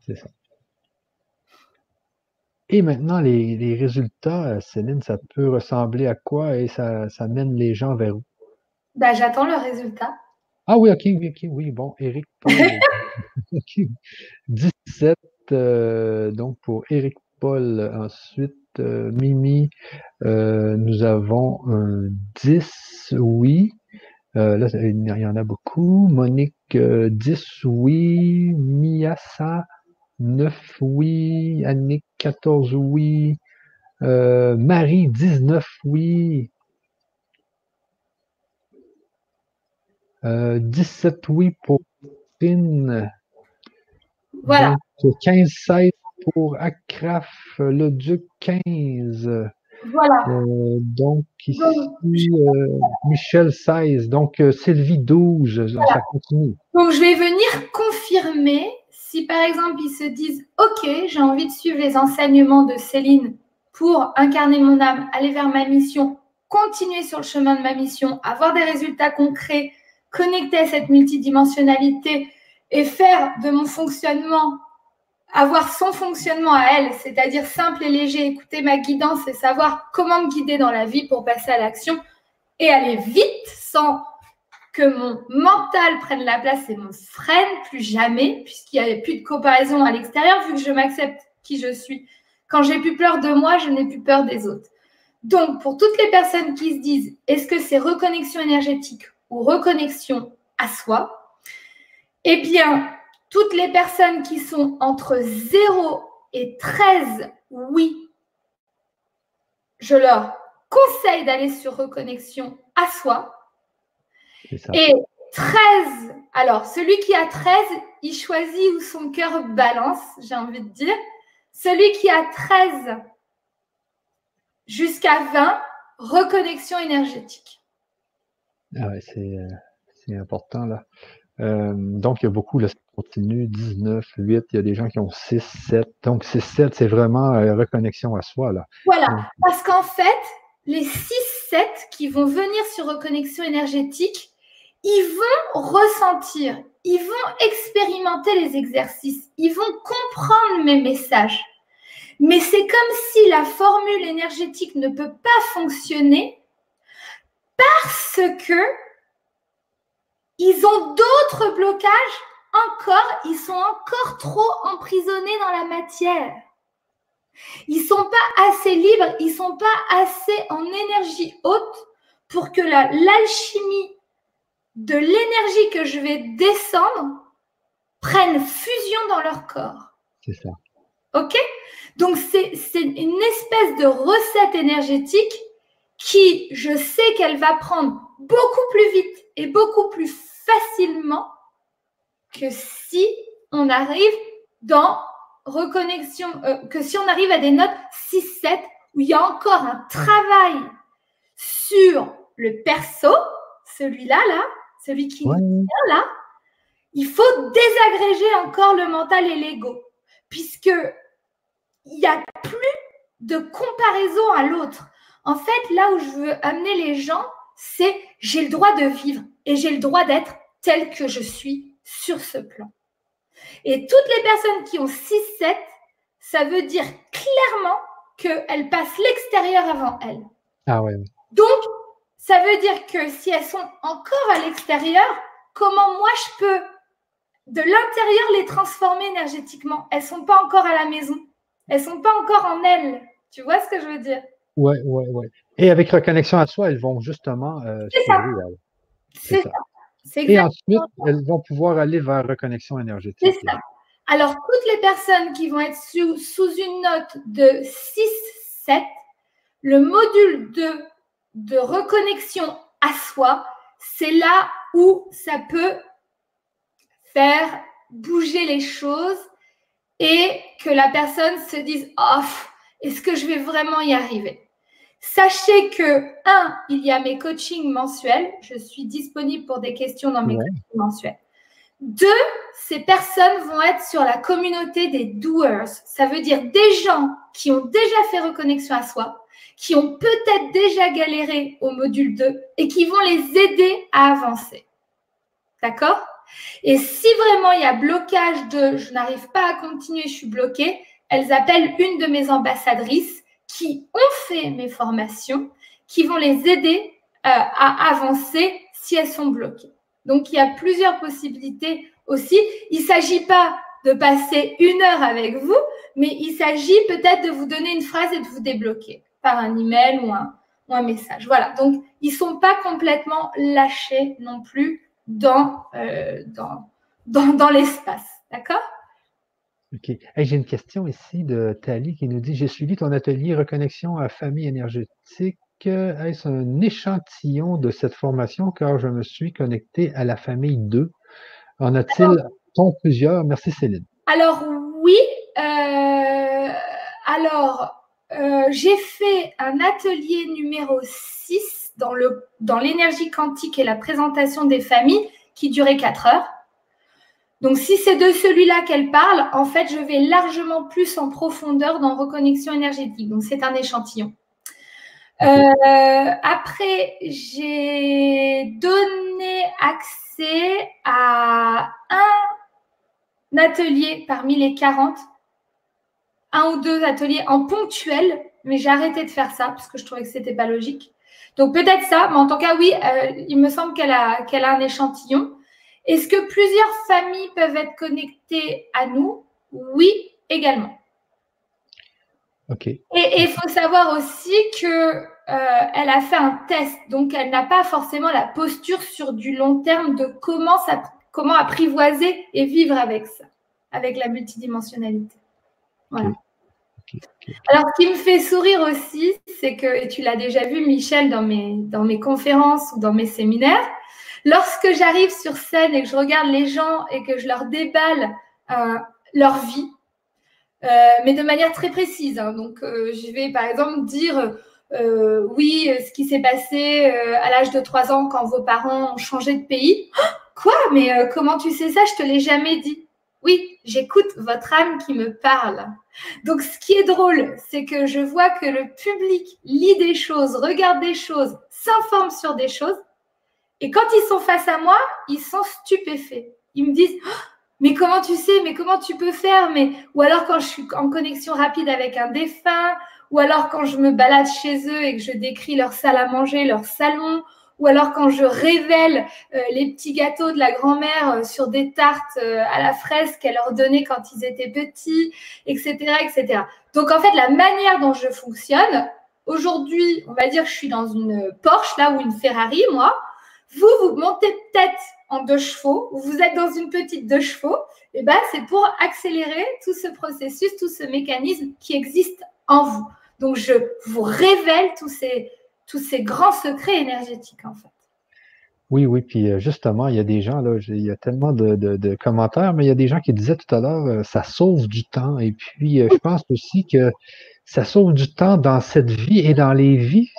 C'est ça. Et maintenant, les, résultats, euh, Céline, ça peut ressembler à quoi et ça, mène les gens vers où? Ben, J'attends le résultat. Ah oui, ok, oui, ok, oui, bon, Eric Paul. 17, euh, donc pour Eric Paul. Ensuite, euh, Mimi, euh, nous avons un 10, oui. là, il y en a beaucoup. Monique, 10, oui. Miasa, 9, oui. Annick, 14, oui. Marie, 19, oui. 17 euh, oui pour Pin. Voilà. 15-16 pour Akraf, le Duc 15. Voilà. Euh, donc ici, euh, Michel 16. Donc Sylvie 12. Ça continue. Donc je vais venir confirmer si par exemple ils se disent Ok, j'ai envie de suivre les enseignements de Céline pour incarner mon âme, aller vers ma mission, continuer sur le chemin de ma mission, avoir des résultats concrets, connecter à cette multidimensionnalité et faire de mon fonctionnement, avoir son fonctionnement à elle, c'est-à-dire simple et léger, écouter ma guidance et savoir comment me guider dans la vie pour passer à l'action et aller vite sans que mon mental prenne la place et me freine plus jamais, puisqu'il n'y a plus de comparaison à l'extérieur, vu que je m'accepte qui je suis. Quand j'ai plus peur de moi, je n'ai plus peur des autres. Donc, pour toutes les personnes qui se disent, est-ce que c'est reconnexion énergétique ou reconnexion à soi, eh bien, toutes les personnes qui sont entre 0 et 13 oui, je leur conseille d'aller sur reconnexion à soi. Et 13, alors celui qui a 13, il choisit où son cœur balance, j'ai envie de dire. Celui qui a 13 jusqu'à 20, reconnexion énergétique. Ah ouais, euh, c'est, important là. Euh, donc, il y a beaucoup, là, ça continue, 19, 8, il y a des gens qui ont 6, 7. Donc, 6, 7, c'est vraiment euh, reconnexion à soi. Là. Voilà, parce qu'en fait, les 6, 7 qui vont venir sur reconnexion énergétique, ils vont ressentir, ils vont expérimenter les exercices, ils vont comprendre mes messages. Mais c'est comme si la formule énergétique ne peut pas fonctionner Parce que ils ont d'autres blocages encore, ils sont encore trop emprisonnés dans la matière. Ils sont pas assez libres, ils sont pas assez en énergie haute pour que l'alchimie de l'énergie que je vais descendre prenne fusion dans leur corps. C'est ça. OK? Donc, c'est une espèce de recette énergétique qui, je sais qu'elle va prendre beaucoup plus vite et beaucoup plus facilement que si on arrive dans reconnexion, euh, que si on arrive à des notes 6-7, où il y a encore un travail sur le perso, celui-là, là, celui qui est là, il faut désagréger encore le mental et l'ego, puisque il n'y a plus de comparaison à l'autre. En fait, là où je veux amener les gens, c'est j'ai le droit de vivre et j'ai le droit d'être tel que je suis sur ce plan. Et toutes les personnes qui ont 6-7, ça veut dire clairement qu'elles passent l'extérieur avant elles. Ah ouais. Donc, ça veut dire que si elles sont encore à l'extérieur, comment moi je peux de l'intérieur les transformer énergétiquement? Elles sont pas encore à la maison. Elles sont pas encore en elles. Tu vois ce que je veux dire? Ouais, ouais, ouais. Et avec reconnexion à soi, elles vont justement euh, C'est ça. Ça. Et ensuite, elles vont pouvoir aller vers reconnexion énergétique. C'est ça. Alors, toutes les personnes qui vont être sous, sous une note de 6-7, le module de, de reconnexion à soi, c'est là où ça peut faire bouger les choses et que la personne se dise, oh, est-ce que je vais vraiment y arriver? Sachez que, un, il y a mes coachings mensuels. Je suis disponible pour des questions dans mes coachings mensuels. Deux, ces personnes vont être sur la communauté des doers. Ça veut dire des gens qui ont déjà fait reconnexion à soi, qui ont peut-être déjà galéré au module 2 et qui vont les aider à avancer. D'accord? Et si vraiment il y a blocage de je n'arrive pas à continuer, je suis bloquée, elles appellent une de mes ambassadrices qui ont fait mes formations, qui vont les aider euh, à avancer si elles sont bloquées. Donc, il y a plusieurs possibilités aussi. Il ne s'agit pas de passer une heure avec vous, mais il s'agit peut-être de vous donner une phrase et de vous débloquer par un email ou un, ou un message. Voilà. Donc, ils ne sont pas complètement lâchés non plus dans, euh, dans, dans, dans l'espace. D'accord? OK. J'ai une question ici de Tali qui nous dit J'ai suivi ton atelier Reconnexion à famille énergétique. Est-ce un échantillon de cette formation car je me suis connecté à la famille 2? En a-t-il plusieurs? Merci Céline. Alors oui. Euh, alors, euh, j'ai fait un atelier numéro 6 dans le dans l'énergie quantique et la présentation des familles qui durait 4 heures. Donc, si c'est de celui-là qu'elle parle, en fait, je vais largement plus en profondeur dans reconnexion énergétique. Donc, c'est un échantillon. Euh, après, j'ai donné accès à un atelier parmi les 40, un ou deux ateliers en ponctuel, mais j'ai arrêté de faire ça parce que je trouvais que ce n'était pas logique. Donc peut-être ça, mais en tout cas, oui, euh, il me semble qu'elle a, qu'elle a un échantillon. Est-ce que plusieurs familles peuvent être connectées à nous? Oui, également. OK. Et il faut savoir aussi que euh, elle a fait un test, donc elle n'a pas forcément la posture sur du long terme de comment, ça, comment apprivoiser et vivre avec ça, avec la multidimensionnalité. Voilà. Alors, ce qui me fait sourire aussi, c'est que, et tu l'as déjà vu, Michel, dans mes, dans mes conférences ou dans mes séminaires, Lorsque j'arrive sur scène et que je regarde les gens et que je leur déballe euh, leur vie, euh, mais de manière très précise. Hein. Donc, euh, je vais par exemple dire oui, ce qui s'est passé à l'âge de 3 ans quand vos parents ont changé de pays. Oh, quoi? Mais comment tu sais ça? Je te l'ai jamais dit. Oui, j'écoute votre âme qui me parle. Donc, ce qui est drôle, c'est que je vois que le public lit des choses, regarde des choses, s'informe sur des choses, et quand ils sont face à moi, ils sont stupéfaits. Ils me disent oh, Mais comment tu sais Mais comment tu peux faire Mais Ou alors quand je suis en connexion rapide avec un défunt, ou alors quand je me balade chez eux et que je décris leur salle à manger, leur salon, ou alors quand je révèle euh, les petits gâteaux de la grand-mère euh, sur des tartes euh, à la fraise qu'elle leur donnait quand ils étaient petits, etc., etc. Donc en fait, la manière dont je fonctionne, aujourd'hui, on va dire que je suis dans une Porsche là ou une Ferrari, moi. Vous, vous montez peut-être en deux chevaux, ou vous êtes dans une petite deux chevaux, et eh ben c'est pour accélérer tout ce processus, tout ce mécanisme qui existe en vous. Donc je vous révèle tous ces tous ces grands secrets énergétiques, en fait. Oui, oui, puis euh, justement, il y a des gens, là, il y a tellement de, commentaires, mais il y a des gens qui disaient tout à l'heure, euh, ça sauve du temps. Et puis, euh, je pense aussi que ça sauve du temps dans cette vie et dans les vies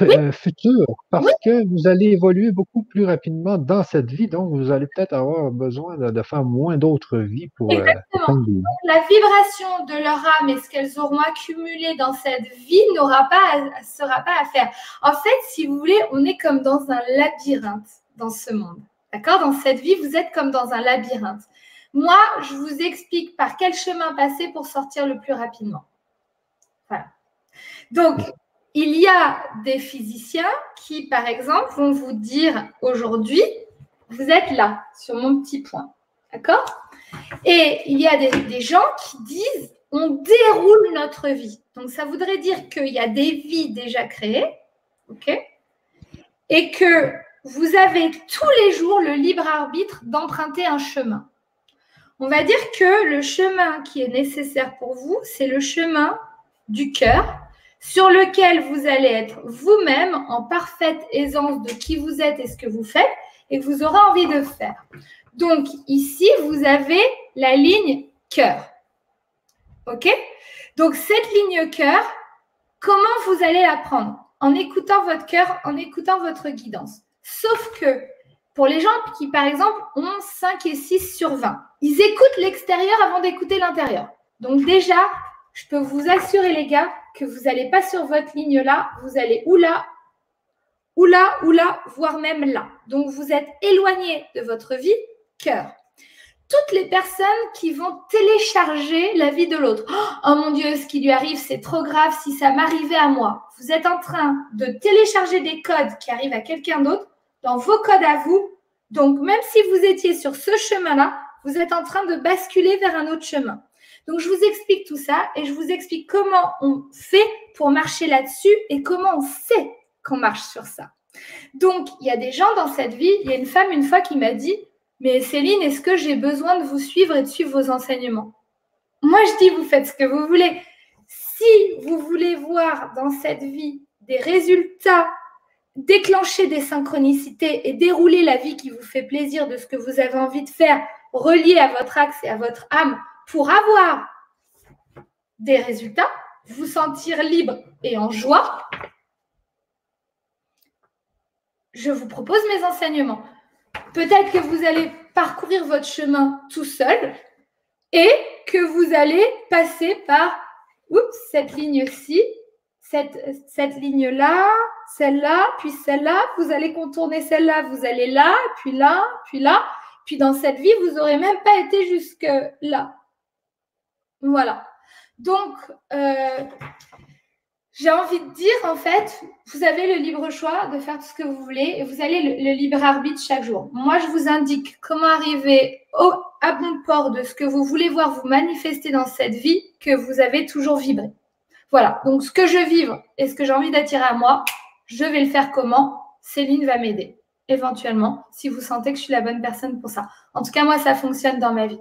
euh, futur, parce que vous allez évoluer beaucoup plus rapidement dans cette vie, donc vous allez peut-être avoir besoin de, faire moins d'autres vies pour. Euh, la vibration de leur âme et ce qu'elles auront accumulé dans cette vie n'aura pas, sera pas à faire. En fait, si vous voulez, on est comme dans un labyrinthe dans ce monde. D'accord? Dans cette vie, vous êtes comme dans un labyrinthe. Moi, je vous explique par quel chemin passer pour sortir le plus rapidement. Voilà. Donc, il y a des physiciens qui, par exemple, vont vous dire aujourd'hui, vous êtes là, sur mon petit point. D'accord? Et il y a des, gens qui disent, on déroule notre vie. Donc, ça voudrait dire qu'il y a des vies déjà créées, OK? Et que vous avez tous les jours le libre arbitre d'emprunter un chemin. On va dire que le chemin qui est nécessaire pour vous, c'est le chemin du cœur, sur lequel vous allez être vous-même en parfaite aisance de qui vous êtes et ce que vous faites et vous aurez envie de faire. Donc ici, vous avez la ligne cœur. OK? Donc cette ligne cœur, comment vous allez la prendre? En écoutant votre cœur, en écoutant votre guidance. Sauf que pour les gens qui, par exemple, ont 5 et 6 sur 20, ils écoutent l'extérieur avant d'écouter l'intérieur. Donc déjà, je peux vous assurer, les gars, que vous n'allez pas sur votre ligne là, vous allez ou là, ou là, ou là, voire même là. Donc, vous êtes éloigné de votre vie, cœur. Toutes les personnes qui vont télécharger la vie de l'autre. Oh mon Dieu, ce qui lui arrive, c'est trop grave si ça m'arrivait à moi. Vous êtes en train de télécharger des codes qui arrivent à quelqu'un d'autre dans vos codes à vous. Donc, même si vous étiez sur ce chemin-là, vous êtes en train de basculer vers un autre chemin. Donc, je vous explique tout ça et je vous explique comment on fait pour marcher là-dessus et comment on sait qu'on marche sur ça. Donc, il y a des gens dans cette vie, il y a une femme une fois qui m'a dit, mais Céline, est-ce que j'ai besoin de vous suivre et de suivre vos enseignements? Moi, je dis, vous faites ce que vous voulez. Si vous voulez voir dans cette vie des résultats, déclencher des synchronicités et dérouler la vie qui vous fait plaisir de ce que vous avez envie de faire, relié à votre axe et à votre âme, pour avoir des résultats, vous sentir libre et en joie, je vous propose mes enseignements. Peut-être que vous allez parcourir votre chemin tout seul et que vous allez passer par cette ligne-ci, cette, cette ligne-là, celle-là, puis celle-là. Vous allez contourner celle-là, vous allez là, puis là, puis là. Puis dans cette vie, vous n'aurez même pas été jusque là. Voilà. Donc, euh, j'ai envie de dire, en fait, vous avez le libre choix de faire tout ce que vous voulez et vous avez le, libre arbitre chaque jour. Moi, je vous indique comment arriver au, à bon port de ce que vous voulez voir vous manifester dans cette vie que vous avez toujours vibré. Voilà. Donc, ce que je vivre et ce que j'ai envie d'attirer à moi, je vais le faire comment? Céline va m'aider, éventuellement, si vous sentez que je suis la bonne personne pour ça. En tout cas, moi, ça fonctionne dans ma vie.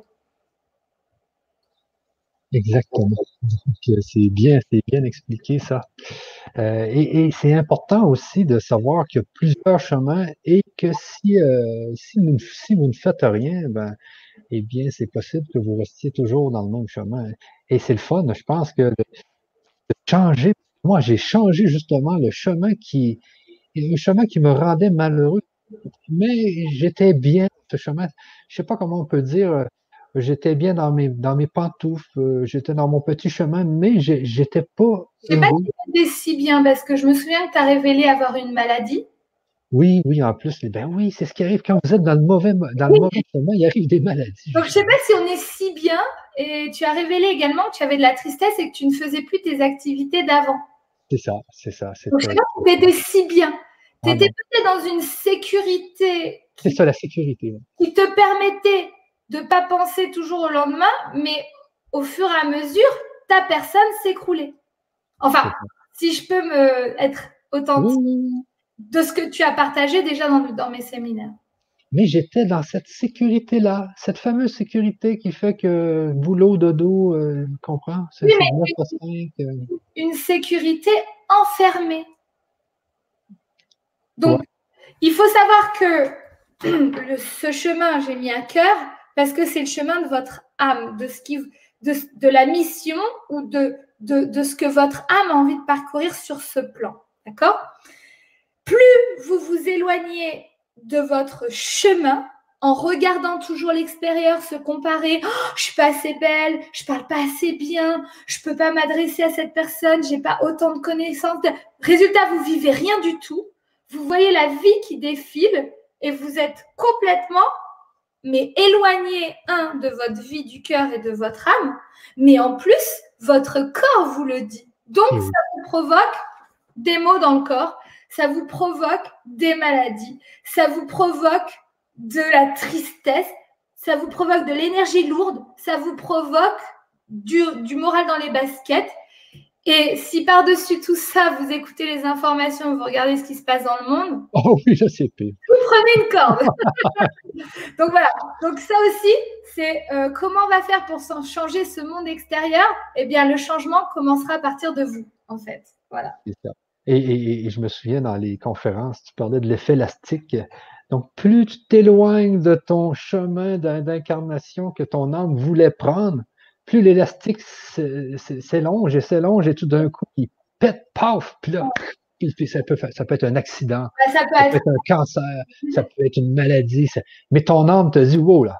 Exactement. C'est bien, c'est bien expliqué ça. Euh, et, c'est important aussi de savoir qu'il y a plusieurs chemins et que si, euh, si, vous, ne faites rien, ben, eh bien, c'est possible que vous restiez toujours dans le même chemin. Et c'est le fun, je pense que de, changer. Moi, j'ai changé justement le chemin qui, le chemin qui me rendait malheureux, mais j'étais bien ce chemin. Je sais pas comment on peut dire j'étais bien dans mes, dans mes pantoufles, euh, j'étais dans mon petit chemin, mais j'étais pas. Je sais pas si si bien parce que je me souviens que tu as révélé avoir une maladie. Oui, oui, en plus, ben oui, c'est ce qui arrive quand vous êtes dans le mauvais, dans le mauvais chemin, il arrive des maladies. Donc, je sais pas si on est si bien, et tu as révélé également que tu avais de la tristesse et que tu ne faisais plus tes activités d'avant. C'est ça, c'est ça. Donc, je sais pas si tu étais si bien. Tu étais peut-être dans une sécurité. C'est ça, la sécurité. Qui te permettait de ne pas penser toujours au lendemain, mais au fur et à mesure, ta personne s'écroulait. Enfin, si je peux me être authentique de ce que tu as partagé déjà dans, dans mes séminaires. Mais j'étais dans cette sécurité-là, cette fameuse sécurité qui fait que boulot, dodo, euh, comprends? Oui, mais euh. une, sécurité enfermée. Donc, il faut savoir que ce chemin, j'ai mis un cœur parce que c'est le chemin de votre âme, de, ce qui, de, de la mission ou de, de, de ce que votre âme a envie de parcourir sur ce plan. D'accord? Plus vous vous éloignez de votre chemin en regardant toujours l'extérieur, se comparer. Oh, je suis pas assez belle, je parle pas assez bien, je peux pas m'adresser à cette personne, j'ai pas autant de connaissances. Résultat, vous vivez rien du tout. Vous voyez la vie qui défile et vous êtes complètement, mais éloigné un de votre vie du cœur et de votre âme, mais en plus votre corps vous le dit. Donc ça vous provoque des maux dans le corps, ça vous provoque des maladies, ça vous provoque de la tristesse, ça vous provoque de l'énergie lourde, ça vous provoque du, moral dans les baskets. Et si par-dessus tout ça, vous écoutez les informations, vous regardez ce qui se passe dans le monde, oh oui, je sais Vous prenez une corde. Donc voilà. Donc ça aussi, c'est euh, comment on va faire pour changer ce monde extérieur? Eh bien, le changement commencera à partir de vous, en fait. Voilà. Ça. Et, je me souviens dans les conférences, tu parlais de l'effet élastique. Donc, plus tu t'éloignes de ton chemin d'incarnation que ton âme voulait prendre, plus l'élastique s'élonge et s'élonge et tout d'un coup, il pète, paf, puis là, ça, peut, ça peut être un accident, ça peut, être... un cancer, ça peut être une maladie. Mais ton âme te dit, wow, là,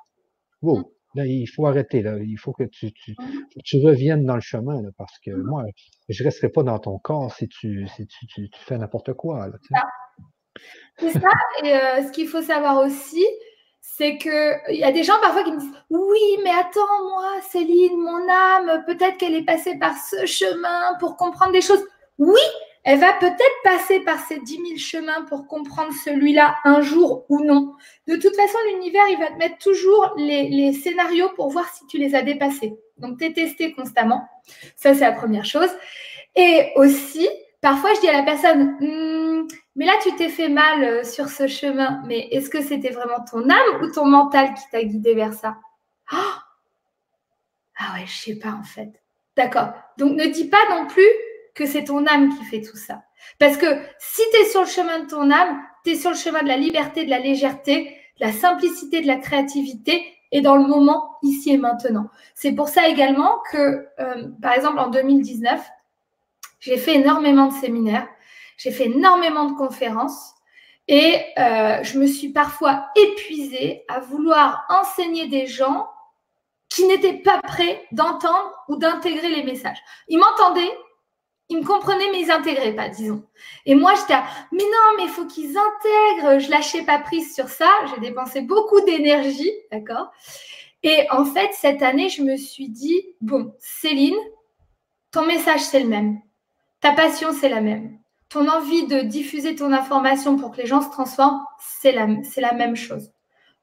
wow, Là, il faut arrêter. Là. Il faut que tu, tu, tu reviennes dans le chemin. Là, parce que moi, je ne resterai pas dans ton corps si tu, si tu, tu, fais n'importe quoi. C'est ça. Et euh, ce qu'il faut savoir aussi, c'est qu'il y a des gens parfois qui me disent Oui, mais attends, moi, Céline, mon âme, peut-être qu'elle est passée par ce chemin pour comprendre des choses. Oui, elle va peut-être passer par ces 10 000 chemins pour comprendre celui-là un jour ou non. De toute façon, l'univers, il va te mettre toujours les, scénarios pour voir si tu les as dépassés. Donc, tu es testé constamment. Ça, c'est la première chose. Et aussi, parfois, je dis à la personne, hmm, mais là, tu t'es fait mal euh, sur ce chemin. Mais est-ce que c'était vraiment ton âme ou ton mental qui t'a guidé vers ça? Ah, ah ouais, je sais pas en fait. D'accord. Donc, ne dis pas non plus que c'est ton âme qui fait tout ça. Parce que si tu es sur le chemin de ton âme, tu es sur le chemin de la liberté, de la légèreté, de la simplicité, de la créativité et dans le moment, ici et maintenant. C'est pour ça également que, euh, par exemple, en 2019, j'ai fait énormément de séminaires, j'ai fait énormément de conférences et euh, je me suis parfois épuisée à vouloir enseigner des gens qui n'étaient pas prêts d'entendre ou d'intégrer les messages. Ils m'entendaient, ils me comprenaient, mais ils n'intégraient pas, disons. Et moi, j'étais mais non, mais il faut qu'ils intègrent. Je lâchais pas prise sur ça. J'ai dépensé beaucoup d'énergie, d'accord? Et en fait, cette année, je me suis dit, bon, Céline, ton message, c'est le même. Ta passion, c'est la même. Ton envie de diffuser ton information pour que les gens se transforment, c'est la, même chose.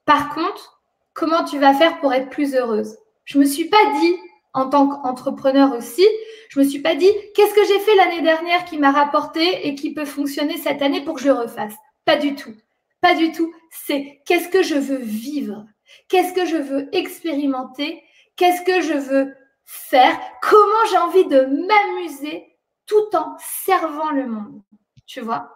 Par contre, comment tu vas faire pour être plus heureuse? Je ne me suis pas dit, en tant qu'entrepreneur aussi, je me suis pas dit qu'est-ce que j'ai fait l'année dernière qui m'a rapporté et qui peut fonctionner cette année pour que je refasse? Pas du tout. Pas du tout. C'est qu'est-ce que je veux vivre? Qu'est-ce que je veux expérimenter? Qu'est-ce que je veux faire? Comment j'ai envie de m'amuser tout en servant le monde Tu vois?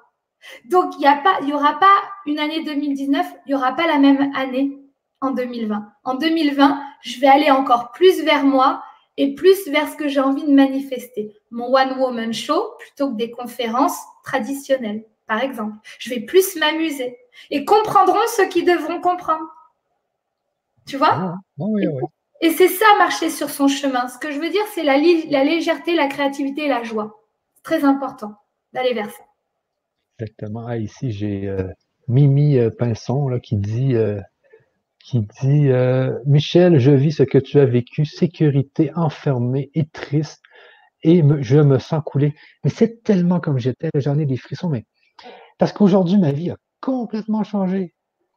Donc, il n'y aura pas une année 2019, il n'y aura pas la même année en 2020. En 2020, je vais aller encore plus vers moi et plus vers ce que j'ai envie de manifester. Mon One Woman Show plutôt que des conférences traditionnelles, par exemple. Je vais plus m'amuser et comprendront ceux qui devront comprendre. Tu vois? Ah, oui, oui. Et c'est ça, marcher sur son chemin. Ce que je veux dire, c'est la, la, légèreté, la créativité et la joie. Très important d'aller vers ça. Exactement. Ah, ici, j'ai euh, Mimi euh, Pinson là, qui dit euh, qui dit Michel, je vis ce que tu as vécu, sécurité, enfermé et triste, et je me sens couler. Mais c'est tellement comme j'étais, j'en ai des frissons, mais Parce qu'aujourd'hui, ma vie a complètement changé.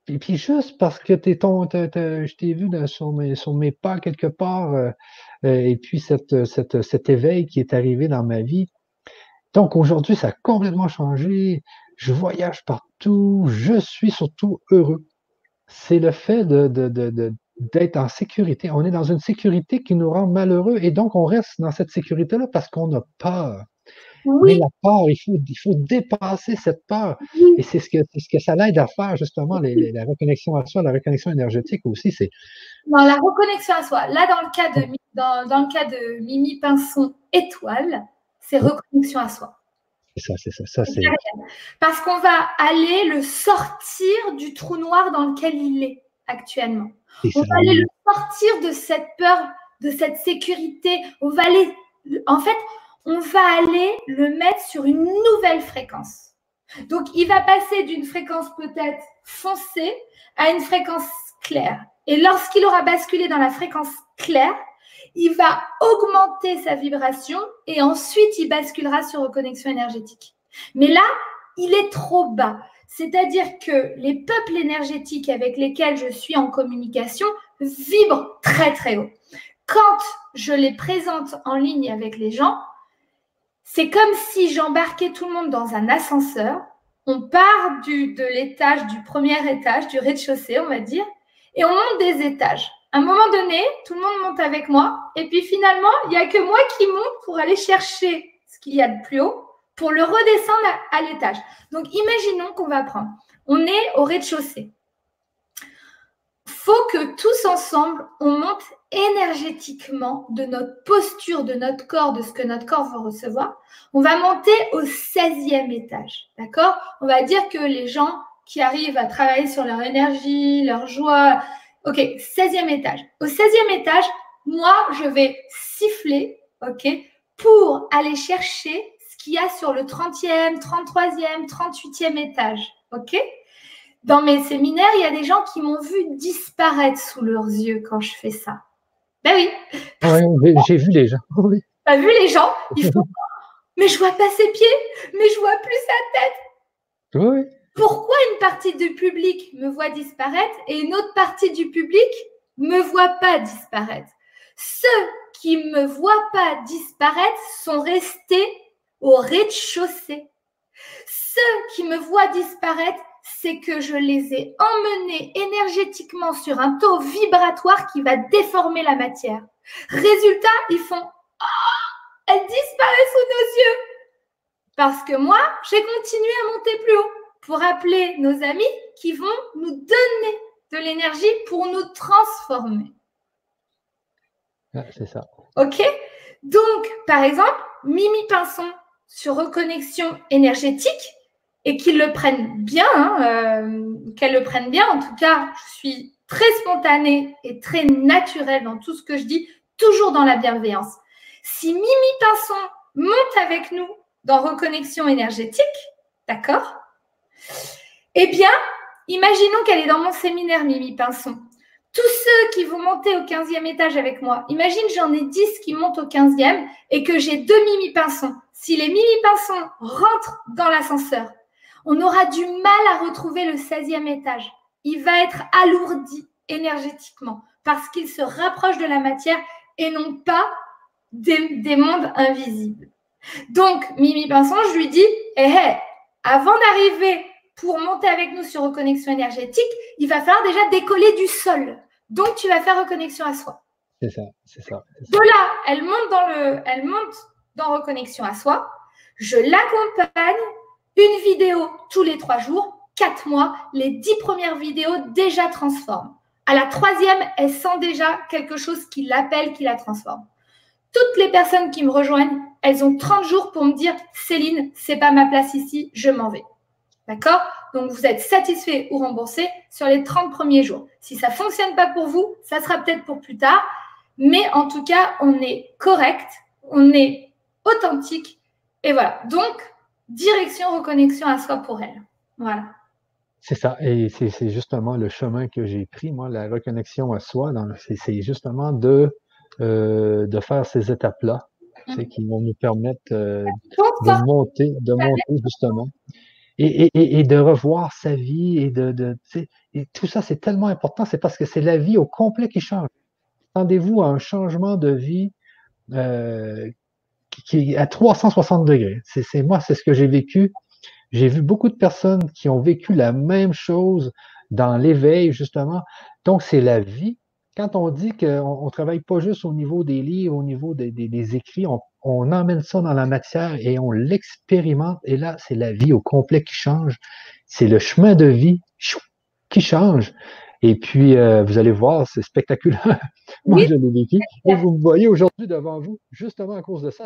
Et puis juste parce que t'es ton, je t'ai vu sur, mes, pas quelque part, et puis cette, cette, cet éveil qui est arrivé dans ma vie. Donc aujourd'hui, ça a complètement changé. Je voyage partout, je suis surtout heureux. C'est le fait de, de, de, d'être en sécurité. On est dans une sécurité qui nous rend malheureux et donc on reste dans cette sécurité-là parce qu'on a peur. Oui. Mais la peur, il faut, il faut dépasser cette peur. Et c'est ce que, ce que ça l'aide à faire, justement, les, la reconnexion à soi, la reconnexion énergétique aussi. C'est... Dans la reconnexion à soi, là, dans le cas de, dans, dans le cas de Mimi Pinson étoile, c'est reconnexion à soi. C'est ça, c'est ça. ça c'est... Parce qu'on va aller le sortir du trou noir dans lequel il est actuellement. on va aller le sortir de cette peur, de cette sécurité. On va aller, en fait, on va aller le mettre sur une nouvelle fréquence. Donc, il va passer d'une fréquence peut-être foncée à une fréquence claire. Et lorsqu'il aura basculé dans la fréquence claire, il va augmenter sa vibration et ensuite il basculera sur reconnexion énergétique. Mais là, il est trop bas. C'est-à-dire que les peuples énergétiques avec lesquels je suis en communication vibrent très très haut. Quand je les présente en ligne avec les gens, c'est comme si j'embarquais tout le monde dans un ascenseur. On part du, de l'étage, du premier étage, du rez-de-chaussée, on va dire, et on monte des étages. Un moment donné, tout le monde monte avec moi, et puis finalement, il n'y a que moi qui monte pour aller chercher ce qu'il y a de plus haut, pour le redescendre à, à l'étage. Donc, imaginons qu'on va prendre. On est au rez-de-chaussée faut que tous ensemble, on monte énergétiquement de notre posture, de notre corps, de ce que notre corps va recevoir. On va monter au 16e étage. D'accord? On va dire que les gens qui arrivent à travailler sur leur énergie, leur joie. OK, 16e étage. Au 16e étage, moi, je vais siffler, OK, pour aller chercher ce qu'il y a sur le 30e, 33e, 38e étage. OK dans mes séminaires, il y a des gens qui m'ont vu disparaître sous leurs yeux quand je fais ça. Ben oui. oui j'ai vu les gens. Oui. T'as vu les gens Ils font Mais je vois pas ses pieds, mais je vois plus sa tête. Oui. Pourquoi une partie du public me voit disparaître et une autre partie du public me voit pas disparaître? Ceux qui me voient pas disparaître sont restés au rez-de-chaussée. Ceux qui me voient disparaître c'est que je les ai emmenés énergétiquement sur un taux vibratoire qui va déformer la matière. Résultat, ils font oh, elle disparaît sous nos yeux. Parce que moi, j'ai continué à monter plus haut pour appeler nos amis qui vont nous donner de l'énergie pour nous transformer. c'est ça. OK? Donc, par exemple, Mimi Pinson sur reconnexion énergétique, et qu'ils le prennent bien, hein, euh, qu'elles le prennent bien. En tout cas, je suis très spontanée et très naturelle dans tout ce que je dis, toujours dans la bienveillance. Si Mimi Pinson monte avec nous dans Reconnexion énergétique, d'accord Eh bien, imaginons qu'elle est dans mon séminaire, Mimi Pinson. Tous ceux qui vont monter au 15e étage avec moi, imagine j'en ai 10 qui montent au 15e et que j'ai deux Mimi Pinson. Si les Mimi Pinson rentrent dans l'ascenseur, on aura du mal à retrouver le 16e étage. Il va être alourdi énergétiquement parce qu'il se rapproche de la matière et non pas des, mondes invisibles. Donc, Mimi Pinson, je lui dis, hé, eh, avant d'arriver pour monter avec nous sur reconnexion énergétique, il va falloir déjà décoller du sol. Donc, tu vas faire reconnexion à soi. C'est ça, c'est ça, De là, elle monte dans le, elle monte dans reconnexion à soi. Je l'accompagne une vidéo tous les trois jours, quatre mois, les dix premières vidéos déjà transforment. À la troisième, elle sent déjà quelque chose qui l'appelle, qui la transforme. Toutes les personnes qui me rejoignent, elles ont 30 jours pour me dire Céline, c'est pas ma place ici, je m'en vais. D'accord? Donc vous êtes satisfait ou remboursé sur les 30 premiers jours. Si ça fonctionne pas pour vous, ça sera peut-être pour plus tard, mais en tout cas, on est correct, on est authentique et voilà. Donc direction reconnexion à soi pour elle. Voilà. C'est ça. Et c'est justement le chemin que j'ai pris, moi, la reconnexion à soi. C'est justement de, euh, de faire ces étapes-là, mmh. qui vont nous permettre euh, de monter, de monter justement. Et, de revoir sa vie et de, tout ça, c'est tellement important, c'est parce que c'est la vie au complet qui change. Attendez-vous à un changement de vie euh, qui est à 360 degrés. C'est moi, c'est ce que j'ai vécu. J'ai vu beaucoup de personnes qui ont vécu la même chose dans l'éveil, justement. Donc, c'est la vie. Quand on dit qu'on ne travaille pas juste au niveau des livres, au niveau des, écrits, on, on, emmène ça dans la matière et on l'expérimente. Et là, c'est la vie au complet qui change. C'est le chemin de vie qui change. Et puis, euh, vous allez voir, c'est spectaculaire. Moi, je l'ai vécu. Et vous me voyez aujourd'hui devant vous, justement à cause de ça.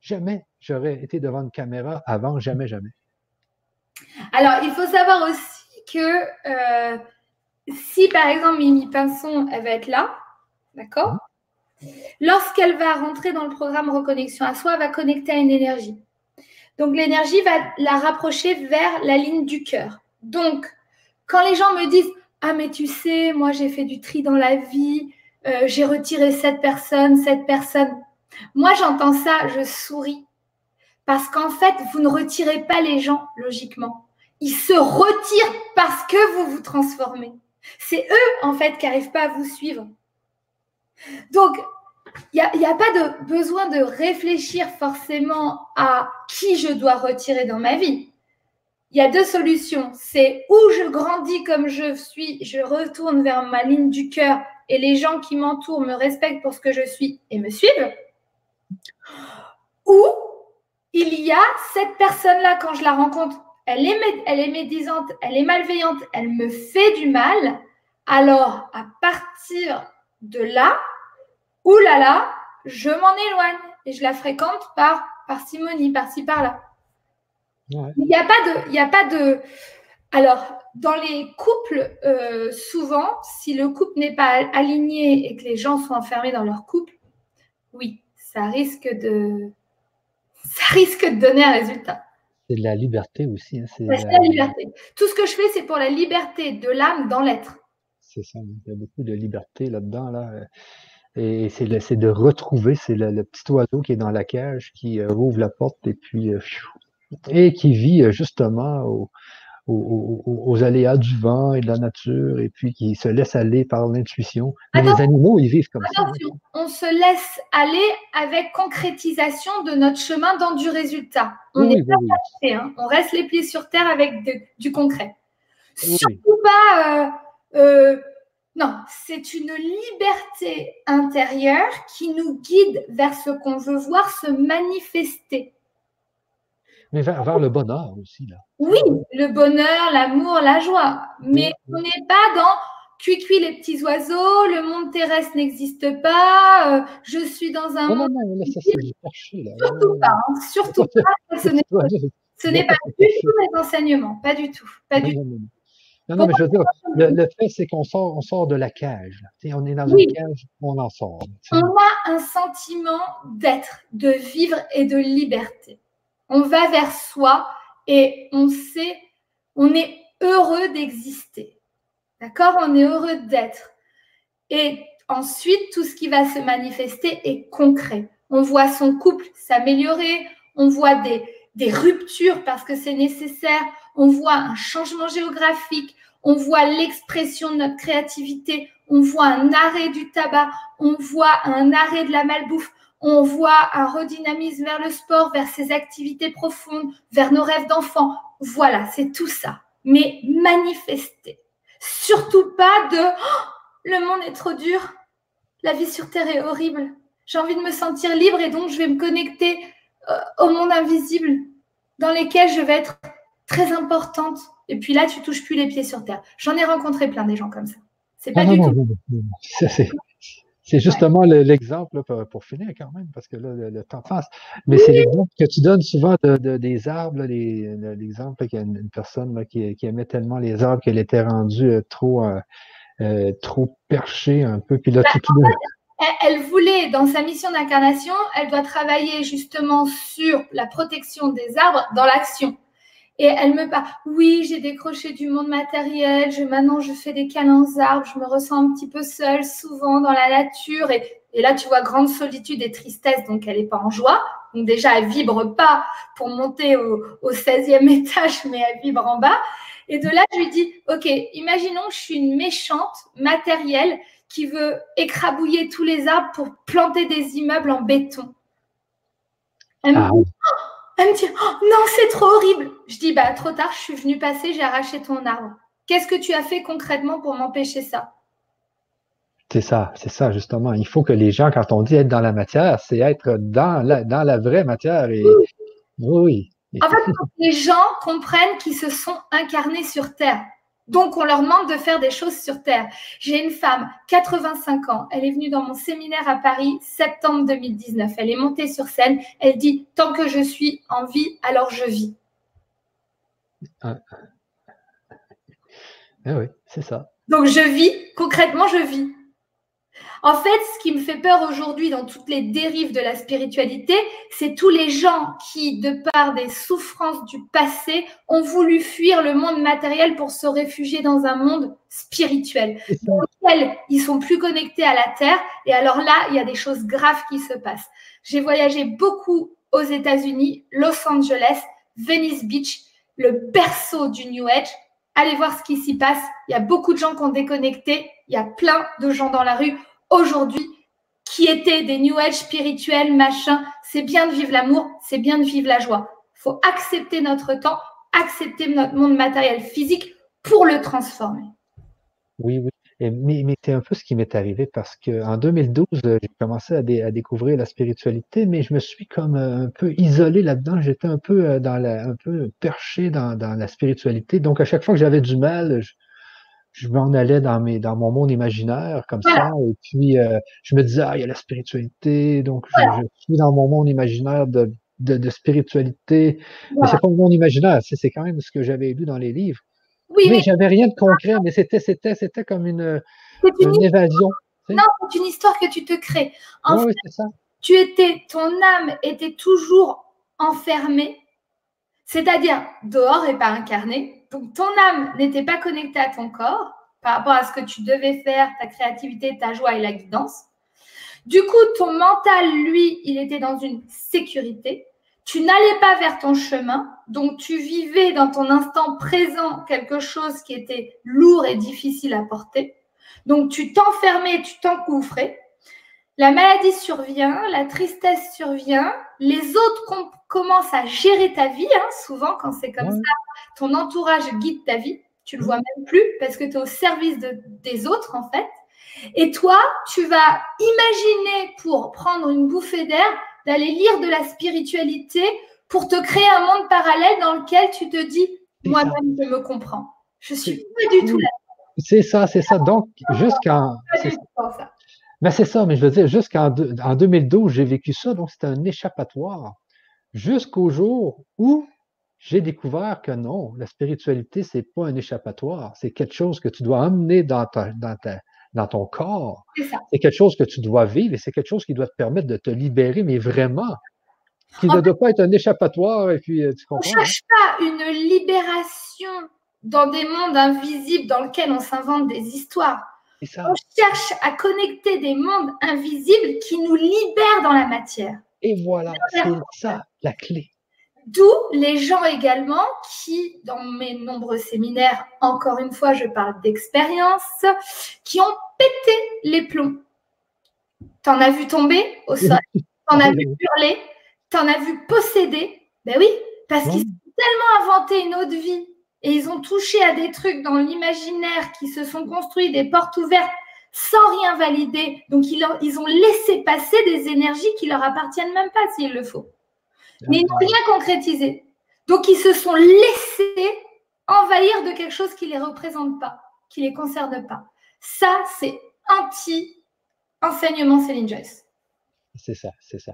Jamais j'aurais été devant une caméra avant, jamais, jamais. Alors, il faut savoir aussi que euh, si, par exemple, Mimi Pinson, elle va être là, d'accord? Mmh. Lorsqu'elle va rentrer dans le programme Reconnexion à soi, elle va connecter à une énergie. Donc, l'énergie va la rapprocher vers la ligne du cœur. Donc, quand les gens me disent Ah, mais tu sais, moi j'ai fait du tri dans la vie, euh, j'ai retiré cette personne, cette personne. Moi j'entends ça, je souris. Parce qu'en fait, vous ne retirez pas les gens, logiquement. Ils se retirent parce que vous vous transformez. C'est eux, en fait, qui n'arrivent pas à vous suivre. Donc, il n'y a, pas de besoin de réfléchir forcément à qui je dois retirer dans ma vie il y a deux solutions. C'est où je grandis comme je suis, je retourne vers ma ligne du cœur et les gens qui m'entourent me respectent pour ce que je suis et me suivent. Ou il y a cette personne-là, quand je la rencontre, elle est, elle est médisante, elle est malveillante, elle me fait du mal. Alors, à partir de là, oulala, je m'en éloigne et je la fréquente par parcimonie, par-ci, par-là. Il n'y a pas de, il a pas de. Alors, dans les couples, euh, souvent, si le couple n'est pas aligné et que les gens sont enfermés dans leur couple, oui, ça risque de, ça risque de donner un résultat. C'est de la liberté aussi. Hein, c'est la... la... liberté. Tout ce que je fais, c'est pour la liberté de l'âme dans l'être. C'est ça. Il y a beaucoup de liberté là-dedans. Là. Et c'est de retrouver, c'est le, petit oiseau qui est dans la cage qui euh, ouvre la porte et puis euh, et qui vit euh, justement aux, aléas du vent et de la nature, et puis qui se laisse aller par l'intuition. Mais les animaux, ils vivent comme ça. On se laisse aller avec concrétisation de notre chemin dans du résultat. On n'est pas hein. on reste les pieds sur terre avec du concret. Surtout pas. Euh, euh, non, c'est une liberté intérieure qui nous guide vers ce qu'on veut voir se manifester. Mais vers, le bonheur aussi, là. Oui, le bonheur, l'amour, la joie. Mais on n'est pas dans cuit-cuit les petits oiseaux, le monde terrestre n'existe pas, euh, je suis dans un monde. Non, non, ça c'est là. Surtout pas, hein, surtout pas. Ce n'est pas, du tout mes enseignements, pas du tout. Pas du tout. Non, non, mais je veux dire, le, fait, c'est qu'on sort, on sort de la cage. on est dans une cage, on en sort. On a un sentiment d'être, de vivre et de liberté on va vers soi et on sait, on est heureux d'exister. D'accord? On est heureux d'être. Et ensuite, tout ce qui va se manifester est concret. On voit son couple s'améliorer, on voit des, des ruptures parce que c'est nécessaire, on voit un changement géographique, on voit l'expression de notre créativité, on voit un arrêt du tabac, on voit un arrêt de la malbouffe, on voit un redynamisme vers le sport, vers ses activités profondes, vers nos rêves d'enfant. Voilà, c'est tout ça. Mais manifester. Surtout pas de oh, le monde est trop dur, la vie sur Terre est horrible. J'ai envie de me sentir libre et donc je vais me connecter euh, au monde invisible dans lequel je vais être très importante. Et puis là, tu touches plus les pieds sur terre. J'en ai rencontré plein des gens comme ça. C'est pas ah du tout. C'est justement l'exemple pour finir quand même, parce que là, le, temps passe. Mais c'est l'exemple que tu donnes souvent de, des arbres, l'exemple qu'il y a une, personne qui, aimait tellement les arbres qu'elle était rendue euh, trop, euh, euh, trop perchée un peu. Puis là, bah, tout, elle voulait, dans sa mission d'incarnation, elle doit travailler justement sur la protection des arbres dans l'action. Et elle me parle, oui, j'ai décroché du monde matériel, je, maintenant je fais des câlins aux arbres, je me ressens un petit peu seule souvent dans la nature. Et, là, tu vois, grande solitude et tristesse, donc elle n'est pas en joie. Donc déjà, elle vibre pas pour monter au, au 16e étage, mais elle vibre en bas. Et de là, je lui dis, OK, imaginons que je suis une méchante matérielle qui veut écrabouiller tous les arbres pour planter des immeubles en béton. Elle me, Ah, dit, elle me dit, Oh, non, c'est trop horrible. Je dis, bah, trop tard, je suis venue passer, j'ai arraché ton arbre. Qu'est-ce que tu as fait concrètement pour m'empêcher ça? C'est ça, c'est ça, justement. Il faut que les gens, quand on dit être dans la matière, c'est être dans la, dans la vraie matière. Et oui, oui. En fait, les gens comprennent qu'ils se sont incarnés sur Terre. Donc, on leur demande de faire des choses sur Terre. J'ai une femme, 85 ans. Elle est venue dans mon séminaire à Paris, septembre 2019. Elle est montée sur scène. Elle dit Tant que je suis en vie, alors je vis. Ah oui, c'est ça. Donc, je vis. Concrètement, je vis. En fait, ce qui me fait peur aujourd'hui dans toutes les dérives de la spiritualité, c'est tous les gens qui, de par des souffrances du passé, ont voulu fuir le monde matériel pour se réfugier dans un monde spirituel, dans lequel ils sont plus connectés à la terre. Et alors là, il y a des choses graves qui se passent. J'ai voyagé beaucoup aux États-Unis, Los Angeles, Venice Beach, le berceau du New Age. Allez voir ce qui s'y passe. Il y a beaucoup de gens qui ont déconnecté. Il y a plein de gens dans la rue aujourd'hui qui étaient des New Age spirituels, machin. C'est bien de vivre l'amour, c'est bien de vivre la joie. Il faut accepter notre temps, accepter notre monde matériel physique pour le transformer. Oui, oui. Et- mais mais c'est un peu ce qui m'est arrivé parce qu'en 2012, euh, j'ai commencé à, dé- à découvrir la spiritualité, mais je me suis comme euh, un peu isolé là-dedans. J'étais un peu euh, dans la, un peu perché dans, dans la spiritualité. Donc, à chaque fois que j'avais du mal, je, je m'en allais dans mes, dans mon monde imaginaire comme ça. Et puis, euh, je me disais, ah, il y a la spiritualité. Donc, je, je suis dans mon monde imaginaire de, de, de spiritualité. Mais c'est pas mon monde imaginaire, c'est quand même ce que j'avais lu dans les livres. Oui, Mais j'avais rien de concret, mais c'était, c'était, c'était comme une, une, une évasion. non, c'est une histoire que tu te crées. En Oui, fait, ça. tu étais, ton âme était toujours enfermée, c'est-à-dire dehors et pas incarnée. Donc ton âme n'était pas connectée à ton corps par rapport à ce que tu devais faire, ta créativité, ta joie et la guidance. Du coup, ton mental, lui, il était dans une sécurité. Tu n'allais pas vers ton chemin, donc tu vivais dans ton instant présent quelque chose qui était lourd et difficile à porter. Donc tu t'enfermais, tu t'engouffrais. La maladie survient, la tristesse survient, les autres com- commencent à gérer ta vie, hein, souvent quand c'est comme Ouais. ça, ton entourage guide ta vie, tu le vois même plus parce que tu es au service de- des autres en fait. Et toi, tu vas imaginer pour prendre une bouffée d'air, d'aller lire de la spiritualité pour te créer un monde parallèle dans lequel tu te dis, moi-même, je me comprends. Je suis pas du tout là. C'est ça, c'est ça. Donc, jusqu'en. Pas c'est- ça. Ben, c'est ça, mais je veux dire, jusqu'en deux- en 2012, j'ai vécu ça, donc c'était un échappatoire. Jusqu'au jour où j'ai découvert que non, la spiritualité, c'est pas un échappatoire. C'est quelque chose que tu dois emmener dans, ta, dans, ta, dans ton corps. C'est quelque chose que tu dois vivre et c'est quelque chose qui doit te permettre de te libérer, mais vraiment. Qui En ne doit pas être un échappatoire, et puis euh, On ne hein? cherche pas une libération dans des mondes invisibles dans lesquels on s'invente des histoires. Ça. On cherche à connecter des mondes invisibles qui nous libèrent dans la matière. Et voilà, c'est ça la clé. D'où les gens également qui, dans mes nombreux séminaires, encore une fois, je parle d'expérience, qui ont pété les plombs. T'en as vu tomber au sol, t'en as vu hurler, t'en as vu posséder. Ben oui, parce qu'ils ont tellement inventé une autre vie et ils ont touché à des trucs dans l'imaginaire qui se sont construits des portes ouvertes sans rien valider. Donc ils, ont laissé passer des énergies qui leur appartiennent même pas s'il le faut mais ils n'ont rien concrétisé. Donc, ils se sont laissés envahir de quelque chose qui ne les représente pas, qui ne les concerne pas. Ça, c'est anti-enseignement Céline Joyce. C'est ça, c'est ça.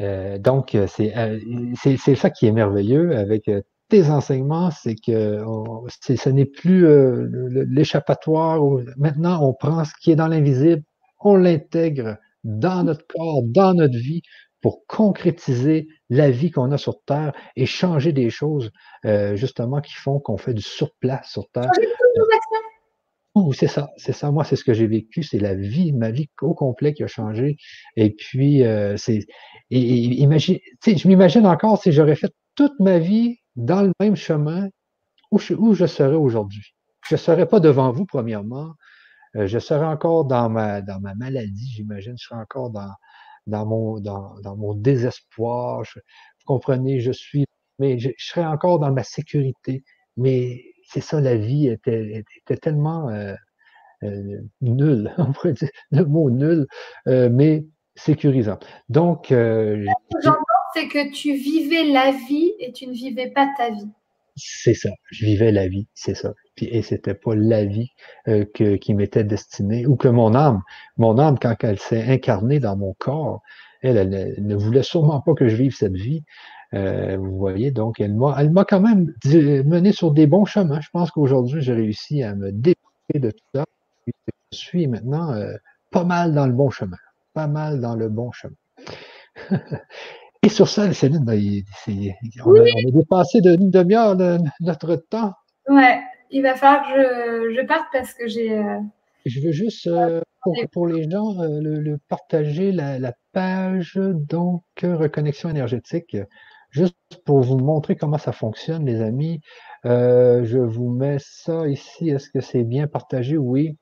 Euh, donc, euh, c'est euh, c'est c'est ça qui est merveilleux avec euh, tes enseignements, c'est que on- ce n'est plus l'échappatoire. Maintenant, on prend ce qui est dans l'invisible, on l'intègre dans notre corps, dans notre vie, pour concrétiser la vie qu'on a sur Terre et changer des choses, euh, justement, qui font qu'on fait du surplace sur Terre. Actions. Oh, c'est ça, c'est ça. Moi, c'est ce que j'ai vécu, c'est la vie, ma vie au complet qui a changé. Et puis, euh, c'est, et, imagine, je m'imagine encore si j'aurais fait toute ma vie dans le même chemin où je, où je serais aujourd'hui. Je ne serais pas devant vous, premièrement. Euh, je serais encore dans ma, dans ma maladie, j'imagine. Je serais encore dans, dans, mon, dans, dans mon désespoir. vous comprenez, je suis, mais je, je serais encore dans ma sécurité. Mais c'est ça, la vie était, était tellement euh, euh, nulle, on pourrait dire le mot nul, euh, mais sécurisant. Donc, euh, j'entends, c'est que tu vivais la vie et tu ne vivais pas ta vie. C'est ça, je vivais la vie, c'est ça. Puis, et c'était pas la vie que, qui m'était destinée, ou que mon âme, mon âme, quand elle s'est incarnée dans mon corps, elle, elle, ne voulait sûrement pas que je vive cette vie. Euh, vous voyez, donc elle m'a, elle m'a quand même mené sur des bons chemins. Je pense qu'aujourd'hui, j'ai réussi à me dépasser de tout ça. Je suis maintenant euh, pas mal dans le bon chemin. Pas mal dans le bon chemin. Et sur ça, Céline, ben, on, a, dépassé d'une demi-heure de notre temps. Ouais, il va falloir que je, parte parce que j'ai. Euh, je veux juste, pour, les gens, le, partager la, la, page, donc, reconnexion énergétique. Juste pour vous montrer comment ça fonctionne, les amis, euh, je vous mets ça ici. Est-ce que c'est bien partagé? Oui.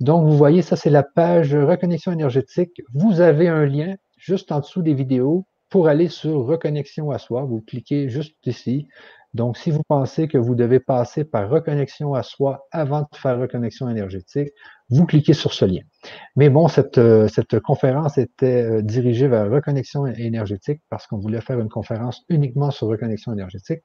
Donc, vous voyez, ça, c'est la page Reconnexion énergétique. Vous avez un lien juste en dessous des vidéos pour aller sur Reconnexion à soi. Vous cliquez juste ici. Donc, si vous pensez que vous devez passer par reconnexion à soi avant de faire reconnexion énergétique, vous cliquez sur ce lien. Mais bon, cette, euh, cette conférence était euh, dirigée vers reconnexion énergétique parce qu'on voulait faire une conférence uniquement sur reconnexion énergétique.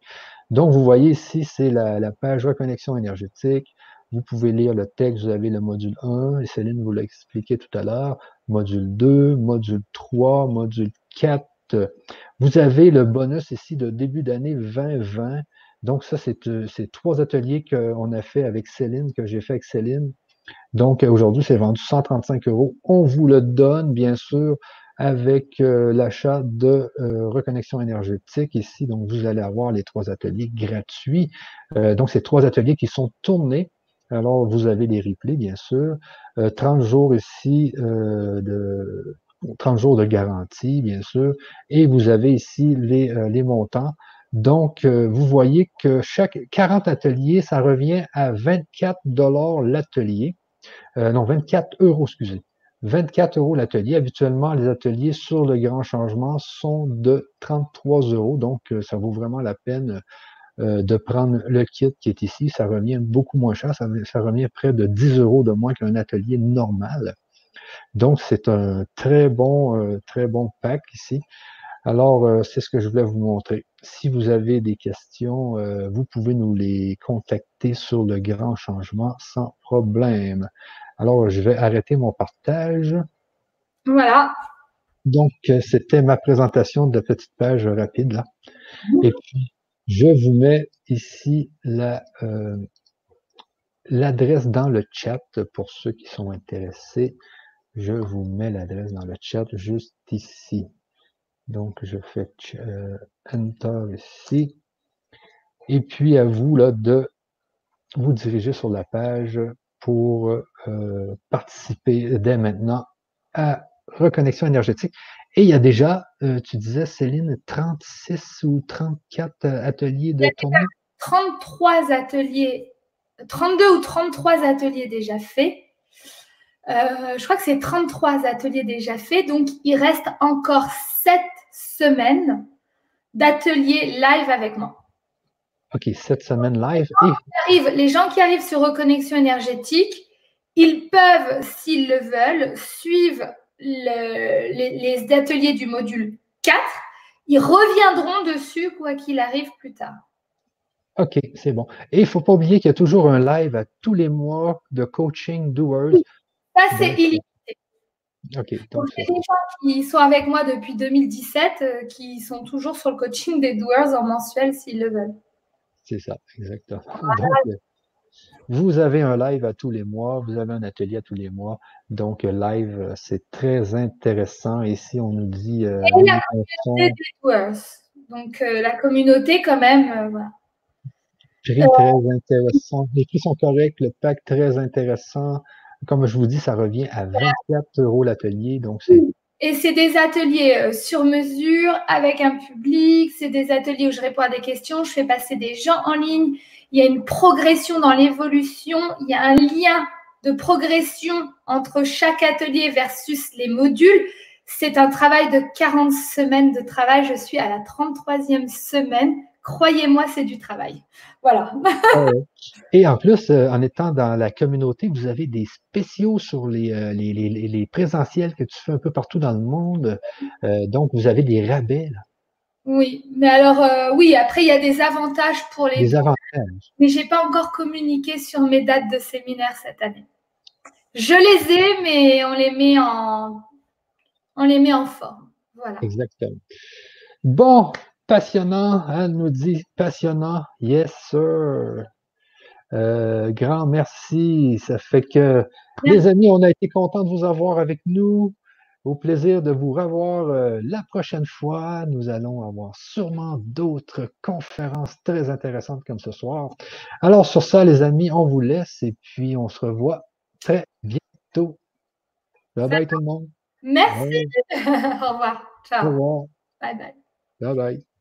Donc, vous voyez ici, c'est la, la, page reconnexion énergétique. Vous pouvez lire le texte, vous avez le module 1, et Céline vous l'a expliqué tout à l'heure, module 2, module 3, module 4, vous avez le bonus ici de début d'année 2020. Donc, ça, c'est euh, trois ateliers qu'on a fait avec Céline, que j'ai fait avec Céline. Donc, aujourd'hui, c'est vendu 135 euros. On vous le donne, bien sûr, avec euh, l'achat de euh, reconnexion énergétique ici. Donc, vous allez avoir les trois ateliers gratuits. donc, c'est trois ateliers qui sont tournés. Alors, vous avez les replays, bien sûr. 30 jours ici de 30 jours de garantie, bien sûr, et vous avez ici les, euh, montants. Donc, euh, vous voyez que chaque 40 ateliers, ça revient à 24 dollars l'atelier. Euh, non, 24 euros, excusez. 24 euros l'atelier. Habituellement, les ateliers sur le grand changement sont de 33 euros. Donc, ça vaut vraiment la peine de prendre le kit qui est ici. Ça revient beaucoup moins cher. Ça, ça revient près de 10 euros de moins qu'un atelier normal. Donc, c'est un très bon, euh, très bon pack ici. Alors, euh, c'est ce que je voulais vous montrer. Si vous avez des questions, euh, vous pouvez nous les contacter sur le grand changement sans problème. Alors, je vais arrêter mon partage. Voilà. Donc, c'était ma présentation de la petite page rapide là. Et puis, je vous mets ici la, l'adresse dans le chat pour ceux qui sont intéressés. Je vous mets l'adresse dans le chat juste ici. Donc, je fais euh, Enter ici. Et puis, à vous là, de vous diriger sur la page pour euh, participer dès maintenant à Reconnexion énergétique. Et il y a déjà, euh, tu disais, Céline, 36 ou 34 ateliers de tournée? 33 ateliers, 32 ou 33 ateliers déjà faits. Euh, je crois que c'est 33 ateliers déjà faits, donc il reste encore 7 semaines d'ateliers live avec moi. Ok, 7 semaines live. Les gens, qui arrivent sur Reconnexion énergétique, ils peuvent, s'ils le veulent, suivre les, ateliers du module 4. Ils reviendront dessus, quoi qu'il arrive plus tard. OK, c'est bon. Et il ne faut pas oublier qu'il y a toujours un live à tous les mois de coaching doers ça, c'est illimité. Okay, donc des gens qui sont avec moi depuis 2017, euh, qui sont toujours sur le coaching des doers en mensuel s'ils le veulent. C'est ça, exactement. Donc, euh, vous avez un live à tous les mois, vous avez un atelier à tous les mois. Donc, live, euh, c'est très intéressant. Ici, on nous dit. Euh, Et la communauté des doers. Donc, la communauté, quand même, voilà. Prix très intéressant. Les prix sont corrects, le pack très intéressant. Comme je vous dis, ça revient à 24 euros l'atelier. Donc, c'est et c'est des ateliers euh, sur mesure avec un public, c'est des ateliers où je réponds à des questions, je fais passer des gens en ligne, il y a une progression dans l'évolution, il y a un lien de progression entre chaque atelier versus les modules. C'est un travail de 40 semaines de travail, je suis à la 33e semaine croyez-moi, c'est du travail. Voilà. Ah Et en plus, euh, en étant dans la communauté, vous avez des spéciaux sur les, euh, les, présentiels que tu fais un peu partout dans le monde. Euh, donc, vous avez des rabais. Oui, mais alors, oui, après, il y a des avantages pour les. Des avantages. Mais je n'ai pas encore communiqué sur mes dates de séminaire cette année. Je les ai, mais on les met en, on les met en forme. Voilà. Exactement. Bon, Passionnant, elle nous dit passionnant. Yes, sir. Euh, grand merci. Ça fait que, les amis, on a été contents de vous avoir avec nous. Au plaisir de vous revoir euh, la prochaine fois. Nous allons avoir sûrement d'autres conférences très intéressantes comme ce soir. Alors, sur ça, les amis, on vous laisse et puis on se revoit très bientôt. Bye bye tout le monde. Merci. Au revoir. Ciao. Au revoir. Bye bye. Bye bye.